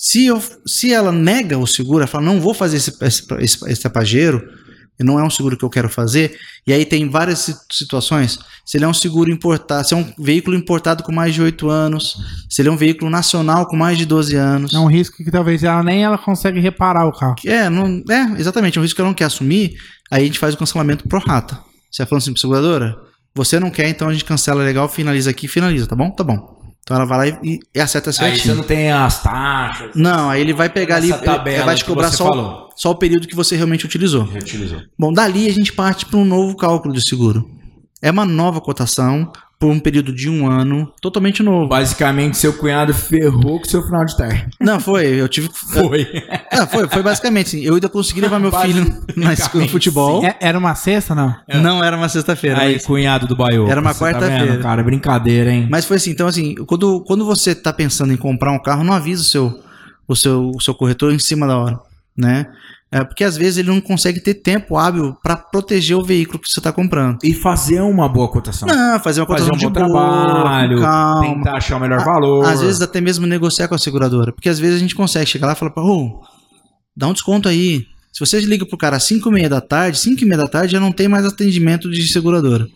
Se, eu, se ela nega o seguro, ela fala, não vou fazer esse, esse, esse, esse tapageiro, não é um seguro que eu quero fazer, e aí tem várias si- situações, se ele é um seguro importado, se é um veículo importado com mais de 8 anos, se ele é um veículo nacional com mais de 12 anos, É um risco que talvez ela nem ela consegue reparar o carro. é, não, é, exatamente, é um risco que ela não quer assumir, aí a gente faz o cancelamento pro rata. Você vai falando assim pra seguradora, você não quer, então a gente cancela legal, finaliza aqui, finaliza, tá bom? Tá bom. Então ela vai lá e, e acerta Aí certinho. você não tem as taxas. Não, aí ele vai pegar ali, tabela vai te cobrar só, falou. só o período que você realmente utilizou. Reutilizou. Bom, dali a gente parte para um novo cálculo de seguro. É uma nova cotação por um período de um ano, totalmente novo. Basicamente, seu cunhado ferrou com seu final de tarde. Não, foi, eu tive. Foi. É, foi, foi basicamente assim. Eu ainda consegui levar meu filho na escola de futebol. É- era uma cesta, não? Não era uma sexta-feira. Aí, mas- cunhado do Baiô. Era uma tá quarta-feira. vendo, cara, brincadeira, hein? Mas foi assim, então assim, quando, quando você tá pensando em comprar um carro, não avisa o seu, o seu, o seu corretor em cima da hora, né? É, porque às vezes ele não consegue ter tempo hábil para proteger o veículo que você tá comprando. E fazer uma boa cotação. Não, fazer uma fazer cotação um de bom boa, trabalho, calma. tentar achar o melhor A- valor. Às vezes até mesmo negociar com a seguradora. Porque às vezes a gente consegue chegar lá e falar, ô, dá um desconto aí. Se você liga pro cara às 5 e meia da tarde, 5 e meia da tarde já não tem mais atendimento de seguradora.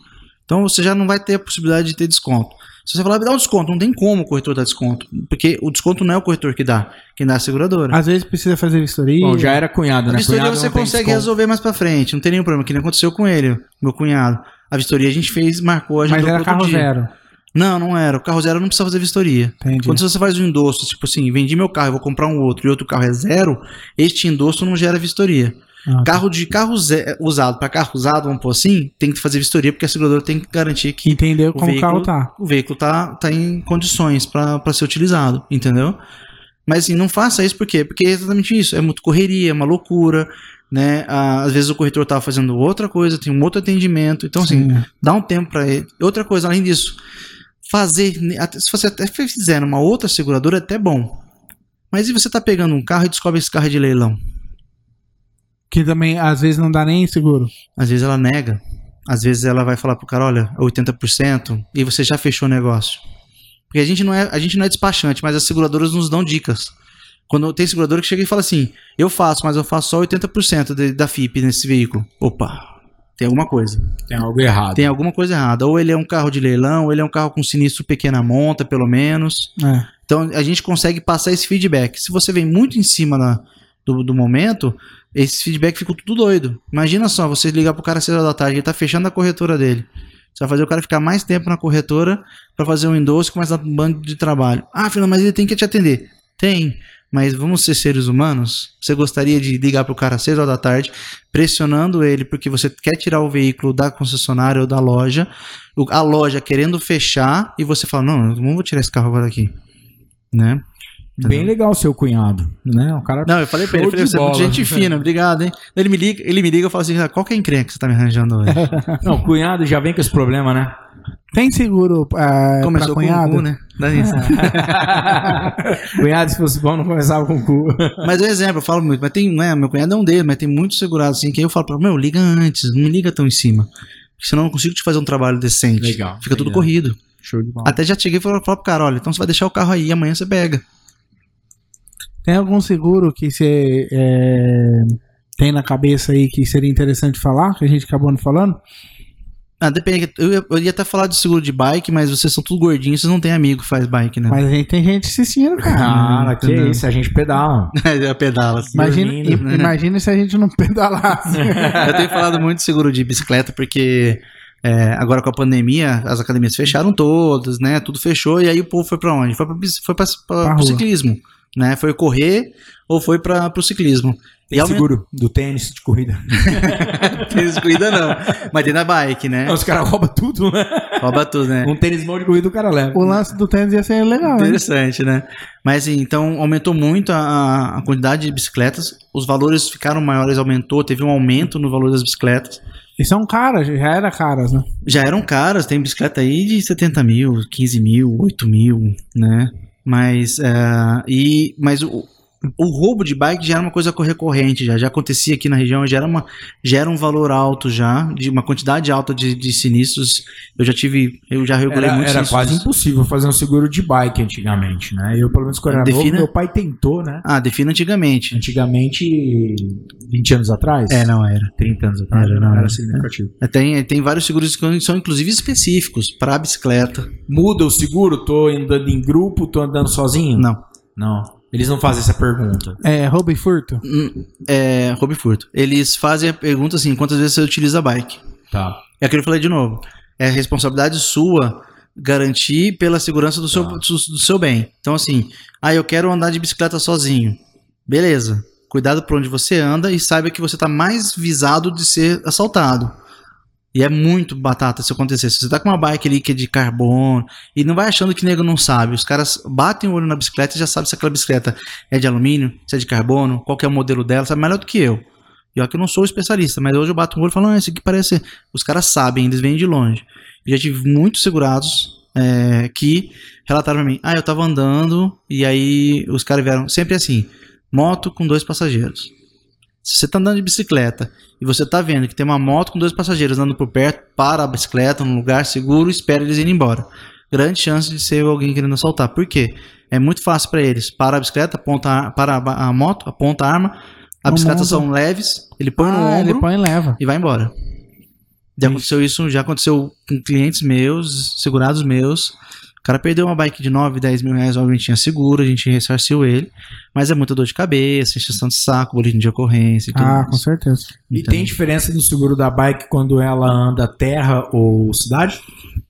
Então você já não vai ter a possibilidade de ter desconto. Se você falar, me dá um desconto, não tem como o corretor dar desconto. Porque o desconto não é o corretor que dá, quem dá é a seguradora. Às vezes precisa fazer vistoria. Bom, já era cunhado, A né? vistoria Cunhado você consegue resolver mais pra frente, não tem nenhum problema, que nem aconteceu com ele, meu cunhado. A vistoria a gente fez, marcou, a gente Mas era carro zero. Não, não era. O carro zero não precisa fazer vistoria. Entendi. Quando você faz um endosso, tipo assim, vendi meu carro, eu vou comprar um outro e outro carro é zero, este endosso não gera vistoria. Ah, tá. Carro de carro usado para carro usado, vamos pôr assim, tem que fazer vistoria porque a seguradora tem que garantir que Entendeu o como o carro veículo- tá. o veículo tá, tá em condições para ser utilizado, entendeu? Mas assim, não faça isso por quê? Porque é exatamente isso, é muito correria, é uma loucura, né? Ah, Às vezes o corretor tava fazendo outra coisa, tem um outro atendimento, então assim, Sim. dá um tempo para ele. Outra coisa, além disso, fazer, até- se você até fizer numa outra seguradora, é até bom. Mas e você tá pegando um carro e descobre esse carro de leilão? Que também às vezes não dá nem seguro. Às vezes ela nega. Às vezes ela vai falar pro cara, olha, é 80%, e você já fechou o negócio. Porque a gente não é, a gente não é despachante, mas as seguradoras nos dão dicas. Quando tem seguradora que chega e fala assim, eu faço, mas eu faço só 80% de- da FIP nesse veículo. Opa, tem alguma coisa. Tem algo errado. Tem alguma coisa errada. Ou ele é um carro de leilão, ou ele é um carro com sinistro pequena monta, pelo menos. É. Então a gente consegue passar esse feedback. Se você vem muito em cima na- do, do momento, esse feedback fica tudo doido. Imagina só, você ligar pro cara às 6 horas da tarde, ele tá fechando a corretora dele. Você vai fazer o cara ficar mais tempo na corretora para fazer um endosso e começar um bando de trabalho. Ah, Fernando, mas ele tem que te atender. Tem. Mas vamos ser seres humanos? Você gostaria de ligar pro cara às 6 horas da tarde, pressionando ele porque você quer tirar o veículo da concessionária ou da loja, a loja querendo fechar e você fala: Não, não vou tirar esse carro agora aqui. Né? Bem legal o seu cunhado, né? O cara Não, eu falei pra ele, falei, você é bola. gente fina, obrigado, hein? Ele me liga, ele me liga e fala assim: "Ah, qual que é a encrenca que você tá me arranjando hoje? Não, cunhado já vem com esse problema, né? Tem seguro é, Começou pra com o cunhado? cu, né? Dá isso. cunhado, se fosse bom, não começava com o cu. Mas é um exemplo, eu falo muito, mas tem, né, meu cunhado é um deles, mas tem muito segurado assim, que aí eu falo pra meu, liga antes, não me liga tão em cima. Porque senão eu não consigo te fazer um trabalho decente. Legal, Fica tudo legal. corrido. Show de bola. Até já cheguei e falei falei pro cara, olha, então você vai deixar o carro aí, amanhã você pega. Tem algum seguro que você é, tem na cabeça aí que seria interessante falar, que a gente acabou não falando? Ah, depende. Eu, ia- eu ia até falar de seguro de bike, mas vocês são tudo gordinhos, vocês não têm amigo que faz bike, né? Mas a gente tem gente assistindo, cara. Cara, que entendeu? isso, a gente pedala. Já pedala. assim. Imagina, dormindo, i- imagina se a gente não pedalasse. Eu tenho falado muito de seguro de bicicleta porque é, agora com a pandemia as academias fecharam todas, né? Tudo fechou e aí o povo foi pra onde? Foi para foi pra, pra- Pra pro rua. ciclismo, né? Foi correr ou foi para pro ciclismo. Tem aument- seguro do tênis de corrida. Tênis de corrida não, mas tem na bike, né? Os caras roubam tudo, né? Rouba tudo, né? Um tênis bom de corrida o cara leva. o lance do tênis ia ser legal, hein? Interessante, né? Mas assim, então aumentou muito a, a quantidade de bicicletas, os valores ficaram maiores, aumentou, teve um aumento no valor das bicicletas. E são caras, já era caras, né? Já eram caras, tem bicicleta aí de 70 mil, 15 mil, 8 mil, né? Mas, é, e, mas o, o roubo de bike já era uma coisa recorrente, já, já acontecia aqui na região, já era, uma, já era um valor alto já, de uma quantidade alta de, de sinistros. Eu já tive, eu já regulei Era, muitos era sinistros. quase impossível fazer um seguro de bike antigamente, né? Eu, pelo menos, quando era Defina- novo, meu pai tentou, né? Ah, defina antigamente. Antigamente, 20 anos atrás? É, não era. 30 anos atrás? Era, não, era era. significativo. É, Tem, tem vários seguros que são inclusive específicos para bicicleta. Muda o seguro? Tô andando em grupo, tô andando sozinho? Não. Não. Eles não fazem essa pergunta. É, roubo e furto. Hum, É, roubo e furto. Eles fazem a pergunta assim: quantas vezes você utiliza a bike? Tá. É aquilo que eu falei de novo. É responsabilidade sua garantir pela segurança do seu, Tá. do, do seu bem. Então, assim, ah, eu quero andar de bicicleta sozinho. Beleza. Cuidado por onde você anda e saiba que você está mais visado de ser assaltado. E é muito batata se acontecer. Se você tá com uma bike ali que é de carbono e não vai achando que nego não sabe. Os caras batem o olho na bicicleta e já sabem se aquela bicicleta é de alumínio, se é de carbono, qual é o modelo dela, sabe melhor do que eu. E olha que eu não sou especialista, mas hoje eu bato o olho e falo, ah, isso aqui parece. Os caras sabem, eles vêm de longe. Eu já tive muitos segurados é, que relataram pra mim, ah, eu tava andando e aí os caras vieram sempre assim, moto com dois passageiros. Se você tá andando de bicicleta e você tá vendo que tem uma moto com dois passageiros andando por perto, para a bicicleta num lugar seguro, espera eles irem embora. Grande chance de ser alguém querendo assaltar. Por quê? É muito fácil para eles. Para a bicicleta, aponta a, para a, moto, aponta a arma. A Não bicicleta monta. são leves, ele põe no Ah, ombro ele põe e leva. e vai embora. Já aconteceu isso, já aconteceu com clientes meus, segurados meus. O cara perdeu uma bike de 9, 10 mil reais, obviamente tinha seguro, a gente ressarciu ele. Mas é muita dor de cabeça, encheção de saco, boletim de ocorrência e tudo Ah, mais. com certeza. E Então- tem diferença do seguro da bike quando ela anda terra ou cidade?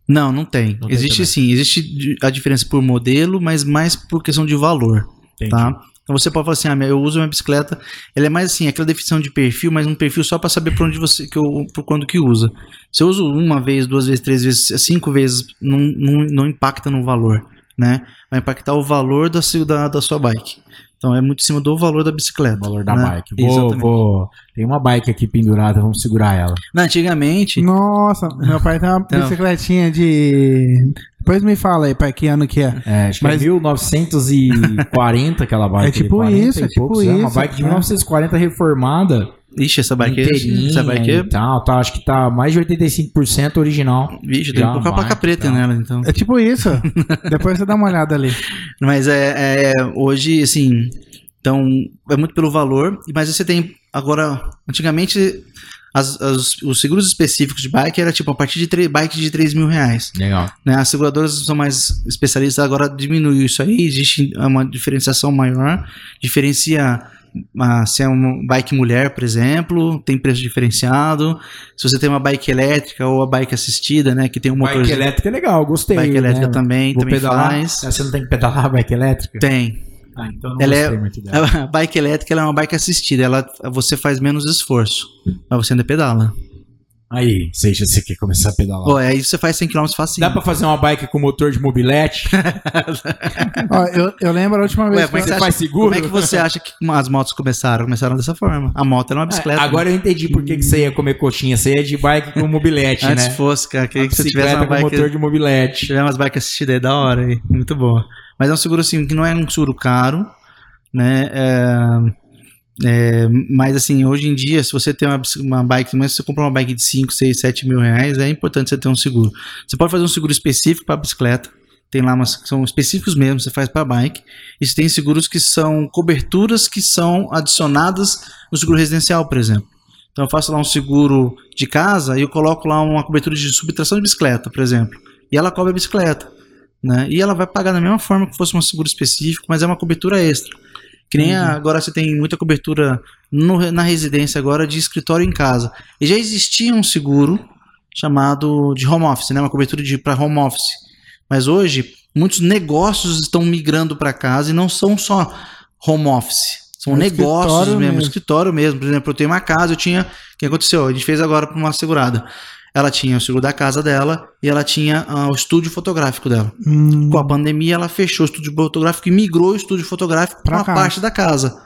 Não, não tem. Não tem existe também. sim, existe di- a diferença por modelo, mas mais por questão de valor, Entendi. tá? Então você pode falar assim, ah, eu uso uma bicicleta, ela é mais assim, aquela definição de perfil, mas um perfil só para saber por onde você, que eu, por quando que usa. Se eu uso uma vez, duas vezes, três vezes, cinco vezes, não, não, não impacta no valor, né? Vai impactar o valor da, da, da sua bike. Então é muito em cima do valor da bicicleta. O valor da né? bike. Vou, Exatamente. vou- Tem uma bike aqui pendurada, vamos segurar ela. Não, antigamente, Nossa, meu pai tem uma Então. bicicletinha de. Depois me fala aí, pai, que ano que é. É, acho Mas- que é 1940 aquela bike. É tipo 40 isso, é tipo poucos anos, Uma isso, bike de é. 1940 reformada. Ixi, essa bike, inteirinha essa bike é, tal, tá, acho que tá mais de 85% original. vixe, tem que colocar a placa preta tá. nela, então. É tipo isso. Depois você dá uma olhada ali. Mas é, é, hoje, assim, então é muito pelo valor, mas você tem agora, antigamente as- as- os seguros específicos de bike era tipo a partir de bike de 3 mil reais. Legal. Né? As seguradoras são mais especialistas, agora diminuiu isso aí, existe uma diferenciação maior, diferencia ah, se é uma bike mulher, por exemplo, tem preço diferenciado. Se você tem uma bike elétrica ou a bike assistida, né, que tem um motor Bike elétrica é legal, gostei. bike elétrica né? também, Vou também pedalar. faz. Ah, Você não tem que pedalar a bike elétrica? Tem. Ah, então não Ela é- muito dela. A bike elétrica é uma bike assistida, ela, você faz menos esforço, mas você ainda pedala. Aí, seja você quer começar a pedalar. Pô, aí você faz 100 km facinho. Dá pra fazer uma bike com motor de mobilete? Ó, eu, eu lembro a última vez Ué, que é eu- você faz acha, seguro? Como é que você acha que as motos começaram? Começaram dessa forma. A moto era uma bicicleta. É, Agora eu entendi por que, que você ia comer coxinha. Você ia de bike com mobilete, né? Antes né? fosse, cara, queria que você tivesse uma com bike, motor de mobilete. tiver umas bikes assistidas aí, da hora aí. Muito boa. Mas é um seguro assim, que não é um seguro caro, né? É, é, mas assim, hoje em dia, se você tem uma, uma bike, mas se você comprar uma bike de 5, 6, 7 mil reais, é importante você ter um seguro. Você pode fazer um seguro específico para bicicleta. Tem lá umas que são específicos mesmo, você faz para bike. E você tem seguros que são coberturas que são adicionadas no seguro residencial, por exemplo. Então eu faço lá um seguro de casa e eu coloco lá uma cobertura de subtração de bicicleta, por exemplo. E ela cobre a bicicleta. Né? E ela vai pagar da mesma forma que fosse um seguro específico, mas é uma cobertura extra. Que nem a- agora você tem muita cobertura no- na residência agora de escritório em casa. E já existia um seguro chamado de home office, né? Uma cobertura de para home office. Mas hoje muitos negócios estão migrando para casa e não são só home office. São É negócios mesmo, mesmo. escritório mesmo. Por exemplo, eu tenho uma casa, eu tinha. O que aconteceu? A gente fez agora para uma segurada. Ela tinha o seguro da casa dela e ela tinha ah, o estúdio fotográfico dela. Hum, Com a pandemia, ela fechou o estúdio fotográfico e migrou o estúdio fotográfico para uma casa. parte da casa.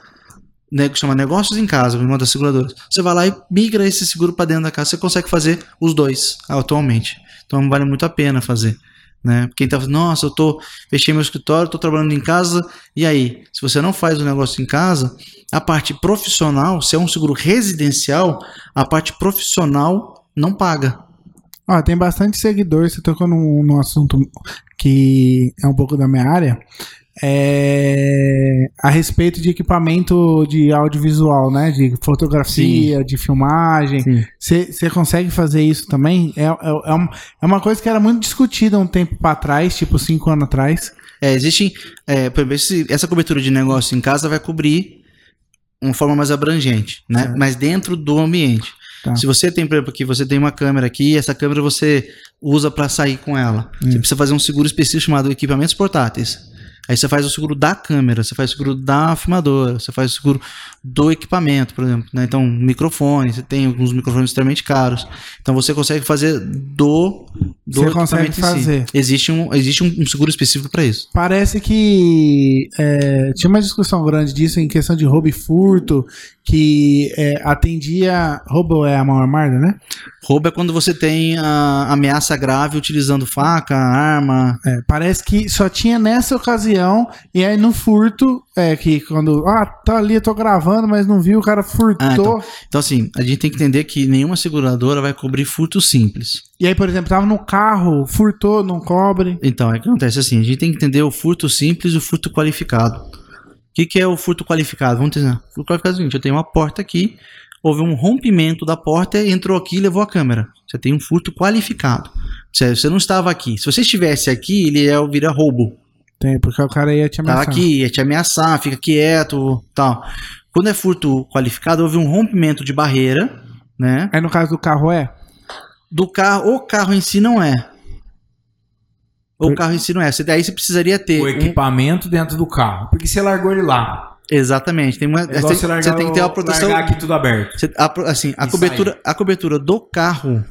Né, que chama Negócios em Casa, uma das seguradoras. Você vai lá e migra esse seguro para dentro da casa. Você consegue fazer os dois atualmente. Então vale muito a pena fazer. Né? Quem tá falando, nossa, eu tô, fechei meu escritório, tô trabalhando em casa, e aí? Se você não faz o negócio em casa, a parte profissional, se é um seguro residencial, a parte profissional não paga. Ó, tem bastante seguidor, você tocou num, num assunto que é um pouco da minha área. É, a respeito de equipamento de audiovisual, né? De fotografia, de filmagem. Você consegue fazer isso também? É, é, é, um- é uma coisa que era muito discutida um tempo para trás, tipo cinco anos atrás. É, existem. É, por exemplo, essa cobertura de negócio em casa vai cobrir uma forma mais abrangente, né? Mas dentro do ambiente. Tá. Se você tem, por exemplo, aqui, você tem uma câmera aqui, essa câmera você usa para sair com ela. Hum. Você precisa fazer um seguro específico chamado equipamentos portáteis. Aí você faz o seguro da câmera, você faz o seguro da filmadora, você faz o seguro do equipamento, por exemplo. né? Então, microfone, você tem alguns microfones extremamente caros. Então você consegue fazer do, do Você consegue em si. fazer. Existe um, existe um seguro específico para isso. Parece que é, tinha uma discussão grande disso em questão de roubo e furto, que é, atendia. Roubo é a mão armada, né? Roubo é quando você tem a ameaça grave utilizando faca, arma. É, parece que só tinha nessa ocasião, e aí no furto, é que quando. Ah, tá ali, eu tô gravando, mas não viu, o cara furtou. Ah, então. Então, assim, a gente tem que entender que nenhuma seguradora vai cobrir furto simples. E aí, por exemplo, tava no carro, furtou, não cobre. Então, é que acontece assim: a gente tem que entender o furto simples e o furto qualificado. O que, que é o furto qualificado? Vamos. O furto qualificado é o seguinte: eu tenho uma porta aqui, houve um rompimento da porta, entrou aqui e levou a câmera. Você tem um furto qualificado. Você não estava aqui. Se você estivesse aqui, ele é, vira roubo. Tem, porque o cara ia te Tava ameaçar. aqui, ia te ameaçar, fica quieto, tal. Quando é furto qualificado, houve um rompimento de barreira, né? Aí no caso do carro é? Do carro, o carro em si não é. O Por- carro em si não é. Você- Daí você precisaria ter. O um- equipamento dentro do carro. Porque você largou ele lá. Exatamente. Tem uma, É você, largar você tem que ter uma o- proteção. aqui tudo aberto. você- a assim, a E cobertura, a cobertura do carro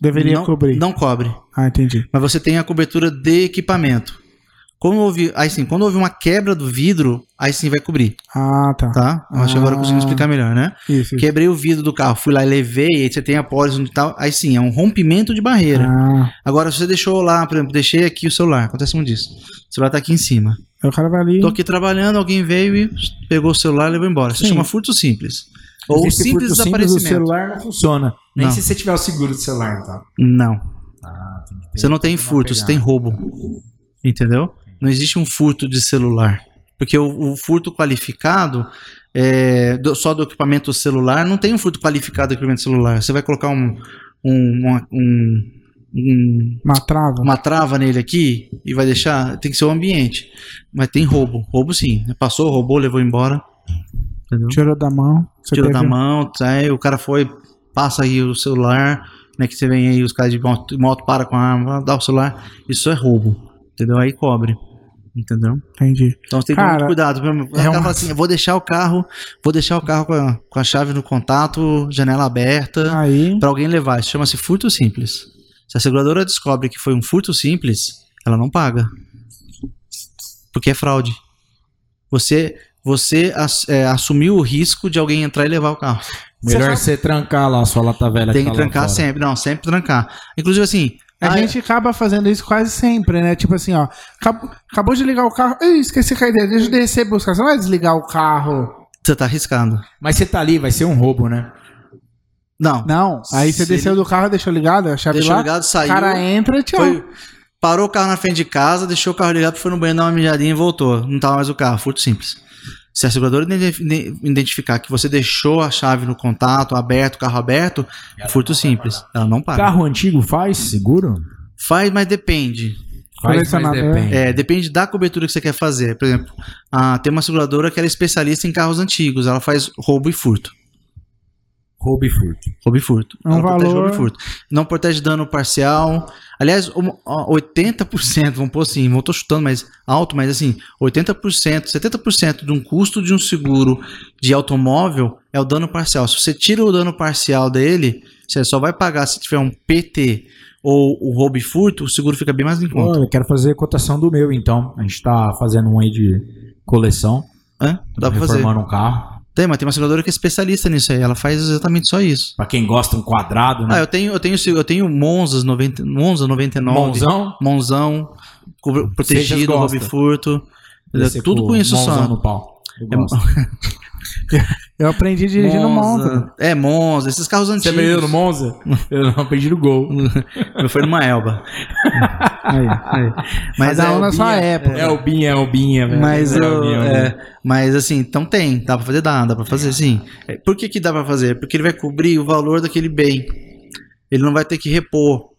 Deveria não, cobrir. não cobre. Ah, entendi. Mas você tem a cobertura de equipamento. Quando houve, aí sim, quando houve uma quebra do vidro, aí sim vai cobrir, Ah, tá. tá? Eu acho que agora eu consigo Ah. explicar melhor, né? Isso. isso. Quebrei o vidro do carro, fui lá e levei, aí você tem a pólice e tal. Aí sim, é um rompimento de barreira. Ah, Agora, se você deixou lá, por exemplo, deixei aqui o celular, acontece muito disso. O celular tá aqui em cima. aí o cara vai ali. Tô aqui trabalhando, alguém veio e pegou o celular e levou embora. Isso Sim. chama furto simples. Ou Esse simples furto simples do desaparecimento. celular não funciona. Nem Não. se você tiver o seguro do celular, então. Não. Ah, Você não tem furto, você tem roubo. Entendeu? Não existe um furto de celular. Porque o, o furto qualificado, é, do- só do equipamento celular, não tem um furto qualificado do equipamento celular. Você vai colocar um, um, uma- um- um- Uma trava. uma trava nele aqui e vai deixar. Tem que ser o ambiente. Mas tem roubo. Roubo sim. Passou, roubou, levou embora. Entendeu? Tirou da mão. Tirou teve- da mão, aí o cara foi, passa aí o celular, né? Que você vem aí, os caras de moto, moto para com a arma, dá o celular. Isso é roubo. Entendeu? Aí cobre. Entendeu? Entendi. Então você tem que ter muito cuidado. O é cara uma- fala assim: eu vou deixar o carro, vou deixar o carro com a, com a chave no contato, janela aberta, Aí. para alguém levar. Isso chama-se furto simples. Se a seguradora descobre que foi um furto simples, ela não paga. Porque é fraude. Você, você ass- é, assumiu o risco de alguém entrar e levar o carro. Melhor você trancar lá a sua lata velha Tem que que tá trancar sempre. Não, sempre trancar. Inclusive assim. A gente acaba fazendo isso quase sempre, né? Tipo assim, ó. Acabou, acabou de ligar o carro. Ih, esqueci a ideia. Deixa eu descer e buscar. Você não vai desligar o carro. Você tá arriscando. Mas você tá ali, vai ser um roubo, né? Não. Não. Aí você Se desceu ele- do carro, deixou ligado, a chave Deixou lá. ligado, O saiu. cara entra e tchau. Foi, parou o carro na frente de casa, deixou o carro ligado, foi no banheiro dar uma mijadinha e voltou. Não tava mais o carro, furto simples. Se a seguradora ide- ide- identificar que você deixou a chave no contato, aberto, carro aberto, é furto simples. Ela não paga. Carro antigo faz seguro? Faz, mas depende. Faz, mas depende. É, depende da cobertura que você quer fazer. Por exemplo, ah, tem uma seguradora que ela é especialista em carros antigos. Ela faz roubo e furto. Roubo e furto. Roubo e furto. Um ela protege valor- roubo e furto. Não protege dano parcial. Aliás, um- ó, 80%, vamos pôr assim, não tô chutando, mas alto, mas assim, 80%, 70% de um custo de um seguro de automóvel é o dano parcial. Se você tira o dano parcial dele, você só vai pagar se tiver um PT ou o roubo e furto, o seguro fica bem mais em conta. Olha, eu quero fazer cotação do meu, então. A gente tá fazendo um aí de coleção. Hã? Dá pra fazer. reformando um carro. Tem, mas tem uma seguradora que é especialista nisso aí. Ela faz exatamente só isso. Pra quem gosta um quadrado, Ah, né? eu tenho, eu tenho, eu tenho Monzas 90, Monza 99. Mãozão. Monzão, Vocês protegido, roubo furto. Tudo com isso só. no pau. Eu É, gosto. Eu aprendi a dirigir no Monza. É, Monza, esses carros Você antigos. aprendeu no Monza? Eu não aprendi no Gol. Eu fui numa Elba. Aí, aí. Mas Cada é, um na sua época. É Binha, é o Binha, velho. Mas, é eu- o Binha, é, mas assim, então tem, dá pra fazer, dá, dá pra fazer sim. É, Por que que dá pra fazer? Porque ele vai cobrir o valor daquele bem. Ele não vai ter que repor.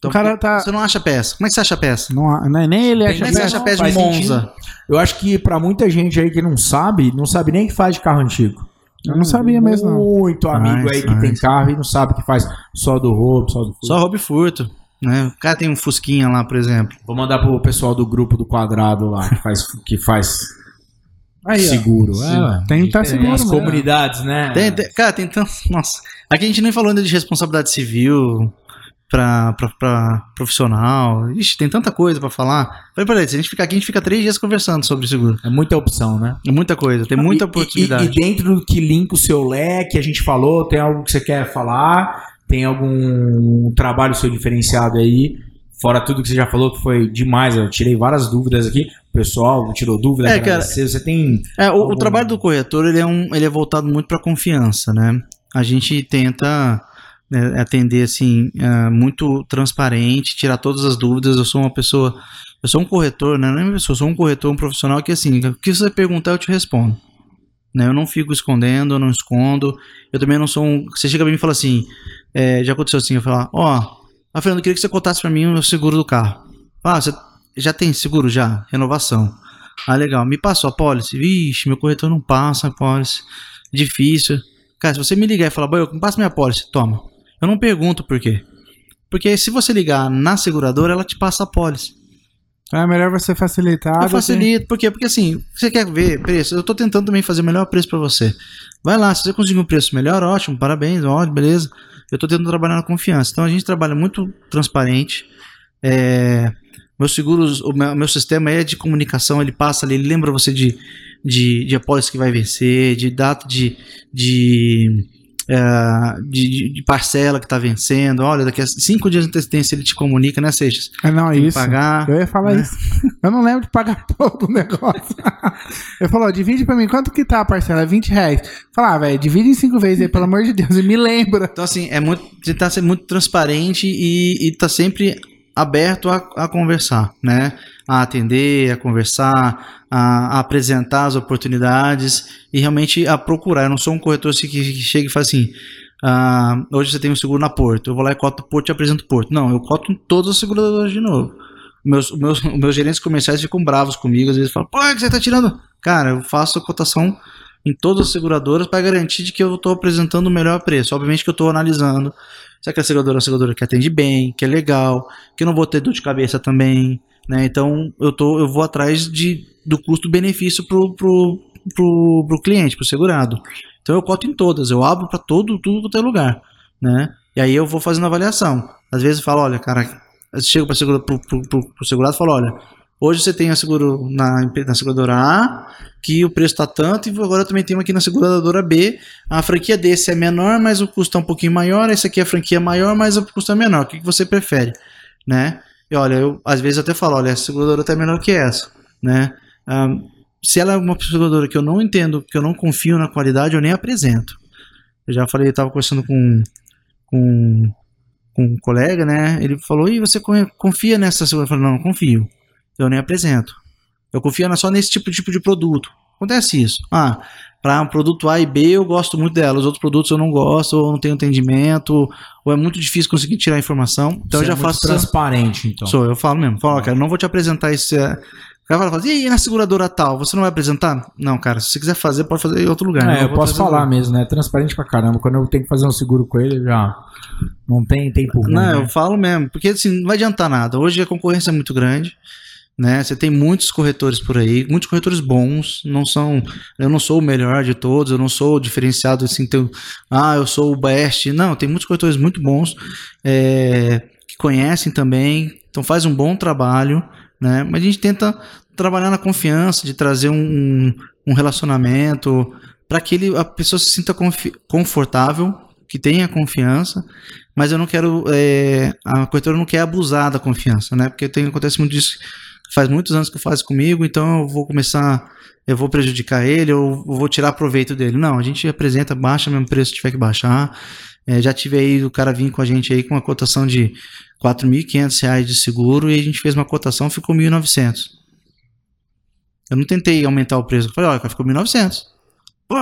Então, O cara tá- Você não acha peça. Como é que você acha peça? Não, é nem ele acha Como é que você peça. acha peça de sentido. Monza? Eu acho que pra muita gente aí que não sabe, não sabe nem que faz de carro antigo. Eu não sabia mesmo, não. Muito amigo Faz, aí que faz. tem carro e não sabe que faz só do roubo, só do furto. Só roubo e furto. Né? O cara tem um Fusquinha lá, por exemplo. Vou mandar pro pessoal do grupo do quadrado lá, que faz, que faz Aí, seguro. É. Tem que tá Tem seguro as mesmo. comunidades, né? Tem- tem- cara, tem tanto. Nossa. Aqui a gente nem falou ainda de responsabilidade civil pra, pra, pra profissional. Ixi, tem tanta coisa pra falar. Falei pra ele, se a gente ficar aqui, a gente fica três dias conversando sobre seguro. É muita opção, né? É muita coisa, tem muita E- oportunidade. E, e dentro do que linka o seu leque, a gente falou, tem algo que você quer falar? Tem algum trabalho seu diferenciado aí? Fora tudo que você já falou, que foi demais. Eu tirei várias dúvidas aqui. O pessoal tirou dúvida. É, cara. Você tem. É, o, o Algum- trabalho do corretor ele é, um, ele é voltado muito para confiança, né? A gente tenta né, atender assim é, muito transparente, tirar todas as dúvidas. Eu sou uma pessoa, eu sou um corretor, né? Não é uma pessoa, eu sou um corretor, um profissional que assim, o que você perguntar eu te respondo. Né? Eu não fico escondendo, eu não escondo. Eu também não sou um. Você chega pra mim e fala assim, é, já aconteceu assim, eu falar, ó, ah, Fernando, eu queria que você contasse pra mim o seguro do carro. Ah, você já tem seguro já? Renovação. Ah, legal. Me passou a policy? Vixe, meu corretor não passa a policy. Difícil. Cara, se você me ligar e falar, me passa minha policy, toma. Eu não pergunto por quê. Porque se você ligar na seguradora, ela te passa a policy. É melhor você facilitar. Eu que- facilito. Por quê? Porque assim, você quer ver preço? Eu tô tentando também fazer o melhor preço pra você. Vai lá, se você conseguir um preço melhor, ótimo, parabéns, ótimo, beleza. Eu tô tentando trabalhar na confiança. Então a gente trabalha muito transparente. É, meus seguros, o meu, meu sistema é de comunicação, ele passa ali, ele lembra você de, de, de apólice que vai vencer, de data de, de, é, de, de- parcela que tá vencendo. Olha, daqui a cinco dias de antecedência ele te comunica, né, Seixas? É, não, que isso. pagar. Eu ia falar né? isso. Eu não lembro de pagar todo o negócio. Eu falou, divide pra mim, quanto que tá a parcela? 20 reais. Falar, ah, velho, divide em cinco vezes aí, pelo amor de Deus, e me lembra. Então, assim, é muito. Você tá sendo muito transparente e, e tá sempre aberto a, a conversar, né? A atender, a conversar, a, a apresentar as oportunidades e realmente a procurar. Eu não sou um corretor assim, que, que chega e fala assim. ah, hoje você tem um seguro na Porto, eu vou lá e coto Porto e apresento o Porto. Não, eu coto em todas as seguradoras de novo. Meus, meus, meus gerentes comerciais ficam bravos comigo, às vezes falam, pô, é que você tá tirando. Cara, eu faço a cotação em todas as seguradoras para garantir de que eu estou apresentando o melhor preço. Obviamente que eu estou analisando se aquela seguradora é uma seguradora que atende bem, que é legal, que eu não vou ter dor de cabeça também, né? Então eu tô, eu vou atrás de, do custo-benefício pro, pro, pro, pro cliente, pro segurado. Então eu coto em todas, eu abro para todo tudo quanto é lugar, né? E aí eu vou fazendo avaliação. Às vezes eu falo, olha, cara, eu chego para segura, pro segurado e falo, olha, hoje você tem a seguro na, na seguradora A, que o preço está tanto, e agora também tem aqui na seguradora B, a franquia desse é menor, mas o custo é um pouquinho maior, esse aqui é a franquia maior, mas o custo é menor. O que, que você prefere? Né? E olha, eu às vezes até falo, olha, essa seguradora até menor que essa, né? Ahn, se ela é uma seguradora que eu não entendo, que eu não confio na qualidade, eu nem apresento. Eu já falei, eu estava conversando com, com, com um colega, né? Ele falou, e você con- confia nessa seguradora? Eu falei, não, não confio. Eu nem apresento. Eu confio só nesse tipo, tipo de produto. Acontece isso. Ah, para um produto A e B eu gosto muito dela, os outros produtos eu não gosto, ou não tenho entendimento, ou é muito difícil conseguir tirar a informação. Então Você eu já é faço. transparente, então. Sou, eu falo mesmo. Falo, cara, não vou te apresentar esse. é, O cara fala, e aí, na seguradora tal, você não vai apresentar? Não, cara, se você quiser fazer, pode fazer em outro lugar. É, Não eu vou posso falar lá. mesmo, né? Transparente pra caramba. Quando eu tenho que fazer um seguro com ele, já não tem tempo ruim. Não, né? eu falo mesmo, porque assim, não vai adiantar nada. Hoje a concorrência é muito grande, né? Você tem muitos corretores por aí, muitos corretores bons, não são, eu não sou o melhor de todos, eu não sou diferenciado assim, ah, eu sou o best. Não, tem muitos corretores muito bons, é, que conhecem também, então faz um bom trabalho, né? Mas a gente tenta trabalhar na confiança, de trazer um, um relacionamento para que ele, a pessoa se sinta confortável, que tenha confiança, mas eu não quero. é, a corretora não quer abusar da confiança, né? Porque tem, acontece muito disso. Faz muitos anos que faz comigo, então eu vou começar. Eu vou prejudicar ele, eu vou tirar proveito dele. Não, a gente apresenta, baixa mesmo preço se tiver que baixar. É, já tive aí o cara vir com a gente aí com uma cotação de 4.500 reais de seguro e a gente fez uma cotação ficou 1.900. Eu não tentei aumentar o preço. Eu falei, olha, ficou 1.900. Pô,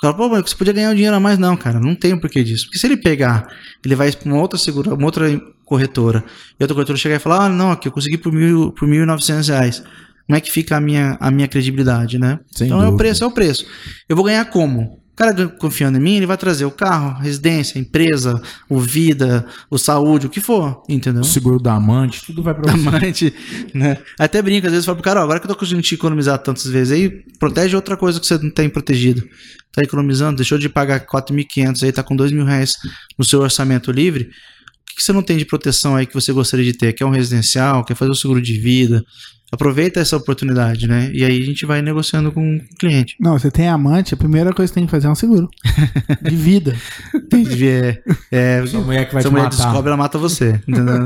cara, pô, você podia ganhar um dinheiro a mais. Não, cara, não tem o porquê disso. Porque se ele pegar, ele vai para uma outra segura, uma outra corretora, e outra corretora chegar e falar, ah, não, aqui eu consegui por mil, por 1.900 reais. Como é que fica a minha, a minha credibilidade, né? Sem então é o dúvida. preço, é o preço. Eu vou ganhar como? O cara confiando em mim, ele vai trazer o carro, residência, empresa, o vida, o saúde, o que for, entendeu? O seguro da amante, tudo vai pra você. amante, né? Até brinca, às vezes falo pro cara, ó, agora que eu tô conseguindo te economizar tantas vezes aí, protege outra coisa que você não tem protegido. Tá economizando, deixou de pagar 4.500 aí, tá com 2 mil reais no seu orçamento livre. Que, que você não tem de proteção aí que você gostaria de ter? Quer um residencial, quer fazer um seguro de vida? Aproveita essa oportunidade, né? E aí a gente vai negociando com o cliente. Não, você tem amante, a primeira coisa que tem que fazer é um seguro. De vida. Entendi, é, é, Sua mulher que vai se a te mulher matar. descobre, ela mata você. Entendeu?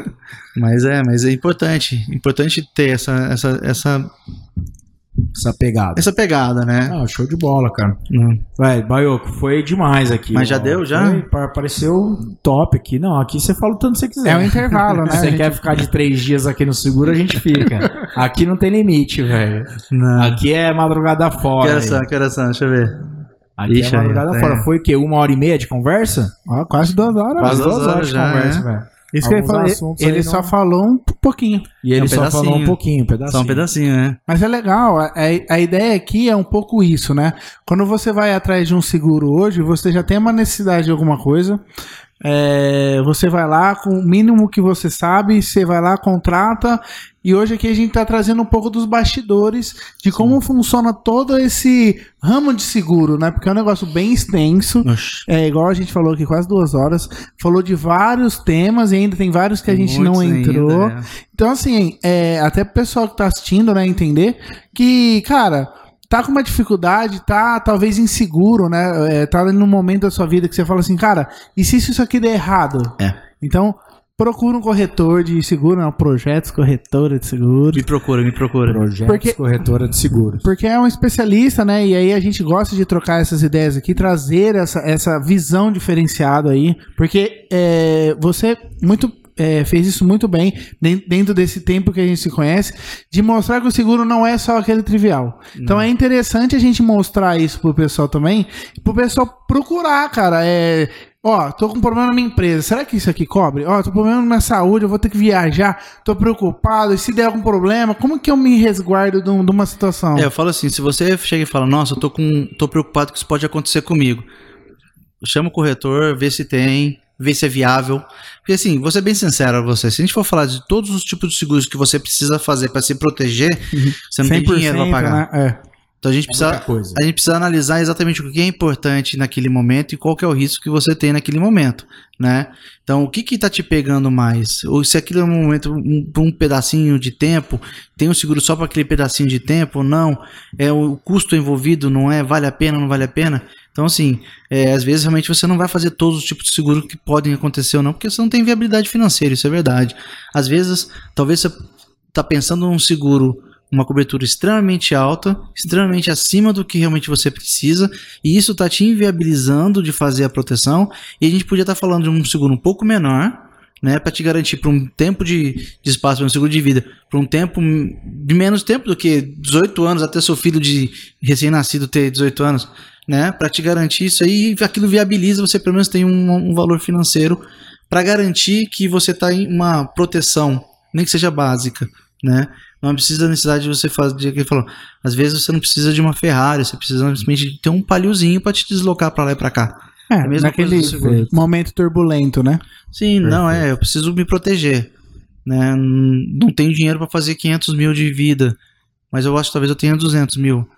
mas é, mas é importante. Importante ter essa, essa, essa, Essa pegada. essa pegada, né? Ah, show de bola, cara. Hum. Vai, Baioco, foi demais aqui. Mas já ó. deu, já? Foi, top aqui. Não, aqui você fala o tanto que você quiser. É um intervalo, né? Se você gente- quer ficar de três dias aqui no seguro, a gente fica. Aqui não tem limite, velho. Aqui é madrugada Que fora. horas são? aí. Que horas são? Deixa eu ver. Aqui Ixi, é aí, madrugada é. fora. Foi o quê? Uma hora e meia de conversa? Ó, quase duas horas. Quase velho. duas horas de já, conversa, é. velho. Isso que falei. assuntos Ele aí só não- falou um pouquinho. E ele É um só pedacinho. falou um pouquinho, um pedacinho. Só um pedacinho, né? Mas é legal, a, a ideia aqui é um pouco isso, né? Quando você vai atrás de um seguro hoje, você já tem uma necessidade de alguma coisa. É, você vai lá com o mínimo que você sabe, você vai lá, contrata. E hoje aqui a gente está trazendo um pouco dos bastidores de como funciona todo esse ramo de seguro, né? Porque é um negócio bem extenso. Oxi. É igual a gente falou aqui, quase duas horas. Falou de vários temas e ainda tem vários que a gente não entrou. ainda, é. Então, assim, é, até pro pessoal que tá assistindo, né, entender que, cara, tá com uma dificuldade, tá talvez inseguro, né? É, tá num momento da sua vida que você fala assim, cara, e se isso aqui der errado? É. Então, procura um corretor de seguro, não, projetos corretora de seguro. Me procura, me procura. Projetos Porque- corretora de seguros. Porque é um especialista, né? E aí a gente gosta de trocar essas ideias aqui, trazer essa, essa visão diferenciada aí. Porque é, você muito é, fez isso muito bem den- dentro desse tempo que a gente se conhece, de mostrar que o seguro não é só aquele trivial. Então é interessante a gente mostrar isso pro pessoal também, pro pessoal procurar, cara. É, Ó, tô com problema na minha empresa. Será que isso aqui cobre? Ó, tô com problema na minha saúde, eu vou ter que viajar, tô preocupado. E se der algum problema, como que eu me resguardo de, de uma situação? É, eu falo assim, se você chega e fala, nossa, eu tô, com, tô preocupado que isso pode acontecer comigo. Chama o corretor, vê se tem, vê se é viável. Porque assim, vou ser bem sincero a você, se a gente for falar de todos os tipos de seguros que você precisa fazer para se proteger, você não tem dinheiro para pagar. Né? É. Então a gente É precisa a gente precisa analisar exatamente o que é importante naquele momento e qual que é o risco que você tem naquele momento, né? Então, o que que tá te pegando mais? Ou se aquele é um momento, um, um pedacinho de tempo, tem um seguro só para aquele pedacinho de tempo ou não? É o custo envolvido, não é? Vale a pena, não vale a pena? Então, assim, é, às vezes realmente você não vai fazer todos os tipos de seguro que podem acontecer ou não, porque você não tem viabilidade financeira, isso é verdade. Às vezes, talvez você tá pensando num seguro uma cobertura extremamente alta, extremamente acima do que realmente você precisa, e isso está te inviabilizando de fazer a proteção, e a gente podia estar falando de um seguro um pouco menor, né, para te garantir por um tempo de, de espaço no seguro de vida, por um tempo de menos tempo do que 18 anos até seu filho de recém-nascido ter 18 anos, né, para te garantir isso aí, aquilo viabiliza você pelo menos tem um, um valor financeiro para garantir que você está em uma proteção, nem que seja básica, né? Não precisa da necessidade de você fazer, que falou, às vezes você não precisa de uma Ferrari, você precisa simplesmente ter um paliozinho para te deslocar para lá e para cá. É, mesma naquele momento turbulento, né? Sim, não é, eu preciso me proteger, né? Não tenho dinheiro para fazer 500 mil de vida, mas eu acho que talvez eu tenha 200 mil.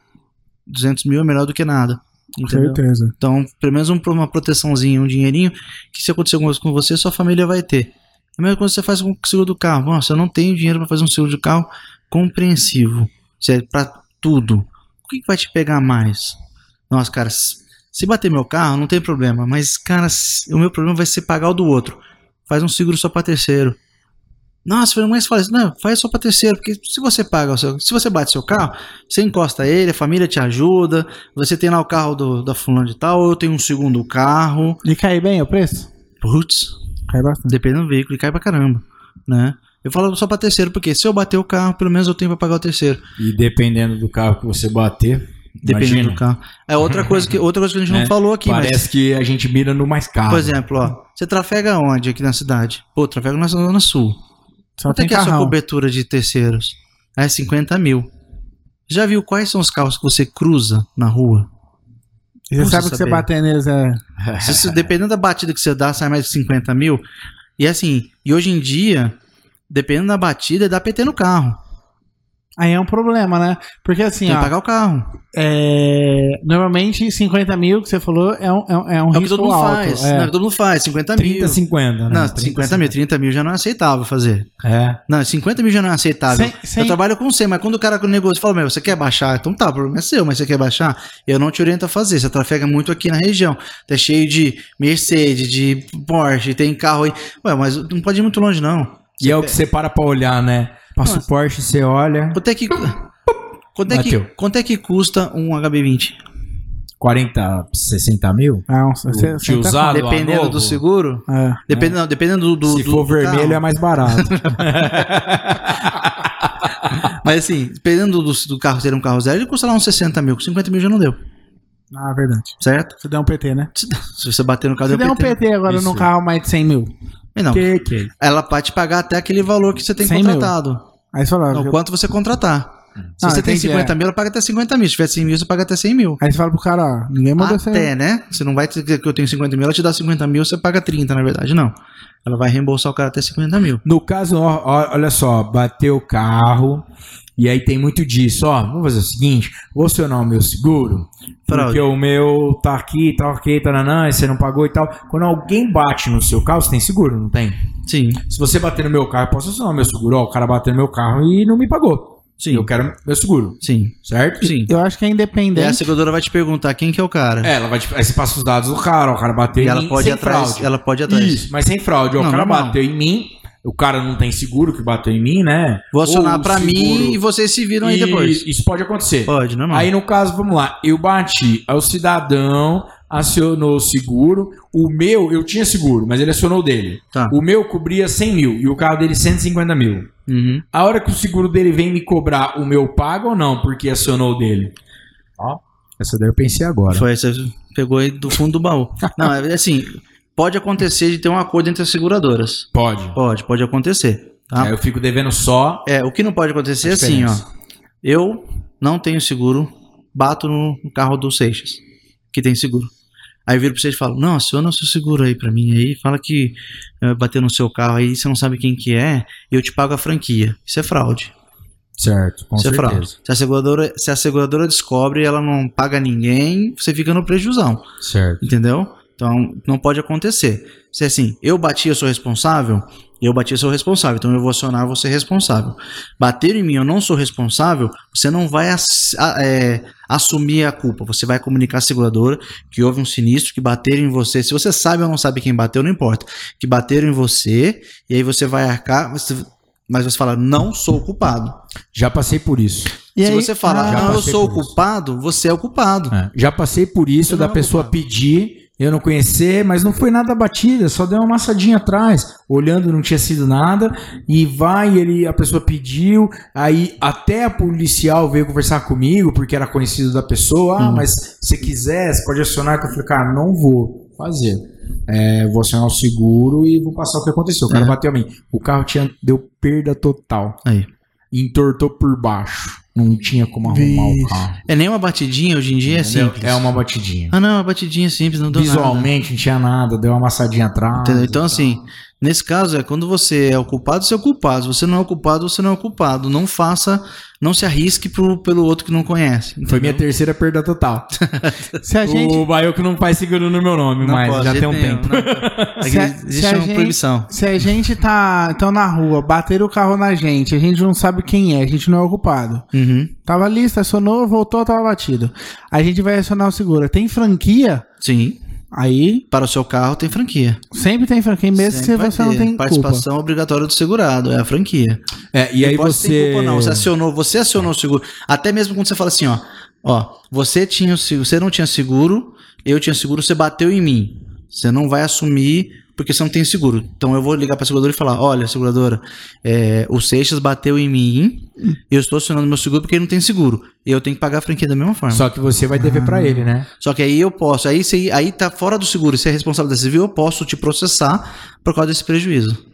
200 mil é melhor do que nada, Com entendeu? certeza. Então, pelo menos um- uma proteçãozinha, um dinheirinho, que se acontecer alguma coisa com você, sua família vai ter. É a mesma coisa que você faz com o seguro do carro. Nossa, eu não tenho dinheiro para fazer um seguro de carro compreensivo. Isso é para tudo. O que, que vai te pegar mais? Nossa, cara, se bater meu carro, não tem problema. Mas, cara, o meu problema vai ser pagar o do outro. Faz um seguro só para terceiro. Nossa, Fernando, mas fala isso. Não, faz só para terceiro, porque se você paga o seu, se você bate seu carro, você encosta ele, a família te ajuda, você tem lá o carro do, da fulano de tal, eu tenho um segundo carro. E cai bem o preço? Putz, Cai bastante. dependendo do veículo, cai pra caramba, né? Eu falo só pra terceiro, porque se eu bater o carro, pelo menos eu tenho pra pagar o terceiro. E dependendo do carro que você bater, Dependendo imagina, do carro. É outra coisa que, outra coisa que a gente Né? não falou aqui, mas. parece que a gente mira no mais caro. Por exemplo, ó, você trafega onde aqui na cidade? Pô, trafega na Zona Sul. Só Quanto é que é a sua cobertura de terceiros? É 50 mil. Já viu quais são os carros que você cruza na rua? E você sabe você que você saber? bater neles é. Se- dependendo da batida que você dá, sai mais de 50 mil. E assim, e hoje em dia, dependendo da batida, dá PT no carro. Aí é um problema, né? Porque assim, Tem que ó. pagar o carro. é, Normalmente 50 mil que você falou é um, é um, é um É o que risco todo mundo alto. faz. é. Não, é o que todo mundo faz, 50 30, mil. 50, né? Não, 30, 50 mil, 30 mil já não é aceitável fazer. É. Não, 50 mil já não é aceitável. Sem- sem- Eu trabalho com 100, mas quando o cara com o negócio fala, meu, você quer baixar? Então tá, o problema é seu, mas você quer baixar? Eu não te oriento a fazer. Você trafega muito aqui na região. Tá cheio de Mercedes, de Porsche, tem carro aí. Ué, mas não pode ir muito longe, não. E é o que você para pra olhar, né? Passa o Porsche, você olha. Quanto é que. Quanto é que, quanto é que custa um HB20? 40, 60 mil? Não, você, você de usado? Dependendo do seguro? com- é. Dependendo, não, dependendo do, do. Se do- for do vermelho carro. é mais barato. Mas assim, dependendo do, do carro ser um carro zero, ele custa lá uns 60 mil. Com 50 mil já não deu. Ah, verdade. Certo? Você deu um PT, né? Se se você bater no carro, Você deu der um PT agora Isso. num carro mais de 100 mil. Não, que, que? ela pode pagar até aquele valor que você tem 100 mil. contratado. Aí você fala, Não, eu- quanto você contratar. Se Ah, você tem entendi, 50 é. mil, ela paga até 50 mil. Se tiver 100 mil, você paga até 100 mil. aí você fala pro cara, ó, ninguém mandou você. Até, né? Você não vai dizer que eu tenho 50 mil, ela te dá 50 mil, você paga 30, na verdade, não. Ela vai reembolsar o cara até 50 mil. No caso, ó, olha só, bateu o carro. E aí tem muito disso, ó. Vamos fazer o seguinte: vou acionar o meu seguro. Fraude. Porque o meu tá aqui, tá ok, taranã, e você não pagou e tal. Quando alguém bate no seu carro, você tem seguro, não tem? Sim, Se você bater no meu carro, eu posso acionar o meu seguro. Ó, o cara bateu no meu carro e não me pagou. sim, Eu quero meu seguro, sim, certo? sim. Eu acho que é E a independente. seguradora vai te perguntar quem que é o cara. É, ela vai te... Aí você passa os dados do cara, ó, o cara bateu e em ela mim pode ir sem atrás. fraude. Ela pode ir atrás. Isso, mas sem fraude. Ó, Não, o cara normal. bateu em mim, o cara não tem seguro que bateu em mim, né? Vou acionar Ou o pra mim seguro- e vocês se viram aí E depois. Isso pode acontecer. Pode, normal. Aí no caso, vamos lá, eu bati, aí o cidadão acionou o seguro, o meu, eu tinha seguro, mas ele acionou o dele. Tá. O meu cobria 100 mil e o carro dele 150 mil. Uhum. A hora que o seguro dele vem me cobrar, o meu paga ou não, porque acionou o dele? Ó, essa daí eu pensei agora. Foi, você pegou aí do fundo do baú. Não, é assim, pode acontecer de ter um acordo entre as seguradoras. Pode. Pode, pode acontecer. Tá? Aí eu fico devendo só. É, o que não pode acontecer é assim, ó. Eu não tenho seguro, bato no carro do Seixas, que tem seguro. Aí eu viro pro Seixas e falo, não, aciona o seu seguro aí pra mim aí, fala que eh, bateu no seu carro aí, você não sabe quem que é, e eu te pago a franquia. Isso é fraude. Certo, com Isso é certeza. fraude. Se a, seguradora, se a seguradora descobre e ela não paga ninguém, você fica no prejuzão. certo. Entendeu? Então, não pode acontecer. Se é assim, eu bati, eu sou responsável, eu bati, eu sou responsável, então eu vou acionar você responsável. Bater em mim, eu não sou responsável, você não vai ass- a- é, assumir a culpa. Você vai comunicar à seguradora que houve um sinistro, que bateram em você. Se você sabe ou não sabe quem bateu, não importa. Que bateram em você, e aí você vai arcar, você- mas você fala, não sou culpado. Já passei por isso. E Se aí- você fala, Ah, não, eu sou o culpado, você é o culpado. É, Já passei por isso Eu da não pessoa culpado. pedir eu não conhecer, mas não foi nada batida, só deu uma amassadinha atrás, olhando não tinha sido nada, e vai, ele, a pessoa pediu, aí até a policial veio conversar comigo, porque era conhecido da pessoa, ah, mas se quiser, você pode acionar, que eu falei, cara, não vou fazer. É, vou acionar o seguro e vou passar o que aconteceu. O cara É. bateu a mim. O carro tinha, deu perda total. Aí. Entortou por baixo. Não tinha como arrumar Vixe. o carro. É nem uma batidinha hoje em dia, é Entendeu? simples. É uma batidinha. Ah, não, uma batidinha simples, não deu nada. Visualmente não tinha nada, deu uma amassadinha atrás. Entendeu? Então, tal. Nesse caso, é quando você é o culpado, você é o culpado. Se você não é o culpado, você não é o culpado. Não faça, não se arrisque pro, pelo outro que não conhece. Foi minha entendeu? terceira perda total. Se a gente. O Baioco não faz seguro no meu nome, Não mas pode, já tem um nenhum, tempo. não. Aqui Se a- existe se a uma gente- proibição. Se a gente tá então na rua, bateram o carro na gente, a gente não sabe quem é, a gente não é o culpado. Uhum. Tava ali, estacionou, voltou, tava batido. A gente vai acionar o seguro. Tem franquia? Sim. Aí Para o seu carro tem franquia. sempre tem franquia, mesmo Sempre se você não tem culpa. Participação obrigatória do segurado, é a franquia. É, e aí Pode você. culpa, não. Você acionou, você acionou o seguro. Até mesmo quando você fala assim, ó, ó, você tinha você não tinha seguro, eu tinha seguro, você bateu em mim. Você não vai assumir porque você não tem seguro. Então eu vou ligar para a seguradora e falar, olha, seguradora, é, o Seixas bateu em mim, eu estou acionando meu seguro porque ele não tem seguro. E eu tenho que pagar a franquia da mesma forma. Só, Só que você vai dever pra ele, né? que aí eu posso, aí, você, aí tá fora do seguro, você é responsável da civil, eu posso te processar por causa desse prejuízo.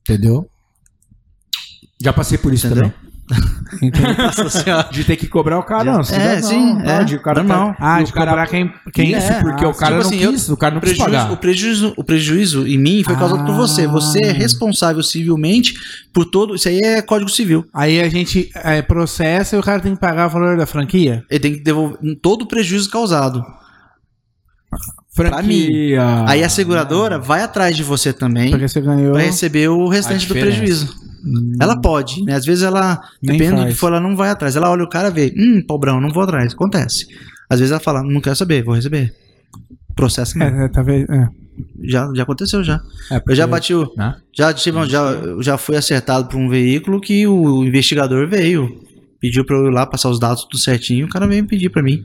Entendeu? Já passei por isso Entendeu? também. De ter que cobrar o cara, não. se É, quiser, sim, não, é, pode, o cara tá- Ah, e de o cara- cobrar quem. quem Isso, é. porque Ah, o cara Tipo não assim, eu- quis, o cara não quis prejuízo, pagar. o, prejuízo, o prejuízo em mim foi causado por Ah. você. Você é responsável civilmente por todo. Isso aí é Código Civil. Aí a gente é, processa e o cara tem que pagar o valor da franquia? Ele tem que devolver todo o prejuízo causado. Franquia. Aí a seguradora vai atrás de você também Porque você ganhou. para receber o restante do diferença. Ela pode, né? Às vezes ela, Nem dependendo do que for, ela não vai atrás. Ela olha o cara e vê, hum, pobrão, não vou atrás. Acontece. Às vezes ela fala, não quero saber, vou receber. Processo mesmo. É, é, talvez. É. Já, já aconteceu já. É, Eu já porque- bati o? Já, tive, já, já fui acertado por um veículo que o investigador veio, pediu pra eu ir lá passar os dados tudo certinho, o cara veio pedir pra mim,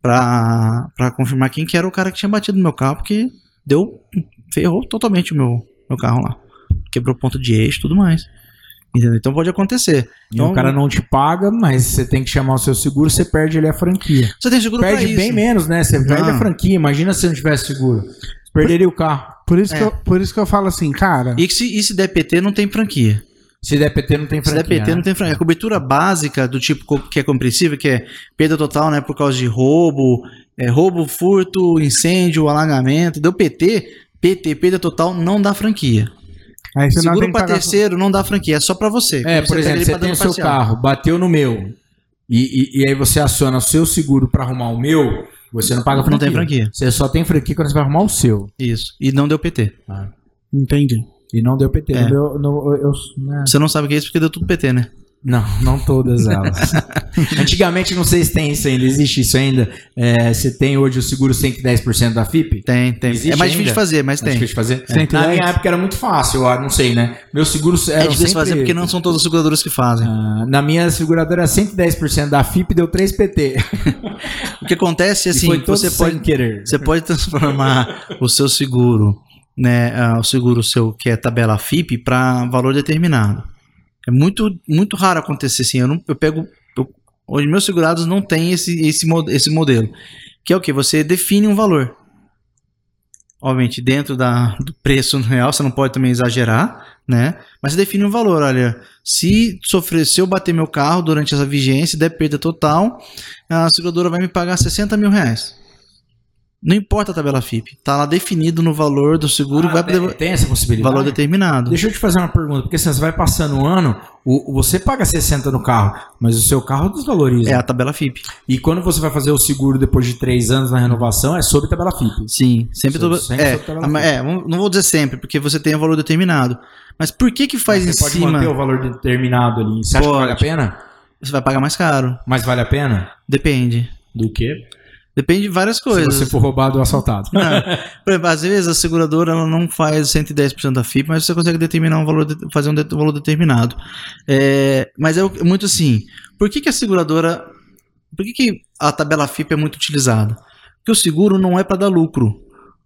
pra, pra confirmar quem que era o cara que tinha batido no meu carro, porque deu, ferrou totalmente o meu, meu carro lá. Quebrou ponto de eixo e tudo mais. Entendeu? Então pode acontecer. E Então, o cara não te paga, mas você tem que chamar o seu seguro, você perde ali a franquia. Você tem seguro Perde bem menos, né? Você perde Ah. a franquia. Imagina se não tivesse seguro. Você perderia o carro. Por, isso É. que eu, por isso que eu falo assim, cara. E se, e se der PT, não tem franquia. Se der PT, não tem Se franquia. der PT, né? não tem franquia. A cobertura básica do tipo que é compreensível, que é perda total, né, por causa de roubo, é, roubo, furto, incêndio, alagamento. Deu PT, PT, perda total, não dá franquia. Aí você não Seguro pagar. terceiro não dá franquia, é só para você. É, por exemplo, você pra tem o seu parcial. carro, bateu no meu, e, e, e aí você aciona o seu seguro pra arrumar o meu, você não paga franquia. Não tem franquia. Você só tem franquia quando você vai arrumar o seu. Isso. E não deu PT. Entendi. E não deu PT. É. No meu- no- eu- né? Você não sabe o que é isso porque deu tudo PT, né? Não, não todas elas. Antigamente, não sei se tem isso ainda, existe isso ainda. É, você tem hoje o seguro 110% da FIP? Tem, tem. Existe é mais ainda? difícil de fazer, mas É tem. difícil de fazer? Tem. Na minha época era muito fácil, eu não sei, né? Meu seguro era É difícil de fazer porque não são todas as seguradoras que fazem. Ah, na minha seguradora era 110% da FIP, deu 3 PT. O que acontece é assim, você pode querer. Você pode transformar o seu seguro, né, ah, o seguro seu que é tabela FIP para valor determinado. É muito muito raro acontecer assim. Eu não eu pego eu, meus segurados não tem esse esse esse modelo, que é o que você define um valor. Obviamente dentro da, do preço real, você não pode também exagerar, né? Mas você define um valor, olha, se sofrer, se eu bater meu carro durante essa vigência, der perda total, a seguradora vai me pagar 60 mil reais. Não importa a tabela FIP, tá lá definido no valor do seguro, Ah, vai tem, tem essa possibilidade? valor determinado. Deixa eu te fazer uma pergunta, porque assim, você vai passando um ano, o, você paga 60 no carro, mas o seu carro desvaloriza. É a tabela FIP. E quando você vai fazer o seguro depois de 3 anos na renovação, é sobre tabela FIP. Sim, sempre, Sobre- sempre é, sobre tabela a- é, não vou dizer sempre, porque você tem o valor determinado. Mas por que que faz você em pode cima? manter o valor determinado ali. Você acha que Pode. vale a pena? Você vai pagar mais caro. Mas vale a pena? Depende. Do quê? Depende de várias coisas. Se você for roubado ou assaltado. Não. Por exemplo, às vezes a seguradora ela não faz 110% da FIP, mas você consegue determinar um valor, de- fazer um de- valor determinado. É, mas é muito assim. Por que, que a seguradora. Por que, que a tabela FIP é muito utilizada? Porque o seguro não é para dar lucro.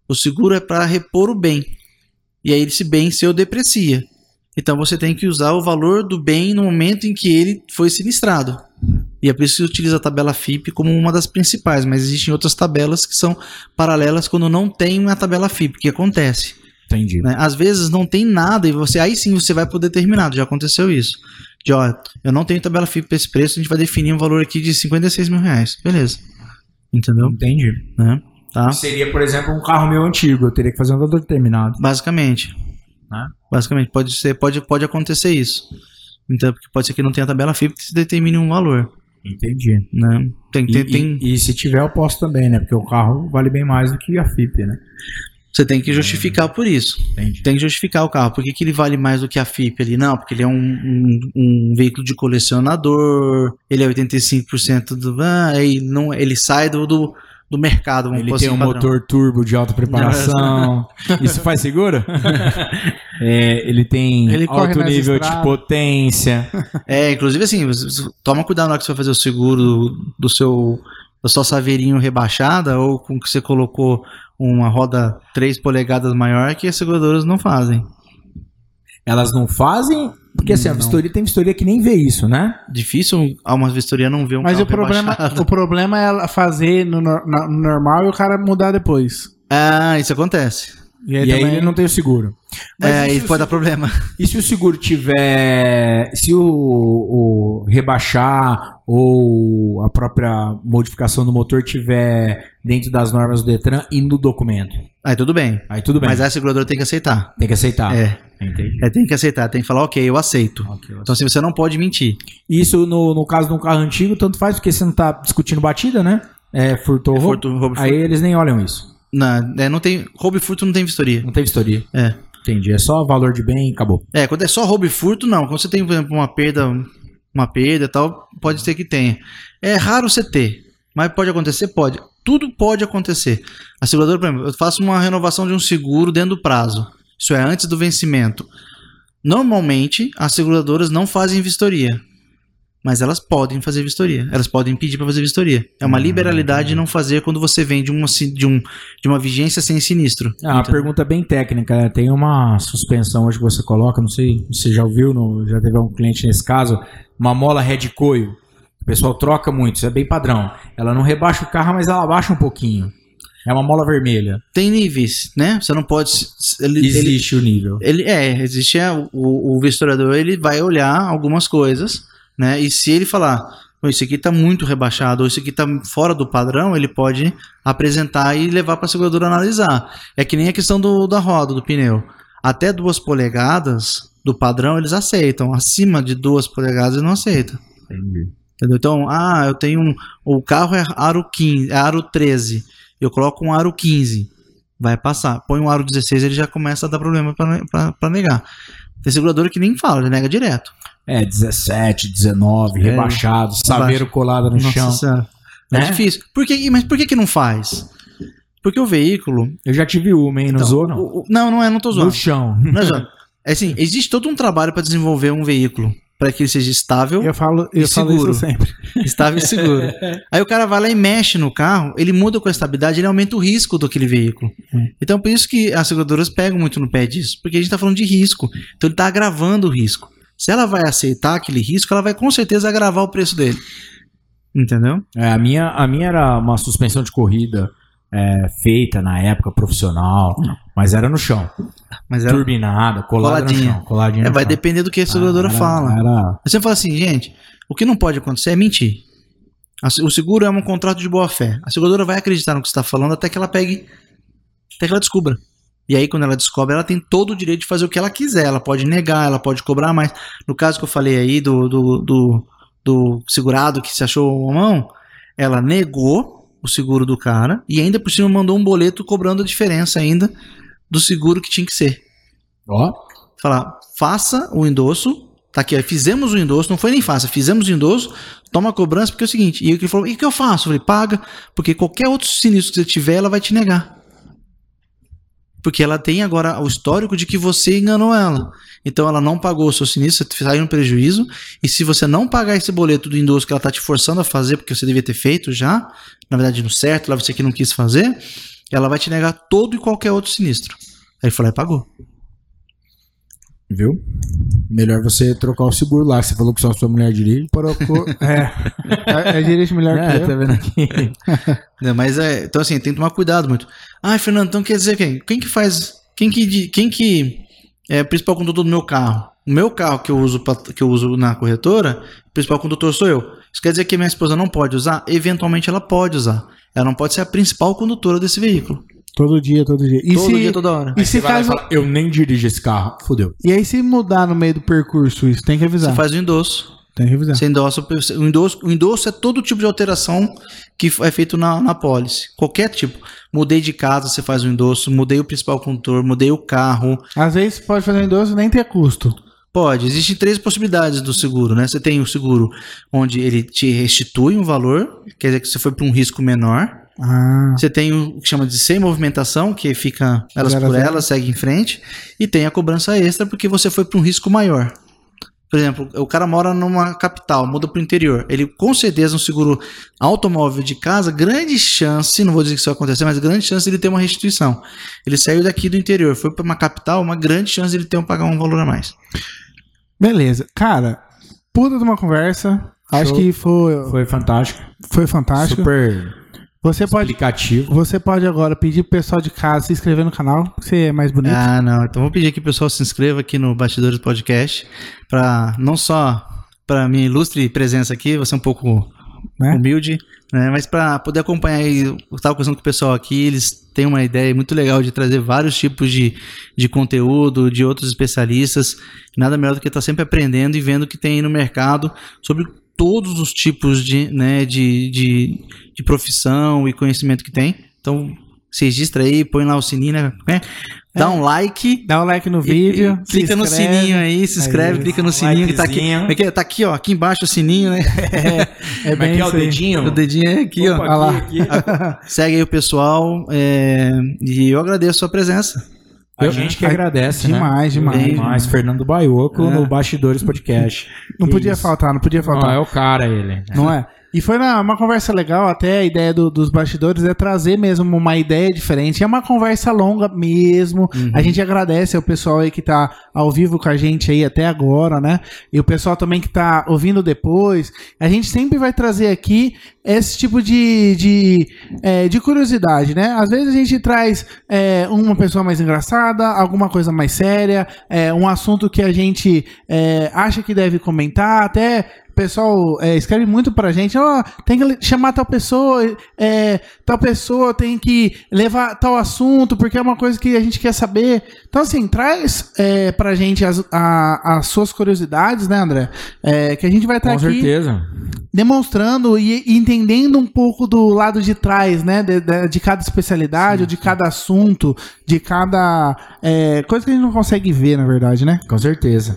O seguro é para repor o bem. E aí esse bem seu deprecia. Então você tem que usar o valor do bem no momento em que ele foi sinistrado. E é por isso que utiliza a tabela FIP como uma das principais, mas existem outras tabelas que são paralelas quando não tem uma tabela FIP, que acontece. Entendi. né? Às vezes não tem nada e você aí sim você vai poder terminar. Já aconteceu isso. De ó, eu não tenho tabela FIP para esse preço, a gente vai definir um valor aqui de 56 mil reais. Beleza. Entendeu? Entendi. Né? Tá? Seria, por exemplo, um carro meu antigo. Eu teria que fazer um valor determinado. Basicamente. Né? Basicamente, pode ser, pode, pode acontecer isso. Então, porque pode ser que não tenha tabela FIP que se determine um valor. Entendi. Né? Tem, E, tem, tem- e- e se tiver, eu posso também, né? Porque o carro vale bem mais do que a FIP, né? você tem que justificar por isso. Entendi. Tem que justificar o carro. Por que, que ele vale mais do que a FIP ali? Não, porque ele é um, um, um veículo de colecionador, ele é 85% do. Ah, ele, não, ele sai do, do, do mercado. Vamos Ele tem assim, um padrão. motor turbo de alta preparação. Isso faz seguro? É, ele tem Ele alto nível de potência. É, inclusive assim, toma cuidado na hora que você vai fazer o seguro do, do seu da sua saveirinho rebaixada ou com que você colocou uma roda 3 polegadas maior que as seguradoras não fazem. Elas não fazem, porque assim, a Não. vistoria tem vistoria que nem vê isso, né? Difícil a uma vistoria não ver um Mas carro o problema, rebaixado. o problema é ela fazer no, na- no normal e o cara mudar depois. Ah, isso acontece. E E aí, aí, também- ele não tem o seguro. Mas é, e aí se o pode dar problema. E se o seguro tiver. Se o, o rebaixar ou a própria modificação do motor tiver dentro das normas do Detran e no documento? Aí tudo bem. Aí tudo bem. Mas a seguradora tem que aceitar. Tem que aceitar. É, Entendi. é, tem que aceitar, tem que falar, ok, eu aceito. Ok, Então assim, você não pode mentir. Isso no, no caso de um carro antigo, tanto faz porque você não tá discutindo batida, né? É, furtou É furto, roubo, Aí eles nem olham isso. Não, é, não tem, roubo e furto não tem vistoria. Não tem vistoria. É. Entendi. É só valor de bem e acabou. É, quando é só roubo e furto, não. Quando você tem, por exemplo, uma perda, uma perda e tal, pode ser que tenha. É raro você ter, mas pode acontecer? Pode. Tudo pode acontecer. A seguradora, por exemplo, eu faço uma renovação de um seguro dentro do prazo. Isso é antes do vencimento. Normalmente, as seguradoras não fazem vistoria. Mas elas podem fazer vistoria. Elas podem pedir para fazer vistoria. É uma Hum. liberalidade de não fazer quando você vem de uma, de um, de uma vigência sem sinistro. Ah, uma Entendeu? pergunta bem técnica. né? Tem uma suspensão hoje que você coloca, não sei se você já ouviu, no- já teve um cliente nesse caso, uma mola head coil. O pessoal troca muito, isso é bem padrão. Ela não rebaixa o carro, mas ela abaixa um pouquinho. É uma mola vermelha. Tem níveis, né? Você não pode. Ele, ele, Existe o nível. Ele é, existe é, o, o vistoriador, ele vai olhar algumas coisas, né? E se ele falar, "Pô, isso aqui tá muito rebaixado, ou isso aqui tá fora do padrão, ele pode apresentar e levar para a seguradora analisar. É que nem a questão do, da roda, do pneu. Até duas polegadas do padrão eles aceitam. Acima de duas polegadas eles não aceitam. Entendi. Entendeu? Então, ah, eu tenho um. O carro é aro 15, é aro 13. Eu coloco um aro 15. Vai passar. Põe um aro 16, ele já começa a dar problema para negar. Tem seguradora que nem fala, já nega direto. É, 17, 19, É, rebaixado, saveiro colado no chão. Senhora. É, Né? difícil. Por que, mas por que, que não faz? Porque o veículo. Eu já tive uma, hein? Não Então, usou, não? o- o- não, não é, não tô No zoando. chão. Não é zoando. É assim, existe todo um trabalho para desenvolver um veículo. Para que ele seja estável, Eu falo, eu E falo seguro. sempre. estável e seguro. Aí o cara vai lá e mexe no carro, ele muda com a estabilidade, ele aumenta o risco daquele veículo. Hum. Então por isso que as seguradoras pegam muito no pé disso, porque a gente está falando de risco. Então ele está agravando o risco. Se ela vai aceitar aquele risco, ela vai com certeza agravar o preço dele. Entendeu? É, a, minha, a minha era uma suspensão de corrida é, feita na época profissional, mas era no chão. Mas ela, Turbinada, colada Coladinha. no chão. Coladinha é, no vai chão. depender do que a seguradora Ah, era- fala. Era, Você fala assim, gente, o que não pode acontecer é mentir. O seguro é um contrato de boa fé. A seguradora vai acreditar no que você está falando até que ela pegue, até que ela descubra. E aí, quando ela descobre, ela tem todo o direito de fazer o que ela quiser. Ela pode negar, ela pode cobrar mais. No caso que eu falei aí do, do, do, do segurado que se achou uma mão, ela negou o seguro do cara e ainda por cima mandou um boleto cobrando a diferença ainda do seguro que tinha que ser ó, falar, faça o endosso, tá aqui, ó, fizemos o endosso, não foi nem faça, fizemos o endosso, toma a cobrança, porque é o seguinte, e ele falou, e o que eu faço? Eu falei, paga, porque qualquer outro sinistro que você tiver, ela vai te negar. Porque ela tem agora o histórico de que você enganou ela. Então ela não pagou o seu sinistro, você saiu no prejuízo, e se você não pagar esse boleto do endosso que ela tá te forçando a fazer, porque você devia ter feito já, na verdade no certo, lá você que não quis fazer, ela vai te negar todo e qualquer outro sinistro. Aí lá e pagou. Viu? Melhor você trocar o seguro lá, que você falou que só a sua mulher dirige. Procura. É. É, é dirige melhor que É, eu. tá vendo aqui? Né, Mas é, então assim, tem que tomar cuidado muito. Ah, Fernando, então quer dizer quem? Quem que faz, quem que quem que é o principal condutor do meu carro? O meu carro que eu uso pra- que eu uso na corretora, o principal condutor sou eu. Isso quer dizer que minha esposa não pode usar? Eventualmente ela pode usar. Ela não pode ser a principal condutora desse veículo. Todo dia, todo dia. E Todo se, dia, toda hora. E se Você vai lá e caso. fala, eu nem dirijo esse carro. Fudeu. E aí, se mudar no meio do percurso, isso tem que avisar. Você faz o endosso. Tem que avisar. Você endossa, o endosso. O endosso é todo tipo de alteração que é feito na, na pólice. Qualquer tipo. Mudei de casa, você faz o endosso. Mudei o principal condutor, mudei o carro. Às vezes pode fazer um endosso e nem ter custo. Pode, existem três possibilidades do seguro, né? Você tem o seguro onde ele te restitui um valor, quer dizer que você foi para um risco menor. Ah. Você tem o que chama de sem movimentação, que fica elas Zero por elas, segue em frente. E tem a cobrança extra, porque você foi para um risco maior. Por exemplo, o cara mora numa capital, muda para o interior. Ele, com certeza, um seguro automóvel de casa, grande chance, não vou dizer que isso vai acontecer, mas grande chance de ele ter uma restituição. Ele saiu daqui do interior, foi para uma capital, uma grande chance de ele ter um pagar um valor a mais. Beleza. Cara, puta de uma conversa. Acho Show. que foi, foi, Foi fantástico. fantástico. Super Você pode, você pode agora pedir pro pessoal de casa se inscrever no canal, que você é mais bonito. Ah, não. Então vou pedir aqui pro pessoal se inscreva aqui no Bastidores Podcast para não só para minha ilustre presença aqui, você é um pouco Né? humilde, né? Mas para poder acompanhar aí, eu tava conversando com o pessoal aqui, eles têm uma ideia muito legal de trazer vários tipos de, de conteúdo, de outros especialistas. Nada melhor do que estar sempre aprendendo e vendo o que tem aí no mercado sobre todos os tipos de, né, de, de, de profissão e conhecimento que tem. Então, se registra aí, põe lá o sininho, né? Dá um like. Dá um like no e- vídeo. e clica se no inscreve. sininho aí, se inscreve, Aí, clica no sininho que tá aqui. likezinho. É é? Tá aqui, ó. Aqui embaixo o sininho, né? É Como é bem que é o dedinho? O dedinho é aqui, ó. Opa, lá. aqui, aqui. Segue aí o pessoal. é, E eu agradeço a sua presença. A Eu- gente que agradece, né? demais, demais. Demais. Fernando Baioco É. no Bastidores Podcast. Não Que podia isso. faltar, não podia Não, faltar. é o cara ele. Não é? E foi na- uma conversa legal, até a ideia do- dos bastidores é trazer mesmo uma ideia diferente. É uma conversa longa mesmo. Uhum. A gente agradece ao pessoal aí que tá ao vivo com a gente aí até agora, né? E o pessoal também que tá ouvindo depois. A gente sempre vai trazer aqui esse tipo de, de, é, de curiosidade, né? Às vezes a gente traz é, uma pessoa mais engraçada, alguma coisa mais séria, é, um assunto que a gente é, acha que deve comentar, até pessoal é, escreve muito pra gente, ó, tem que chamar tal pessoa, é, tal pessoa tem que levar tal assunto, porque é uma coisa que a gente quer saber. Então, assim, traz é, pra gente as, a- as suas curiosidades, né, André? É, que a gente vai estar Com aqui certeza. demonstrando e, e entendendo um pouco do lado de trás, né? De, de- de cada especialidade, ou de cada assunto, de cada é, coisa que a gente não consegue ver, na verdade, né? Com certeza.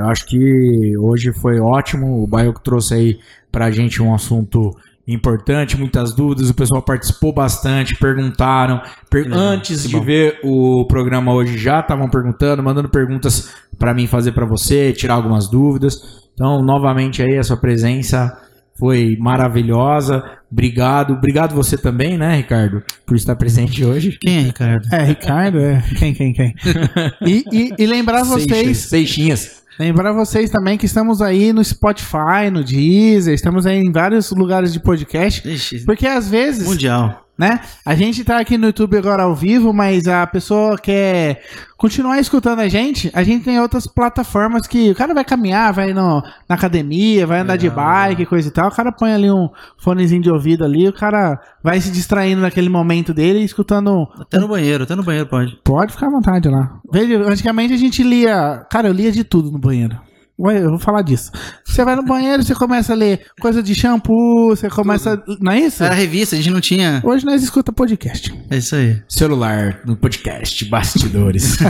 Eu acho que hoje foi ótimo. O Baioco trouxe aí pra gente um assunto importante, muitas dúvidas. O pessoal participou bastante, perguntaram. Per- legal, Antes que de bom. ver o programa hoje, já estavam perguntando, mandando perguntas pra mim fazer pra você, tirar algumas dúvidas. Então, novamente aí, a sua presença foi maravilhosa. Obrigado. Obrigado você também, né, Ricardo, por estar presente hoje. Quem é, Ricardo? É, Ricardo, é. Quem, quem, quem? E, e- e lembrar Seixas, vocês, Seixinhas. Lembrar vocês também que estamos aí no Spotify, no Deezer, estamos aí em vários lugares de podcast, Ixi, porque às vezes mundial. Né? A gente tá aqui no YouTube agora ao vivo, mas a pessoa quer continuar escutando a gente. A gente tem outras plataformas que o cara vai caminhar, vai no, na academia, vai andar de Legal, bike, coisa e tal. O cara põe ali um fonezinho de ouvido ali, o cara vai se distraindo naquele momento dele, escutando. Até no banheiro, até no banheiro pode. Pode ficar à vontade lá. Veja, antigamente a gente lia. Cara, eu lia de tudo no banheiro. Ué, Eu vou falar disso. Você vai no banheiro, você começa a ler coisa de shampoo, você começa. Não é isso? Era revista, a gente não tinha. Hoje nós escuta podcast. É isso aí. Celular no podcast Bastidores.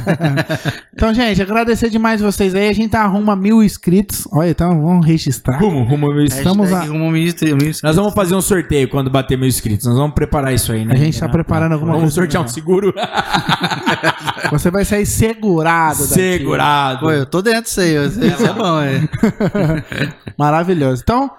Então, gente, agradecer demais vocês aí. A gente tá arruma mil inscritos. Olha, então vamos registrar. rumo, rumo mil inscritos. Estamos a- como ministro- ministro- Nós vamos fazer um sorteio quando bater mil inscritos. Nós vamos preparar isso aí, né? A gente tá preparando alguma Vamos coisa sortear um legal. seguro Você vai sair segurado daqui. segurado. Pô, eu tô dentro disso aí. Isso é bom, é. Maravilhoso. Então,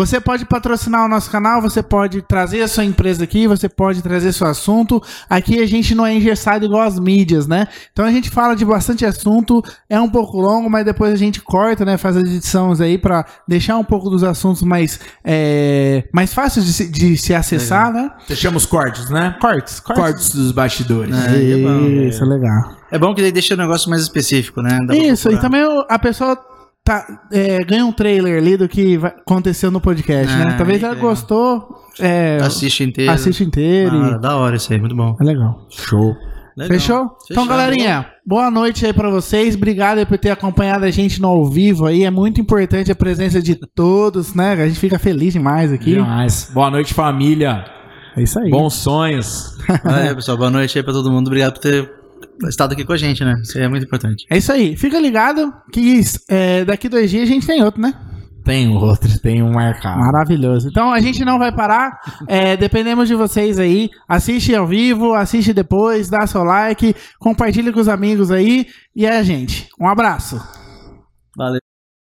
Você pode patrocinar o nosso canal, você pode trazer a sua empresa aqui, você pode trazer seu assunto. Aqui a gente não é engessado igual as mídias, né? Então a gente fala de bastante assunto, é um pouco longo, mas depois a gente corta, né? Faz as edições aí para deixar um pouco dos assuntos mais, é, mais fáceis de se, de se acessar, né? Fechamos cortes, né? Cortes, cortes. Cortes dos bastidores. É, é bom, Isso, legal. É bom que ele deixa o negócio mais específico, né? Dá Isso, e também a pessoa tá, é, ganha um trailer ali do que vai- aconteceu no podcast, né? Ah, Talvez ela gostou, é, Assiste inteiro. assiste inteiro. Da hora, e- da hora isso aí, muito bom. É legal. Show. Legal. Fechou? Então, galerinha, boa noite aí pra vocês. Obrigado aí por ter acompanhado a gente no ao vivo aí. É muito importante a presença de todos, né? A gente fica feliz demais aqui. Demais. Boa noite, família. É isso aí. Bons sonhos. Valeu, pessoal. Boa noite aí pra todo mundo. Obrigado por ter estado aqui com a gente, né? Isso é muito importante. É isso aí. Fica ligado que é, daqui dois dias a gente tem outro, né? Tem outro, tem um marcado. Maravilhoso. Então a gente não vai parar. É, dependemos de vocês aí. Assiste ao vivo, assiste depois, dá seu like, compartilha com os amigos aí. E é a gente. Um abraço. Valeu.